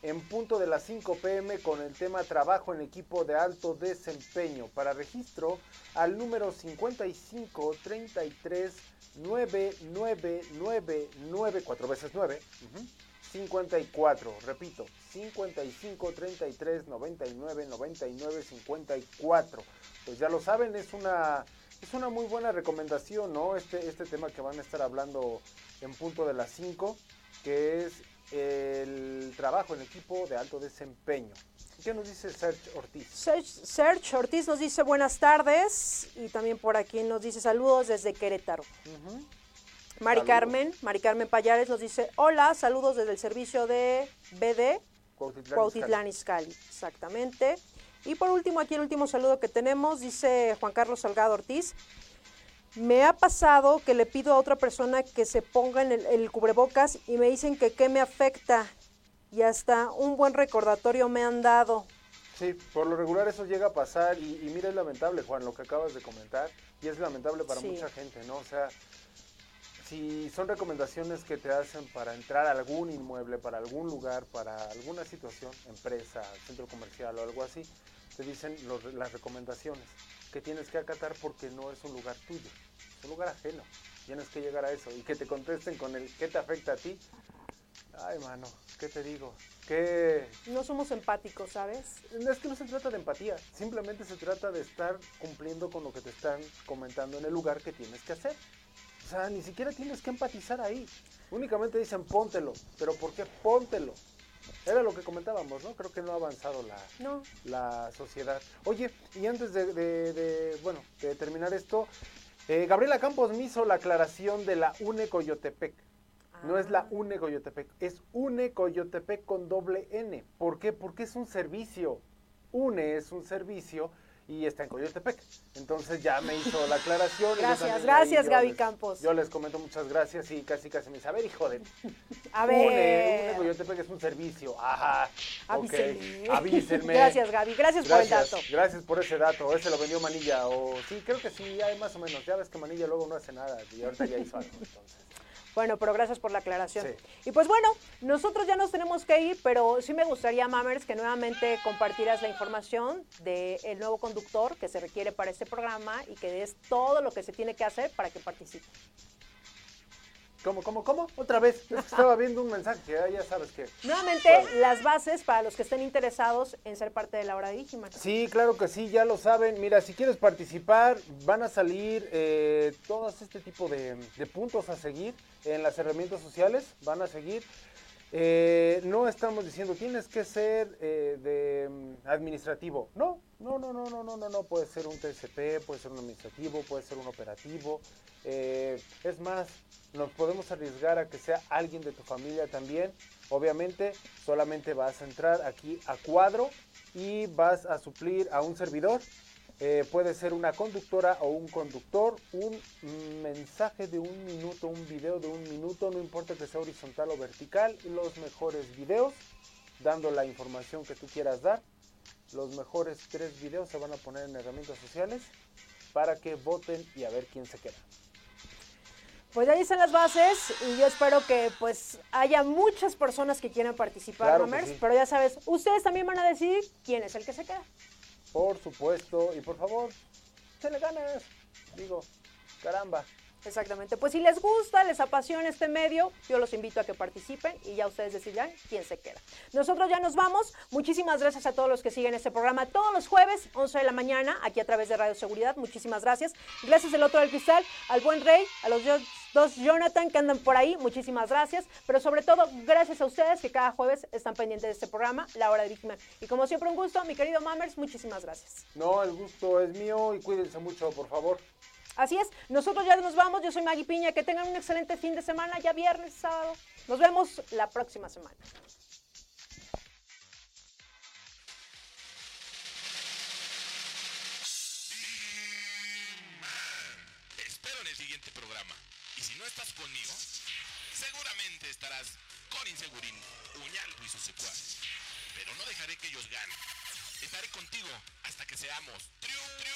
en punto de las 5 pm con el tema trabajo en equipo de alto desempeño. Para registro al número 55 33 999 cuatro veces 9 ujú, 54, repito, 55 33 99 99 54. Pues ya lo saben, es una es una muy buena recomendación, ¿no? Este este tema que van a estar hablando en punto de las 5, que es el trabajo en equipo de alto desempeño. ¿Qué nos dice Serge Ortiz? Serge, Serge Ortiz nos dice buenas tardes y también por aquí nos dice saludos desde Querétaro. Mari Saludos. Carmen, Mari Carmen Payares nos dice hola, saludos desde el servicio de BD Cuautitlán Izcalli. Exactamente. Y por último, aquí el último saludo que tenemos, dice Juan Carlos Salgado Ortiz. Me ha pasado que le pido a otra persona que se ponga en el, el cubrebocas y me dicen que qué me afecta. Y hasta un buen recordatorio me han dado. Sí, por lo regular eso llega a pasar y, y mira, es lamentable, Juan, lo que acabas de comentar, y es lamentable para Sí. mucha gente, ¿no? O sea, si son recomendaciones que te hacen para entrar a algún inmueble, para algún lugar, para alguna situación, empresa, centro comercial o algo así, te dicen los- las recomendaciones que tienes que acatar porque no es un lugar tuyo, es un lugar ajeno. Tienes que llegar a eso y que te contesten con el ¿qué te afecta a ti? Ay, mano, ¿qué te digo? ¿Qué, No somos empáticos, ¿sabes? es que no se trata de empatía, simplemente se trata de estar cumpliendo con lo que te están comentando en el lugar que tienes que hacer. O sea, ni siquiera tienes que empatizar ahí. Únicamente dicen póntelo, pero ¿por qué póntelo? Era lo que comentábamos, ¿no? Creo que no ha avanzado la, No. la sociedad. Oye, y antes de, de- de, bueno, de terminar esto, eh, Gabriela Campos me hizo la aclaración de la UNE Coyotepec. No es la UNE Coyotepec, es UNE Coyotepec con doble N. ¿Por qué? Porque es un servicio. UNE es un servicio y está en Coyotepec. Entonces ya me hizo la aclaración. Gracias, gracias, ahí Gaby les- Campos. Yo les comento muchas gracias y casi casi me dice, a ver, hijo de... A UNE, ver. UNE Coyotepec es un servicio. Ajá. Avísenme. Avísenme. Gracias, Gaby. Gracias por el dato. Gracias por ese dato. Ese lo vendió Manilla. O sí, creo que sí, hay más o menos. Ya ves que Manilla luego no hace nada y ahorita ya hizo algo. Entonces. Bueno, pero gracias por la aclaración. Sí. Y pues bueno, nosotros ya nos tenemos que ir, pero sí me gustaría, Mamers, que nuevamente compartieras la información del nuevo conductor que se requiere para este programa y que des todo lo que se tiene que hacer para que participe. ¿Cómo, cómo, cómo? Otra vez. Es que estaba viendo un mensaje. Ya, ya sabes que. Nuevamente, las bases para los que estén interesados en ser parte de la hora de Digiman. Sí, claro que sí, ya lo saben. Mira, si quieres participar, van a salir eh, todos este tipo de, de puntos a seguir en las herramientas sociales. Van a seguir. Eh, no estamos diciendo tienes que ser eh, de mm, administrativo. No, no, no, no, no, no, no, no. Puede ser un TCP, puede ser un administrativo, puede ser un operativo. Eh, es más, nos podemos arriesgar a que sea alguien de tu familia también. Obviamente, solamente vas a entrar aquí a cuadro y vas a suplir a un servidor. Eh, puede ser una conductora o un conductor, un mensaje de un minuto, un video de un minuto, no importa que sea horizontal o vertical, los mejores videos, dando la información que tú quieras dar. Los mejores tres videos se van a poner en herramientas sociales para que voten y a ver quién se queda. Pues ahí están las bases y yo espero que pues haya muchas personas que quieran participar, Claro que Mamers, sí. pero ya sabes, ustedes también van a decidir quién es el que se queda. Por supuesto, y por favor, se le ganas. Digo, caramba. Exactamente. Pues si les gusta, les apasiona este medio, yo los invito a que participen y ya ustedes decidirán quién se queda. Nosotros ya nos vamos. Muchísimas gracias a todos los que siguen este programa todos los jueves, 11 de la mañana, aquí a través de Radio Seguridad. Muchísimas gracias. Gracias del otro del cristal, al buen rey, a los dos- dos Jonathan, que andan por ahí, muchísimas gracias. Pero sobre todo, gracias a ustedes que cada jueves están pendientes de este programa, La Hora de Víctima. Y como siempre, un gusto, mi querido Mammers, muchísimas gracias. No, el gusto es mío y cuídense mucho, por favor. Así es, nosotros ya nos vamos. Yo soy Maggie Piña. Que tengan un excelente fin de semana, ya viernes, sábado. Nos vemos la próxima semana. Estarás con Insegurín, Uñaldo y sus secuaces. Pero no dejaré que ellos ganen. Estaré contigo hasta que seamos triunfadores.